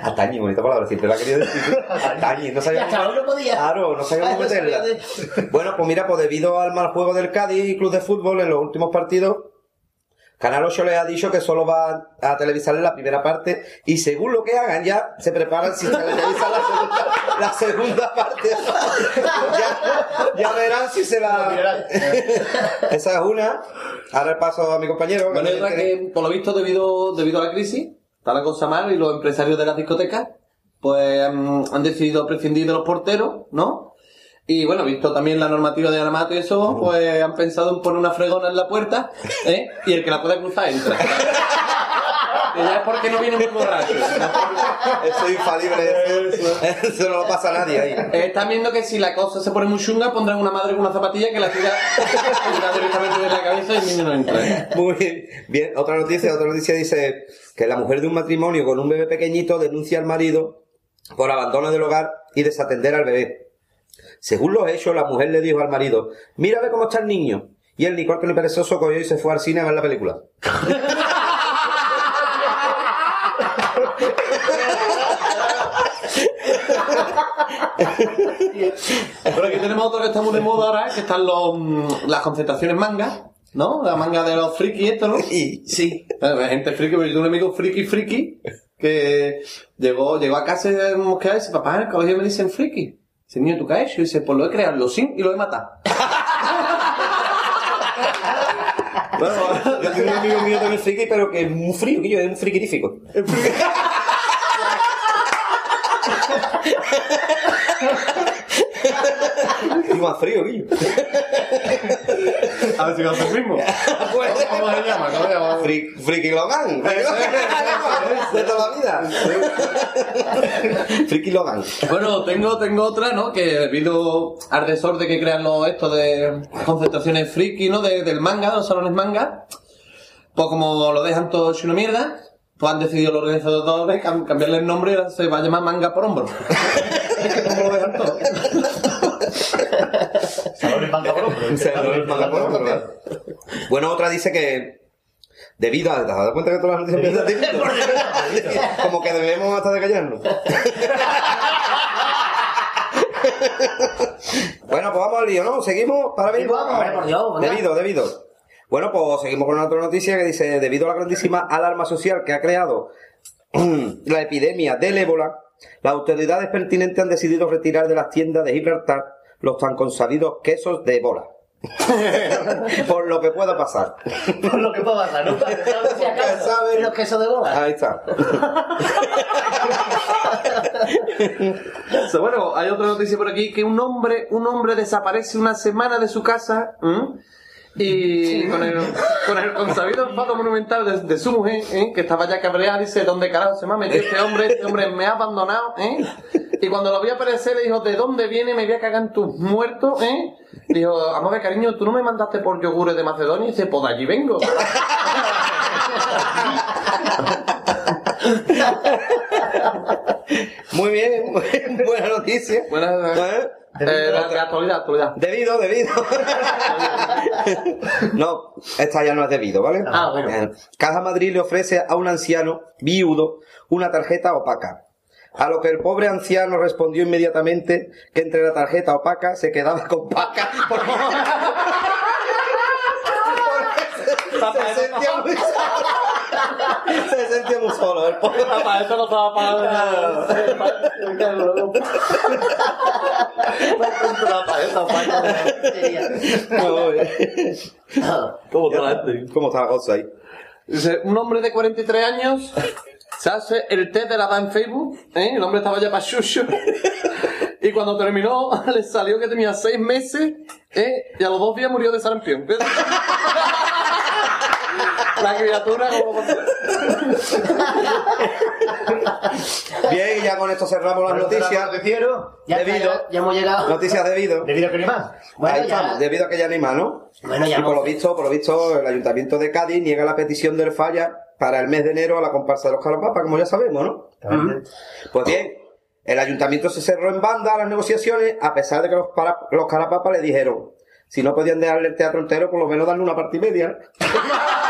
atañen, bonita palabra, siempre la querido decir. Atañen, no Ya sabía hasta hoy no podía. Claro, no sabíamos meterla. Bueno, pues mira, pues debido al mal juego del Cádiz y Club de Fútbol en los últimos partidos, Canal 8 les ha dicho que solo va a televisarle la primera parte y según lo que hagan ya se preparan si se televisa la segunda, la segunda parte. ya, ya verán si se la... Esa es una. Ahora el paso a mi compañero. Bueno, tiene- que, por lo visto, debido, debido a la crisis, está la cosa mal y los empresarios de las discotecas, pues mm, han decidido prescindir de los porteros, ¿no? Y bueno, visto también la normativa de armato y eso, pues han pensado en poner una fregona en la puerta, ¿eh? Y el que la pueda cruzar entra. Y ya es porque no viene muy borracho. Eso es infalible, eso, eso no lo pasa a nadie ahí. Están viendo que si la cosa se pone muy chunga, pondrán una madre con una zapatilla que la tira, tira directamente de la cabeza y el niño no entra. Muy bien. Bien, otra noticia, otra noticia dice que la mujer de un matrimonio con un bebé pequeñito denuncia al marido por abandono del hogar y desatender al bebé. Según los hechos, la mujer le dijo al marido, ver cómo está el niño. Y él, ni cual que ni perezoso, cogió y se fue al cine a ver la película. Pero aquí tenemos otro que está muy de moda ahora, que están los, mm, las concentraciones manga, ¿no? La manga de los friki esto, ¿no? Sí. Hay gente friki, pero yo tengo un amigo friki friki que llegó, llegó a casa de mosquear y dice, papá, en el colegio me dicen friki. Dice, niño, ¿tú hecho? Y dice, pues lo he creado en los sim y lo he matado. Bueno, yo tengo un amigo mío también friki, pero que es muy frío, que yo es un friquirífico. Más frío, Guillo. A ver si va a ser el mismo. ¿Cómo se llama? ¿Cómo se llama? Fri- Friki Logan. De toda la vida. Friki Logan. Bueno, tengo, tengo otra, ¿no? Que debido al desorden que crean los estos de concentraciones friki, ¿no? De- del manga, de los salones manga, pues como lo dejan todo hecho una mierda, pues han decidido los organizadores cam- cambiarle el nombre y ahora se va a llamar manga por hombro. ¿Cómo lo dejan todo? Salones manga por hombro. Salones manga por hombro. Bueno, otra dice que debido a... ¿Te has dado cuenta que todas las noticias empiezan? Como que debemos hasta de callarnos. bueno, pues vamos al lío, ¿no? Seguimos para ver. Sí, vamos, por Dios. Debido, debido. Bueno, pues seguimos con otra noticia que dice, debido a la grandísima alarma social que ha creado la epidemia del ébola, las autoridades pertinentes han decidido retirar de las tiendas de Gibraltar los tan consabidos quesos de bola. Por lo que pueda pasar. Por lo que pueda pasar, ¿no? ¿Sabes si acaso? Los quesos de bola. Ahí está. So, bueno, hay otra noticia por aquí que un hombre, un hombre desaparece una semana de su casa. Y con el, con el consabido enfado monumental de, de su mujer, ¿eh? que estaba ya cabreada, dice, ¿dónde carajo se me ha metido este hombre? Este hombre me ha abandonado, ¿eh? Y cuando lo vi aparecer le dijo, ¿de dónde viene? Me voy a cagar en tus muertos, ¿eh? Dijo, vamos a ver, cariño, ¿tú no me mandaste por yogures de Macedonia? Y dice, pues de allí vengo. Muy bien, buena noticia. Buena, ¿Eh? De, actualidad, actualidad. Debido, debido. no, esta ya no es debido, ¿vale? Ah, bueno. Caja Madrid le ofrece a un anciano viudo una tarjeta opaca. A lo que el pobre anciano respondió inmediatamente que entre la tarjeta opaca se quedaba con paca. Porque se sentía muy. Se sentía muy solo. El pobre. Papá, eso no estaba pagado. ¿Cómo está la ¿Cómo está la cosa ahí? Dice, un hombre de 43 años se hace el test de la edad en Facebook, ¿eh? el hombre estaba ya para chucho, y cuando terminó le salió que tenía 6 meses, ¿eh? y a los dos días murió de sarampión. La criatura como... Bien, y ya con esto cerramos las noticias. Ya, Debido. ya, ya hemos llegado. Noticias debido. Debido a que no hay más. Bueno, Ahí ya- estamos, debido a que ya no hay más, ¿no? Bueno, ya y por lo visto, por lo visto, el Ayuntamiento de Cádiz niega la petición del falla para el mes de enero a la comparsa de los Calapapas, como ya sabemos, ¿no? Pues bien, el Ayuntamiento se cerró en banda a las negociaciones, a pesar de que los, para- los Calapapas le dijeron, si no podían dejarle el teatro entero, por lo menos darle una parte y media.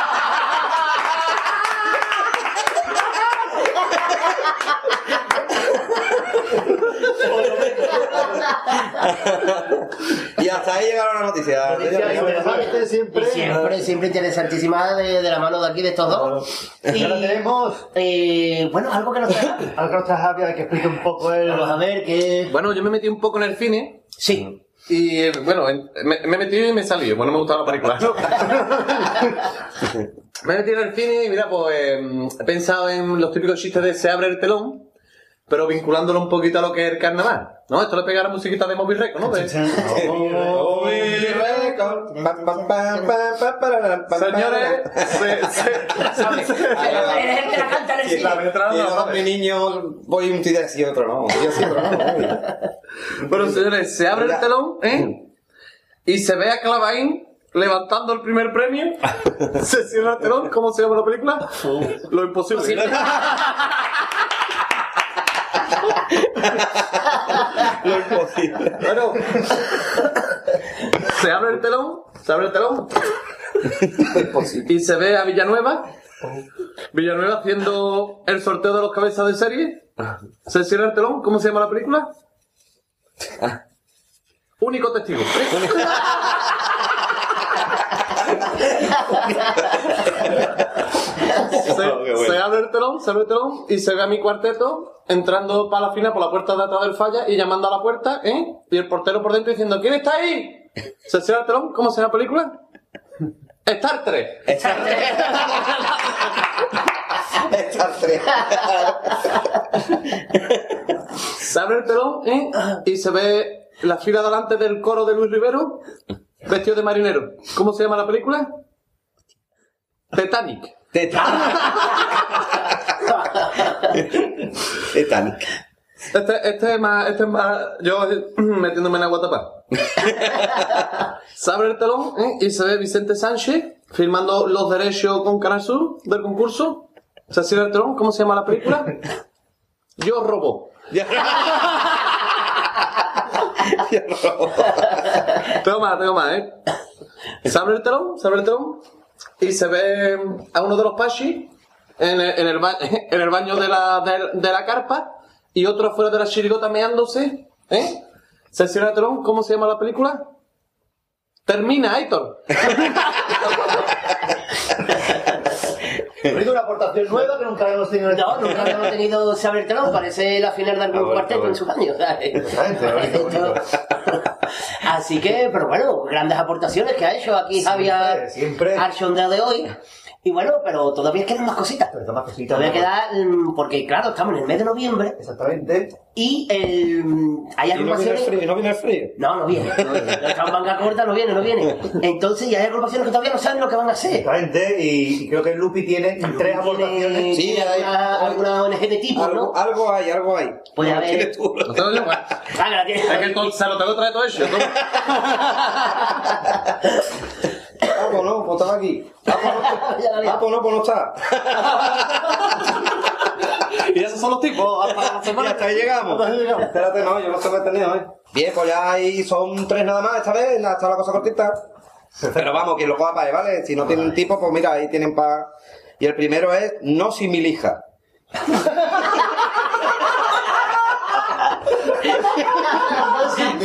y hasta ahí llegaron las noticias. Interesante siempre. Y siempre, siempre interesantísima de, de la mano de aquí, de estos dos. Y ahora tenemos, eh, bueno, algo que nos trae. algo que nos trae que explique un poco el... Vamos a ver que... Bueno, yo me metí un poco en el cine. Sí. Y bueno, en- me, me metí y me salí. Bueno, me gustaba la película. ¿no? me metí en el cine y mira, pues eh, he pensado en los típicos chistes de se abre el telón, pero vinculándolo un poquito a lo que es el carnaval. ¿No? Esto le pega la musiquita de Móvil Record, ¿no? De- Señores, se, la canta en el cine. Y mi niño, voy un día así, otro no. Día sí, otro no. Bueno, señores, se abre el telón, ¿eh? Y se ve a Clavain levantando el primer premio. se cierra el telón. ¿Cómo se llama la película? Lo imposible. Lo imposible. Bueno, se abre el telón, se abre el telón. y se ve a Villanueva. Villanueva haciendo el sorteo de los cabezas de serie. Se cierra el telón. ¿Cómo se llama la película? Único testigo. Se, se abre el telón, se abre el telón y se ve a mi cuarteto entrando para la fina por la puerta de atrás del falla y llamando a la puerta, ¿eh? Y el portero por dentro diciendo, ¿quién está ahí? Se cierra el telón, ¿cómo se llama la película? Star Trek. Star Trek. Se abre el telón, ¿eh? Y se ve la fila delante del coro de Luis Rivero, vestido de marinero. ¿Cómo se llama la película? Titanic. Titanic. Este, este es más, este es más, yo metiéndome en agua tapada. se abre el telón ¿eh? y se ve Vicente Sánchez firmando los derechos con Canal Sur del concurso. Se cierra el telón, ¿cómo se llama la película? Yo robo. tengo más, tengo más, ¿eh? Se abre el telón, se abre el telón y se ve a uno de los pachis en el, en el, baño de la, de, la carpa y otro afuera de la chirigota meándose, ¿eh? El telón, ¿cómo se llama la película? Termina, Aitor. una aportación nueva que nunca habíamos tenido. No, nunca habíamos tenido el telón. Parece la final de algún cuarteto en sus años. ¿sabes? Esto- Así que, pero bueno, grandes aportaciones que ha hecho aquí Javier siempre. al sondeo de hoy. Y bueno, pero todavía quedan más cositas. más cositas. Todavía ¿no? queda, mm, porque claro, estamos en el mes de noviembre. Exactamente. Y el, hay Y no viene el agrupaciones... frío, no viene el frío. No, no viene. No viene. En manga corta, no viene, no viene. Entonces, ya hay agrupaciones que todavía no saben lo que van a hacer. Exactamente, y, y creo que Lupi tiene tres aportaciones. Sí, alguna, alguna ONG de tipo, ¿no? Algo, algo hay, algo hay. Puede No, haber- tienes tú. No te lo ¿eh? Ah, que la tiene- Es que entonces se lo tengo que traer todo hecho. Ah, pues no, pues estaba aquí. Ah, pues no, ah, pues no, pues no está. Y esos son los tipos. hasta la Y hasta ahí llegamos. Espérate, no, yo no sé qué he tenido, ¿eh? Bien, pues ya ahí son tres nada más esta vez, está la cosa cortita. Pero vamos, quien lo coja para ahí, ¿vale? Si no tienen tipo, pues mira, ahí tienen para... Y el primero es no similija.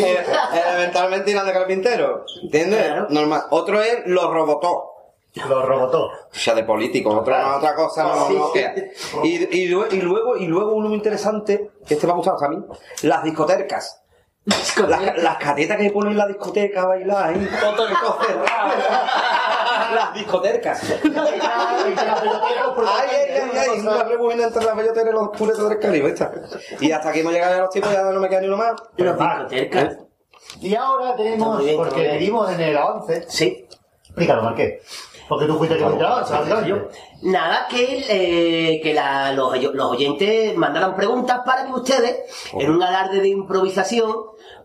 Elementalmente irán de carpintero. ¿Entiendes? Normal. Otro es los robotó. Los robotó. O sea, de político, otra, otra cosa no, Sí, no sí. queda. Y, y, lue- y luego, y luego uno muy interesante, que este me ha gustado mí, las discotecas. Las, las catetas que ponen en la discoteca a bailar, ¿eh? Las discotecas. Ay, ay, ay, ay, una rebujina entre la bellotera y los puretos del Caribe, esta. Y hasta aquí hemos llegado ya a los tipos, ya no me queda ni uno más. Las discotecas. Y ahora tenemos, bien, porque vivimos en el avance. Sí. Explícalo, Marqués. Porque tú fuiste el que al avance, básicamente. Nada, que, eh, que la- los, los oyentes mandaran preguntas para que ustedes, en un alarde de improvisación,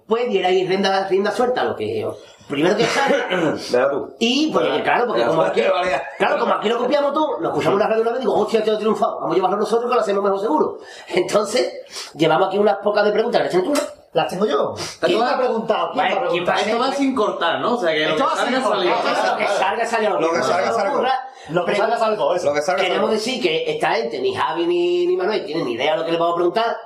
pues dierais rienda, rienda suelta a lo que primero que tú. Y, pues, claro, porque como aquí, Vale. claro, como aquí lo copiamos todo, lo escuchamos en la radio una vez y digo, hostia, te he triunfado, vamos a llevarlo nosotros que lo hacemos mejor seguro. Entonces, llevamos aquí unas pocas de preguntas, ¿las tú? Las tengo yo. ¿Quién te ha preguntado? ¿Quién te ha Vale. Esto va sin cortar, ¿no? O sea, que lo Esto que va salga salió. Lo que salga, salga. Lo que salga, salga. Lo que salga, salgo, eso. Lo que salga, Queremos decir que esta gente, ni Javi ni, ni Manuel, tienen ni idea de lo que le vamos a preguntar,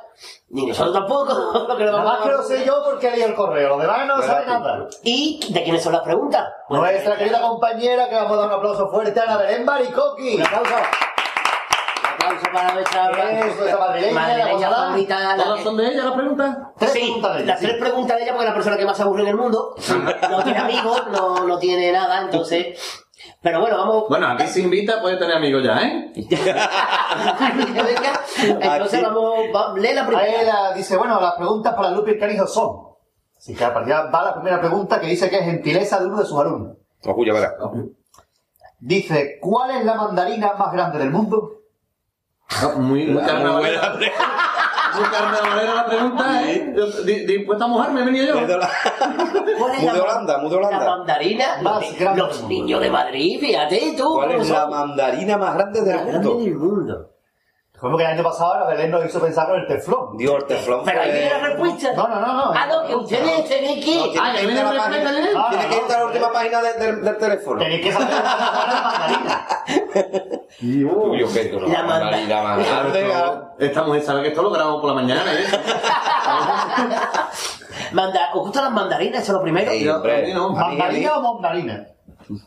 ni nosotros tampoco, lo que le Nada vamos a más que lo sé yo porque leí el correo. Los demás no saben nada. ¿Y de quiénes son las preguntas? Nuestra querida compañera, que vamos a dar un aplauso fuerte, Ana Belén Baricoqui. Un aplauso. Un aplauso para nuestra madrileña, la favorita. ¿Todas son de ella las preguntas? Tres sí, preguntas de ella, las sí. tres preguntas de ella porque es la persona que más se aburre en el mundo. No tiene amigos, no, no tiene nada, entonces... Pero bueno, vamos... Bueno, aquí se invita, puede tener amigos ya, ¿eh? Entonces vamos... Va, lee la primera. Ahí la- dice, bueno, las preguntas para Lupi Canijo son. Así que a partir de ahí va la primera pregunta que dice que es gentileza de uno de sus alumnos. Orgullo, verás. Dice, ¿cuál es la mandarina más grande del mundo? No, muy, muy carnavalera. La pregunta, ¿eh? Di- Dispuesta a mojarme, venía yo. ¿Cuál es Muy de Holanda, muy de Holanda. La mandarina, Más los, grande los del mundo. niños de Madrid, fíjate tú. ¿Cuál es la mandarina más grande del mundo? del mundo. Como que el año pasado la Belén nos hizo pensar en el teflón. Dios, el teflón Pero ahí viene la respuesta. No, no, no, no. Ah, no, que ustedes tienen que... No, tiene Ah, que irte viene la página- respuesta, ¿eh? No, Tiene no, que irte a la última página de- del- del teléfono. Tenéis que saber es la mandarina. Uy, yo qué La mandarina más. Esta mujer sabe que esto lo grabamos por la mañana, ¿eh? Manda- ¿Os gustan las mandarinas? Eso es lo primero. Yo- hombre. no. ¿Mandarina o mandarina?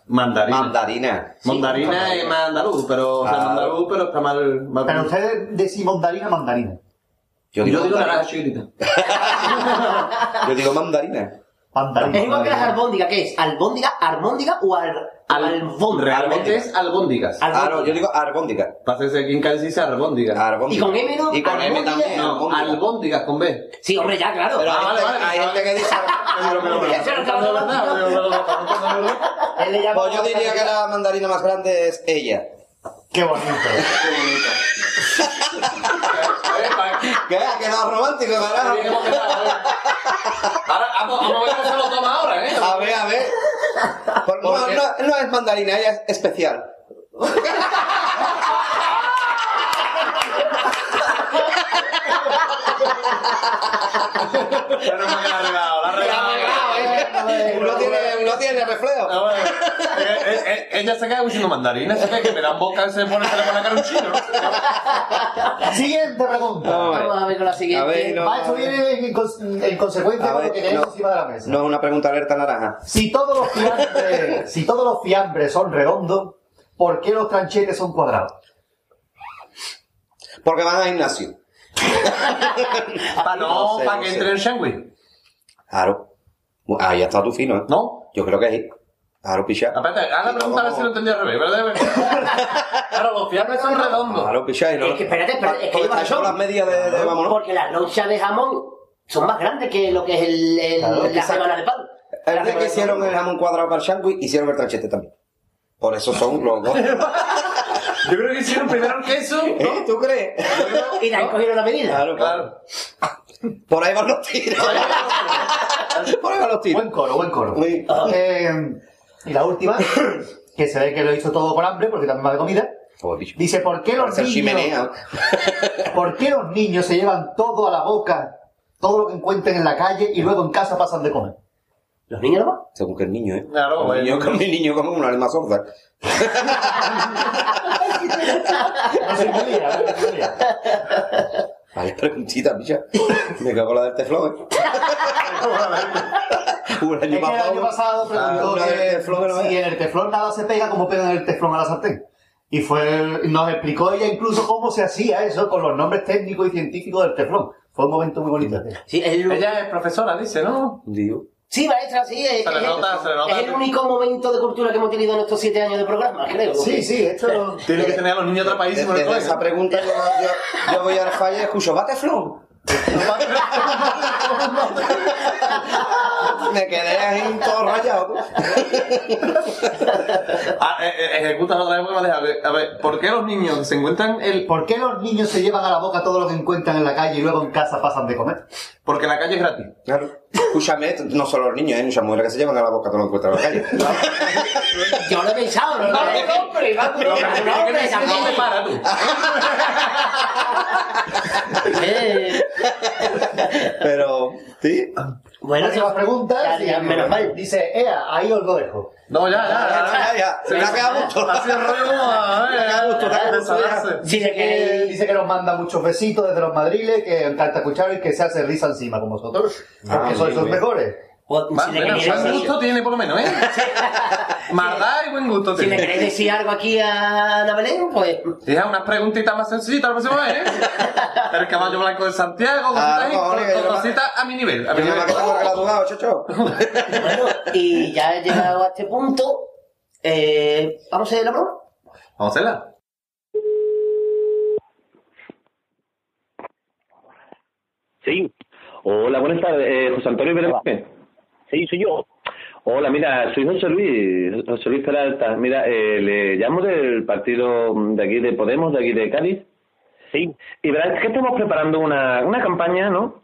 Mandarina. Mandarina. Mandarina es más andaluz, pero, o sea, andaluz, pero está mal. mal- Pero ustedes decís mandarina o mandarina. Yo Yo digo, digo mandarina. naranja chiquitita. Yo digo mandarina. Mandarina. Es igual que las albóndigas, ¿qué es? ¿Albóndiga, armóndiga o al, Al- albóndiga? Realmente es albóndigas. Ah, yo digo arbóndiga. Pasa que aquí en Cádiz se dice albóndigas. Arbóndiga. ¿Y con M no? Y con M Albóndiga. también. No, albóndiga. albóngas con B. Sí, hombre, ya, claro. Pero Ah, hay, vale, gente, vale, hay vale. gente que dice. Pero, pero, pero, Eso no está pero, hablando pero, pero, pero, pero, pero, pero, Él le llama Pues yo diría que la mandarina más grande es ella. Qué bonito. ¿Qué? ¿Ha quedado romántico, carajo? hemos quedado. Ahora, vamos, vamos a ver cómo se lo toma ahora, ¿eh? A ver, a ver. Por- no, no, no es mandarina, ella es especial. Pero no me ha arreglado, la ha arreglado. Uno tiene, uno tiene reflejo. Ah, bueno. Eh, eh, eh, Ella se queda diciendo mandarina, se ve que me dan boca y se pone, se le pone la cara a un chino. Siguiente pregunta. Vamos a ver con la A siguiente. ver, no. Va, esto viene en, cons- en consecuencia A con ver, lo que tenemos no. encima de la mesa. No es una pregunta alerta naranja. Si todos los fiambres, si todos los fiambres son redondos, ¿por qué los tranchetes son cuadrados? Porque van al gimnasio. Para no, No sé, para no que sé. entre el sándwich. Claro. Ahí está tu fino, ¿eh? ¿No? Yo creo que sí. Claro, picha. Espérate, haz la pregunta a ver si lo entendí al revés, ¿verdad? Claro, los fiambres son redondos. Claro, picha. y no- Es que espérate, espérate, es que lleva razón. las medias de, de vámonos. Porque las lonchas de jamón son más grandes que lo que es el, el- Claro, la semana de pan. El día que hicieron el jamón cuadrado para el sándwich, hicieron el tranchete también. Por eso son los dos. Yo creo que hicieron primero el queso. ¿Eh? ¿Tú crees? Y de ahí cogieron la medida. Claro, claro. Por ahí van los tiros. Por ahí van los tiros. Buen coro, buen coro. Eh, y la última, que se ve que lo hizo todo por hambre, porque también va de comida. Dice, ¿por qué los niños... chimenea. ¿Por qué los niños se llevan todo a la boca, todo lo que encuentren en la calle y luego en casa pasan de comer? ¿Los niños no? Según que el niño, ¿eh? Claro, el bueno. niño, como el niño como una alma sorda. No se podía, no se podía. Vaya preguntita, picha. Me cago en la del teflón, ¿eh? Un Es año que el año pasado preguntó que teflón, ¿no? si en el teflón nada se pega, ¿cómo pegan el teflón a la sartén? Y fue, nos explicó ella incluso cómo se hacía eso con los nombres técnicos y científicos del teflón. Fue un momento muy bonito. Sí, el, Ella es profesora, dice, ¿no? Digo. Sí maestra, sí. Es, Se le es- nota, se le nota. es el único momento de cultura que hemos tenido en estos siete años de programa, creo. Sí, sí, esto... Tiene que tener a los niños atrapadísimos en el colegio. esa pregunta yo, yo, yo voy al falla y escucho, ¿va teflón? Me quedé ahí todo rayado. Ah, eh, eh, ejecuta otra vez me ha dejado. A ver, ¿por qué los niños se encuentran el...? ¿Por qué los niños se llevan a la boca todo lo que encuentran en la calle y luego en casa pasan de comer? Porque la calle es gratis. Claro. Escúchame, no solo los niños, hay muchas mujeres que se llevan a la boca todo lo que en la calle. Yo lo he pensado, no lo con hombre, va hombre. No, tampoco. dónde para tú. Eh, Pero, sí. Bueno, Próxima pregunta. ya, sí, ya, menos mal. Dice, Ea, ahí os lo dejo. No, ya, ya, Ya, ya. ya, ya. Se me ha quedado mucho. Así el rollo como... A ver, a gusto, Sí, de Que dice que nos manda muchos besitos desde los madriles, que encanta escuchar y que se hace risa encima con vosotros, porque Ah, sois los mejores. O- Va, Si le bueno, queréis buen decir- gusto tiene por lo menos, ¿eh? Maldad y buen gusto si le tiene. queréis decir algo aquí a Ana Belén, pues... Deja unas preguntitas más sencillitas la próxima vez, ¿eh? El caballo blanco de Santiago, Ah, cositas no, a mi nivel. A mi nivel. Bueno, y ya he llegado a este punto. Eh, ¿Vamos a hacer la broma? Vamos a hacerla. Sí. Hola, buenas tardes. Eh, José Antonio Pérez. Sí, soy yo. Hola, mira, soy José Luis, José Luis Peralta. Mira, eh, le llamo del partido de aquí de Podemos, de aquí de Cádiz. Sí. Y verás es que estamos preparando una, una campaña, ¿no?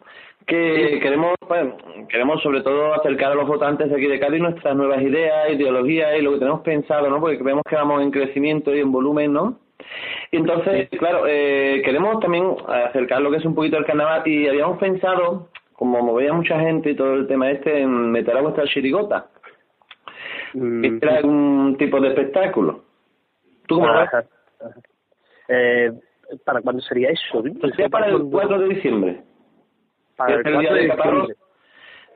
Que queremos, pues, queremos sobre todo acercar a los votantes de aquí de Cádiz nuestras nuevas ideas, ideologías y lo que tenemos pensado, ¿no? Porque vemos que vamos en crecimiento y en volumen, ¿no? Y entonces, claro, eh, queremos también acercar lo que es un poquito el carnaval y habíamos pensado, como movía mucha gente y todo el tema este, meter a vuestra chirigota. Que era algún tipo de espectáculo. ¿Tú cómo lo ves? Eh, ¿Para cuándo sería eso? Pues sería para el 4 de diciembre. Para el día 4 de diciembre.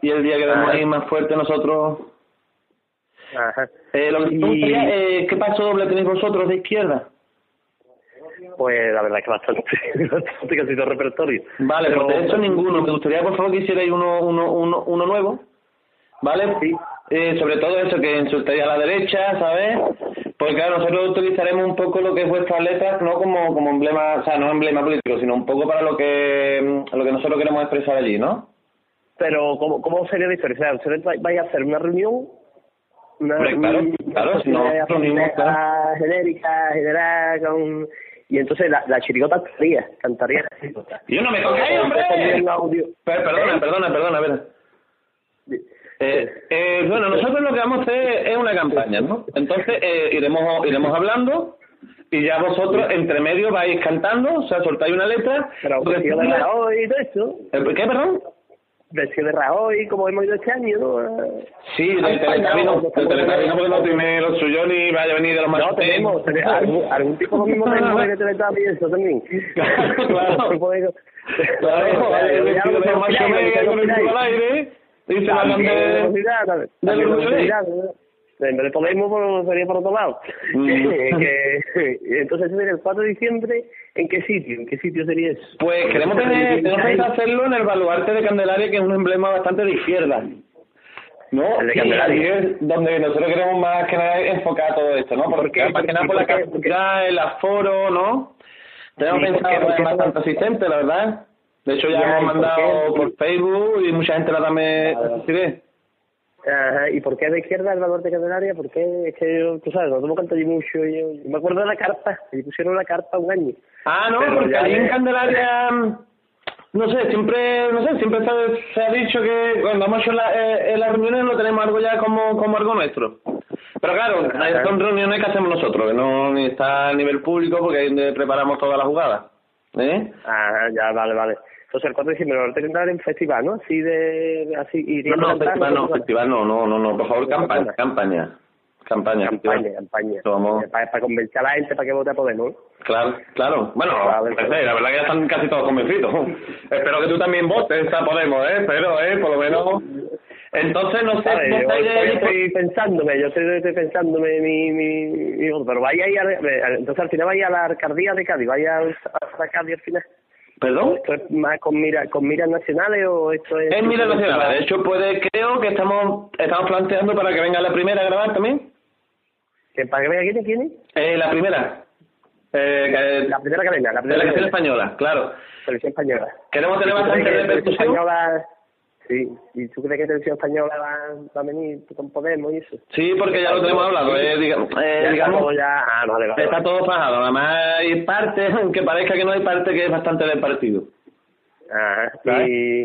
y el día que vemos Ajá. ahí más fuerte nosotros. Ajá. Eh, lo que gustaría, eh, ¿qué paso doble tenéis vosotros de izquierda? Pues la verdad es que bastante, bastante casi todo repertorio. Vale, Pero- pues de hecho ninguno. Me gustaría, por favor, que hicierais uno, uno, uno, uno nuevo. ¿Vale? Eh, sobre todo eso, que insultaría a la derecha, ¿sabes? Porque claro, nosotros utilizaremos un poco lo que es vuestras letras, no como, como emblema, o sea, no emblema político, sino un poco para lo que, lo que nosotros queremos expresar allí, ¿no? Pero, ¿cómo, cómo sería la historia? O sea, ¿ustedes vais- a hacer una reunión? Una, claro, claro, si no, una reunimos, asamblea genérica, general, con... Y entonces la, la chirigota cantaría, cantaría la chirigota. ¡Yo no me cojáis, hombre! También audio. Per- perdona, perdona, perdona, a ver. Eh, eh, bueno, nosotros lo que vamos a hacer es una campaña, ¿no? Entonces eh, iremos iremos hablando y ya vosotros entre medio vais cantando, o sea, soltáis una letra. Pero. Eh, ¿Qué, perdón? Vestido de Rajoy, como hemos ido este año. Sí, del telecabino, del telecabino porque no tiene lo suyo ni vaya a venir de los más No, tenemos, tenemos algún, algún tipo lo mismo tenemos de Teletubbies y eso también. Claro. Claro, el En vez de Podemos, pues, sería por otro lado. Mm. Que- entonces, ese sería el 4 de diciembre, ¿en qué sitio? ¿En qué sitio sería eso? Pues queremos tener, tenemos hacerlo en el baluarte de Candelaria, que es un emblema bastante de izquierda. No, El de Candelaria. es donde nosotros queremos más que nada enfocar todo esto, ¿no? Porque más que nada por la ¿Por capacidad, el aforo, ¿no? Tenemos Sí, ¿por pensado qué? ¿Por poner qué? bastante asistentes, la verdad. De hecho, ya Ya, ¿y hemos por mandado por Facebook y mucha gente la también asistiré. Ajá, ¿y por qué de izquierda el valor de Candelaria? ¿Por qué? Es que yo, tú sabes, nosotros canto allí mucho y yo, yo me acuerdo de la carpa, y pusieron la carpa un año. Ah, no, Pero porque ahí en de- Candelaria, no sé, siempre, no sé, siempre se, se ha dicho que cuando hemos hecho la, eh, en las reuniones lo tenemos algo ya como, como algo nuestro. Pero claro, Ajá. son reuniones que hacemos nosotros, que no ni está a nivel público porque ahí preparamos todas las jugadas. ¿Eh? Ajá, ya, vale, vale. Entonces el 4 de diciembre lo tengo que dar en festival, ¿no? Así de, así, iría No, no, a cantar, festival no, festival no, no, no, no, por favor, campaña, campaña. Campaña, Campaña, campaña. Para, convencer a la gente para que vote a Podemos. Claro, claro. Bueno, pues, eh, la verdad que ya están casi todos convencidos. Espero que tú también votes a Podemos, ¿eh? Espero, ¿eh? Por lo menos. Entonces, no sé, ¿vos yo estoy, pensándome, yo estoy, estoy pensándome mi, mi, mi pero vaya ahí, a, entonces al final vaya a la alcaldía de Cádiz, vaya a la Cádiz al final. ¿Perdón? ¿Esto es más con, mira, con miras nacionales o esto es...? Es Mira Nacional. De hecho, puede, creo que estamos estamos planteando para que venga la primera a grabar también. ¿Que para que quién? ¿Quién? Eh, la primera. Eh, La primera cadena, la de primera la canción cadena. española, claro. Televisión española. Queremos tener ¿Y tú bastante repercusión. española... Sí, ¿y tú crees que Televisión Española va, va a venir con Podemos y eso? Sí, porque ya lo tenemos hablado. Eh, diga- eh, Ya digamos, ya... Ah, vale, vale. está todo fajado. Además, hay parte, aunque parezca que no hay parte, que es bastante del partido. ¿Sabes? Y,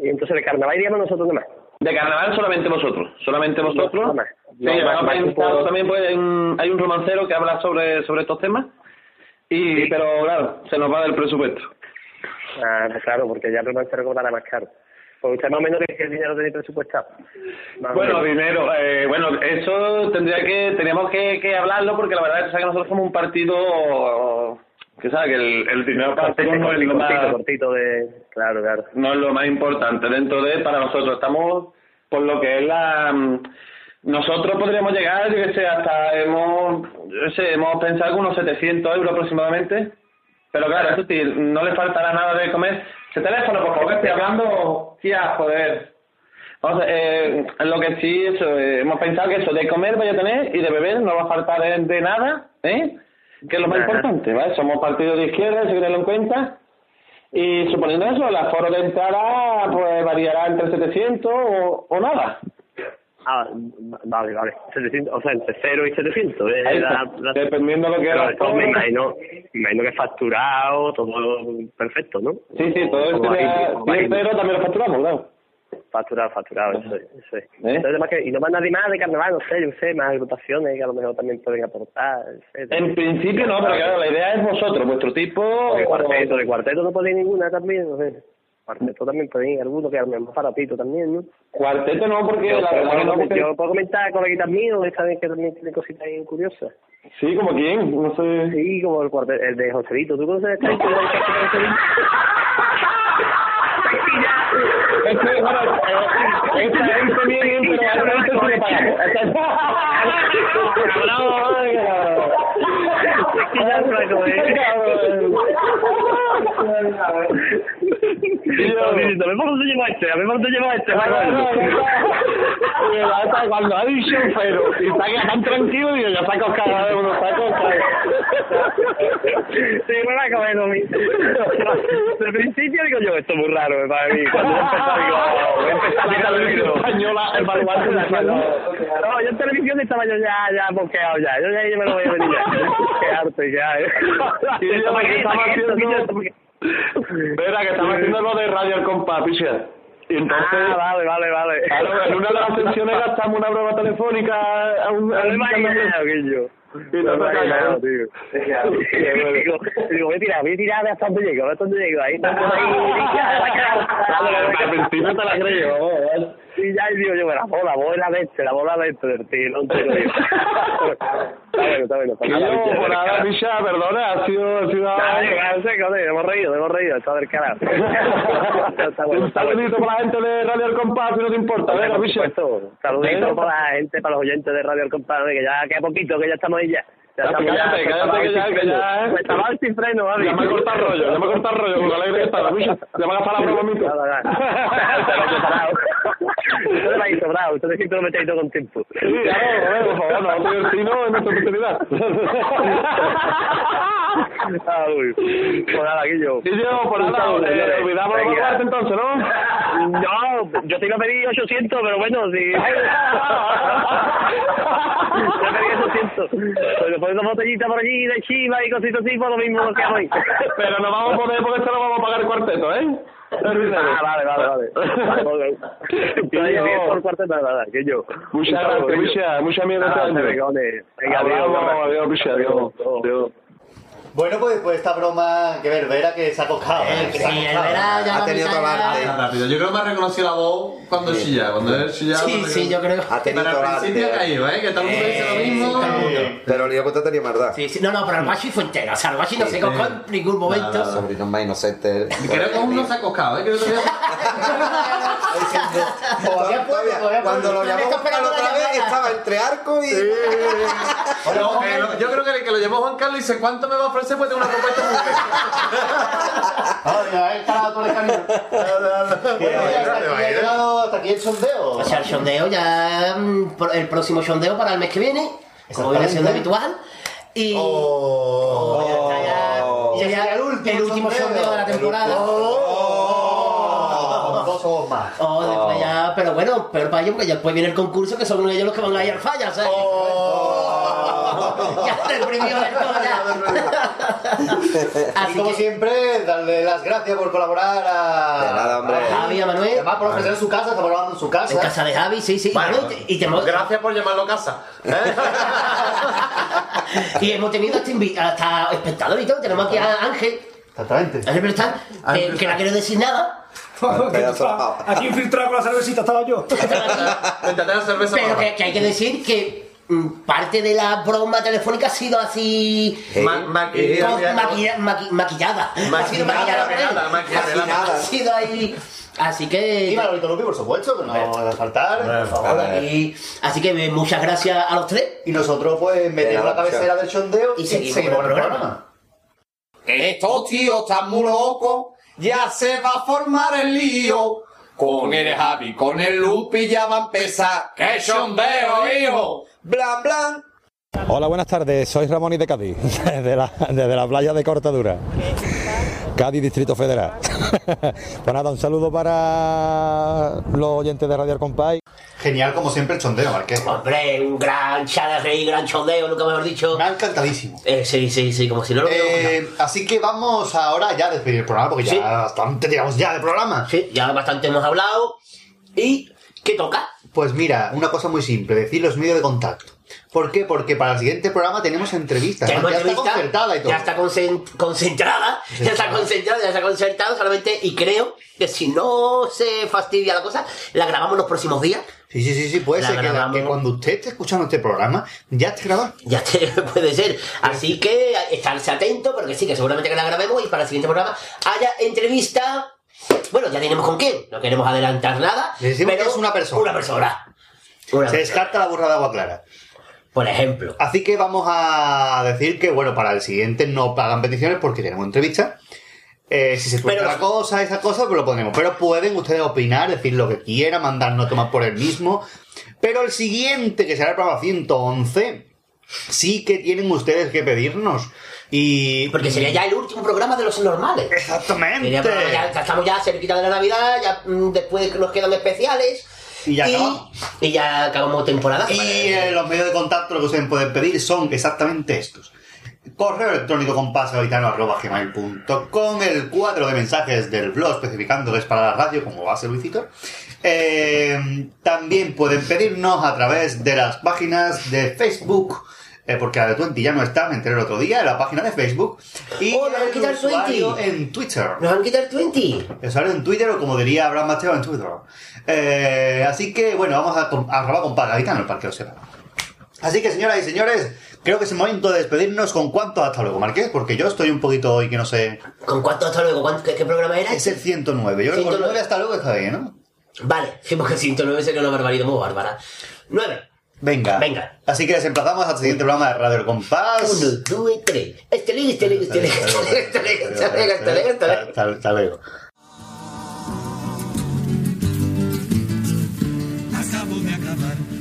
y entonces de carnaval iríamos nosotros nomás. De carnaval solamente vosotros, solamente vosotros. No. Sí, No, más, también pues, hay un, hay un romancero que habla sobre, sobre estos temas. Y, pero claro, se nos va del presupuesto. Ah, pues claro, porque ya el romancero cobrará más caro. Pues usted más o menos que el dinero tenéis presupuestado. Más Bueno, menos. dinero, eh, bueno, eso tendría que, teníamos que, que hablarlo porque la verdad es que que nosotros somos un partido que sabe que el, el dinero para nosotros no es lo cortito, más, cortito de... Claro, claro. no es lo más importante dentro de para nosotros. Estamos por lo que es la nosotros podríamos llegar, yo que sé, hasta hemos, yo sé, hemos pensado unos 700 euros aproximadamente. Pero claro, eso sí, no le faltará nada de comer. Ese teléfono, por favor, que estoy hablando, tía, joder. Vamos, a- eh, lo que sí, eso, eh, hemos pensado que eso de comer vaya a tener y de beber no va a faltar de, de nada, ¿eh? Que es lo más Ajá. importante, ¿vale? Somos partido de izquierda, hay que en cuenta. Y suponiendo eso, el aforo de entrada pues variará entre 700 o, o nada. Ah, vale, vale. 700, o sea, entre 0 y 700. Eh, la- la- Dependiendo de lo que era. esto me imagino, me imagino que facturado, todo perfecto, ¿no? Sí, sí, todo esto bajito, ya, o bajito. pero también lo facturamos, claro. Facturado, facturado, eso es. Eso es. ¿Eh? Entonces, además que, y no más nadie más de carnaval, no sé, yo sé, más agrupaciones que a lo mejor también pueden aportar. etcétera. En principio no, pero claro, la idea es vosotros, vuestro tipo... De cuarteto, de cuarteto no podéis ninguna también, no sé. Cuarteto también podéis, alguno que a lo mejor baratito también, ¿no? Cuarteto no, porque yo, la puedo, verdad que no, porque- yo puedo comentar coleguitas míos, esta vez que también tiene cositas bien curiosas. Sí, como quién, no sé... Sí, como el cuarteto, el de Joselito, ¿tú conoces el cuarteto de Joselito? Es que, bueno, esta gente bien, pero a gente le. A ver, ¿por dónde lleva este? A ver, ¿por dónde lleva este? Hasta cuando ha dicho pero y está tan tranquilo digo ya saco cada vez unos sacos Sí, me va a comer a mí. De principio digo yo, esto es muy raro para mí. Cuando yo televisión española, el baluarte de la No, yo en televisión estaba yo ya, ya boqueado ya. Yo ya, me lo voy a venir ya. Qué harto ya. me estaba haciendo Espera, que estaba haciendo lo de Radio al Compás, picha. Y entonces, Ah, vale, vale, vale. claro, en una de las sesiones gastamos una broma telefónica a un... a un- No tío. Digo, digo, voy a tirar, voy a tirar hasta donde llego, hasta donde llego. Ahí, está por ahí, la te la vamos. Y ya digo yo, la bola, este, la bola de este del tiro. Está bueno, está bueno. Yo, por perdona, ha sido... Ha hemos reído, hemos reído, está del un bueno. saludito para la gente de Radio al Compás, si no te importa, venga. Saluditos para la gente, para los oyentes de Radio El Compadre, que ya queda poquito, que ya estamos ahí ya. Ya Cállate, cállate, ya- que ya, ¿eh? Estaba sin freno, ¿vale? Ya me he cortado el rollo, ya me he cortado el rollo, con lo alegre que estaba. Ya me ha gastado la broma a mí. tú. Nada, nada. Ya lo. Ustedes vais sobrado, ustedes siempre lo metéis todo con tiempo. Claro, por favor, nosotros y el Tino es nuestra oportunidad. Ah, uy. Pues nada, Guillo. Yo, por nada, olvidamos Venga. guardarte entonces, ¿no? No, yo te iba a pedir 800, pero bueno, si... yo pedí 800. Una botellita por allí de chiva y cositas así, pues lo mismo lo que hoy. Pero no vamos a poder porque esto lo vamos a pagar el cuarteto, ¿eh? Ah, vale, vale, vale. vale. Por cuarteto, nada, que yo. Muchas gracias. Venga, adiós, adiós, adiós. Adiós. Bueno, pues, pues esta broma que verbera que se ha coscado. ¿eh? Que se ha sí. Verbera ya Ha tenido toda la arte. Rápido. Yo creo que me ha reconocido la voz cuando Sí. chillaba. Cuando él chillaba. Sí, sí, yo creo. Ha tenido Pero al principio ha caído, ¿eh? Que todo el mundo dice lo mismo. Pero el hijo puta tenía maldad. Sí, sí, no, no, pero el Guachi fue entero. O sea, el Guachi no se cojó en ningún momento. Sobrino más inocente. Creo que aún no se ha coscado, ¿eh? Creo que Todavía todavía. Cuando lo llamó Juan otra vez, estaba entre arco y. Yo creo que el que lo llamó Juan Carlos dice ¿cuánto me va a ofrecer? Pues tengo una propuesta muy buena. Ah, ya he calado todo el camino. Bueno, ya hasta aquí ha llegado hasta aquí el sondeo. O sea, el sondeo ya. mm, El próximo sondeo para el mes que viene. Como viene siendo habitual. Y. Oh, ya está, ya- ya- ya- el último, el último sondeo de la temporada. Oh, más. Oh, después ya, pero bueno, peor para ellos, porque ya después viene el concurso, que son ellos los que van a ir al falla, ¿sabes? ya se deprimió del todo ya. Así como siempre, darle las gracias por colaborar a. De nada, hombre. a Javi, a Manuel. Además, por ofrecer su casa, estamos grabando en su casa. En casa de Javi, sí, sí. Y, Bueno, y te- y hemos- Gracias por llamarlo casa. y hemos tenido hasta, invi- hasta espectador y todo. Tenemos aquí a Ángel. Exactamente. Ángel Bertán, que, que no quiere decir nada. Aquí infiltrado con la cervecita estaba yo. Pero que, que hay que decir que parte de la broma telefónica ha sido así. Ma- maqui- con- maquilla- maqui- maquillada. Ha sido maquillada. Maquillada, maquillada. Ha sido ahí. Así que. Y Manolito Lupi, por supuesto, que no va a faltar. Por favor, aquí. Así que eh, muchas gracias a los tres. Y nosotros, pues, metemos la cabecera del sondeo Y seguimos con el programa. Estos tíos están muy locos, ya se va a formar el lío. Con el Javi, con el Lupi ya va a empezar. ¡Qué sondeo, hijo! Blan, blan. Hola, buenas tardes. Soy Ramón y de Cádiz, desde la, desde la playa de Cortadura. Cádiz, Distrito Federal. pues nada, un saludo para los oyentes de Radio Compay. Genial, como siempre, el sondeo, Marqués. Hombre, un gran rey, gran chondeo, nunca mejor dicho. Me ha encantadísimo. Eh, sí, sí, sí, como si no lo Eh, así que vamos ahora ya a despedir el programa, porque ya bastante llegamos ya de programa. Sí, ya bastante hemos hablado. ¿Y qué toca? Pues mira, una cosa muy simple, decir los medios de contacto. ¿Por qué? Porque para el siguiente programa tenemos entrevistas. Ya está concertada y todo. Ya está concen- concentrada, ya está concentrada, ya está concertado solamente. Y creo que si no se fastidia la cosa, la grabamos los próximos días. Sí, sí, sí, sí, puede La ser que, la- grabamos. que cuando usted esté escuchando este programa, ya esté grabado. Ya te puede ser. Así que estarse atento, porque sí, que seguramente que la grabemos y para el siguiente programa haya entrevista. Bueno, ya tenemos con quién. No queremos adelantar nada. Decimos pero que es una persona. Una persona. Una Se persona. descarta la burra de agua clara. Por ejemplo. Así que vamos a decir que, bueno, para el siguiente no pagan peticiones porque tenemos entrevista. Eh, si se Pero- la cosa, esa cosa, pues lo ponemos. Pero pueden ustedes opinar, decir lo que quieran, mandarnos tomar por el mismo. Pero el siguiente, que será el programa 111, sí que tienen ustedes que pedirnos. Y. Porque sería ya el último programa de los normales. Exactamente. Sería ya, ya estamos ya cerquita de la Navidad, ya mm, después nos quedan especiales. Y ya acabamos. Y ya acabamos temporada. Y eh, los medios de contacto lo que ustedes pueden pedir son exactamente estos. Correo electrónico compasgaitano.com, el cuadro de mensajes del blog especificando que es para la radio, como va a ser Luisito. Eh, también pueden pedirnos a través de las páginas de Facebook, eh, porque la de Twenty ya no está, me enteré el otro día, en la página de Facebook. Y Oh, nos han el quitado el usuario 20. en Twitter. Nos han quitado el 20. El usuario en Twitter, o como diría Abraham Mateo en Twitter. Eh, así que, bueno, vamos a, a robar con Pagaitano, para que lo sepan. Así que, señoras y señores, creo que es el momento de despedirnos con cuánto hasta luego, Marqués, porque yo estoy un poquito hoy que no sé. ¿Con cuánto hasta luego? ¿Cuánto- qué, qué programa era? Es el 109. Yo creo que con 109. 9 hasta luego está bien, ¿no? Vale, sí, porque 109 sería una barbaridad muy bárbara. 9. Venga. Venga. Así que les emplazamos al siguiente programa de Radio El Compás. 1, 2, 3. Este ligue, este ligue, este ligue, este ligue, este ligue, este ligue, este ligue, este. Hasta- hasta luego.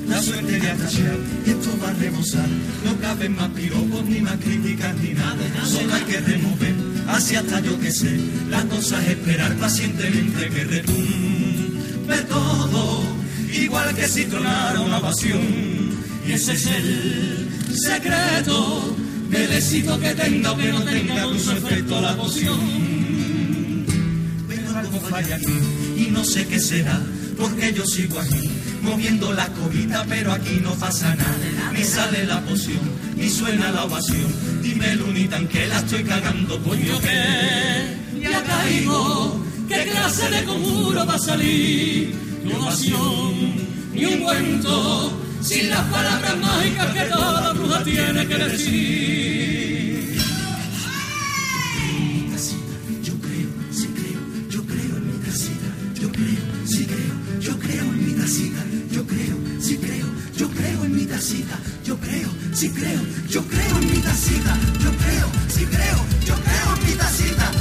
la suerte de atachar, y esto va a rebosar. No cabe más piropos, ni más críticas, ni nada, solo hay que remover, así hasta yo que sé, las cosas esperar pacientemente que retumbe todo, igual que si tronara una pasión, y ese es el secreto del que tenga o que no tenga con su efecto la poción. Pero algo falla aquí y no sé qué será, porque yo sigo aquí moviendo la cobita, pero aquí no pasa nada, ni sale la poción, ni suena la ovación. Dime, Lunita, en que la estoy cagando, coño, que ya caigo, qué clase de conjuro va a salir, ni ovación, ni un cuento, sin las palabras mágicas que toda bruja tiene que decir. Yo creo, sí creo, yo creo en mi casita, yo creo, sí creo, yo creo en mi tacita, yo creo, sí creo, yo creo en mi tacita, yo creo, sí creo, yo creo en mi tacita, yo creo, sí creo, yo creo en mi tacita,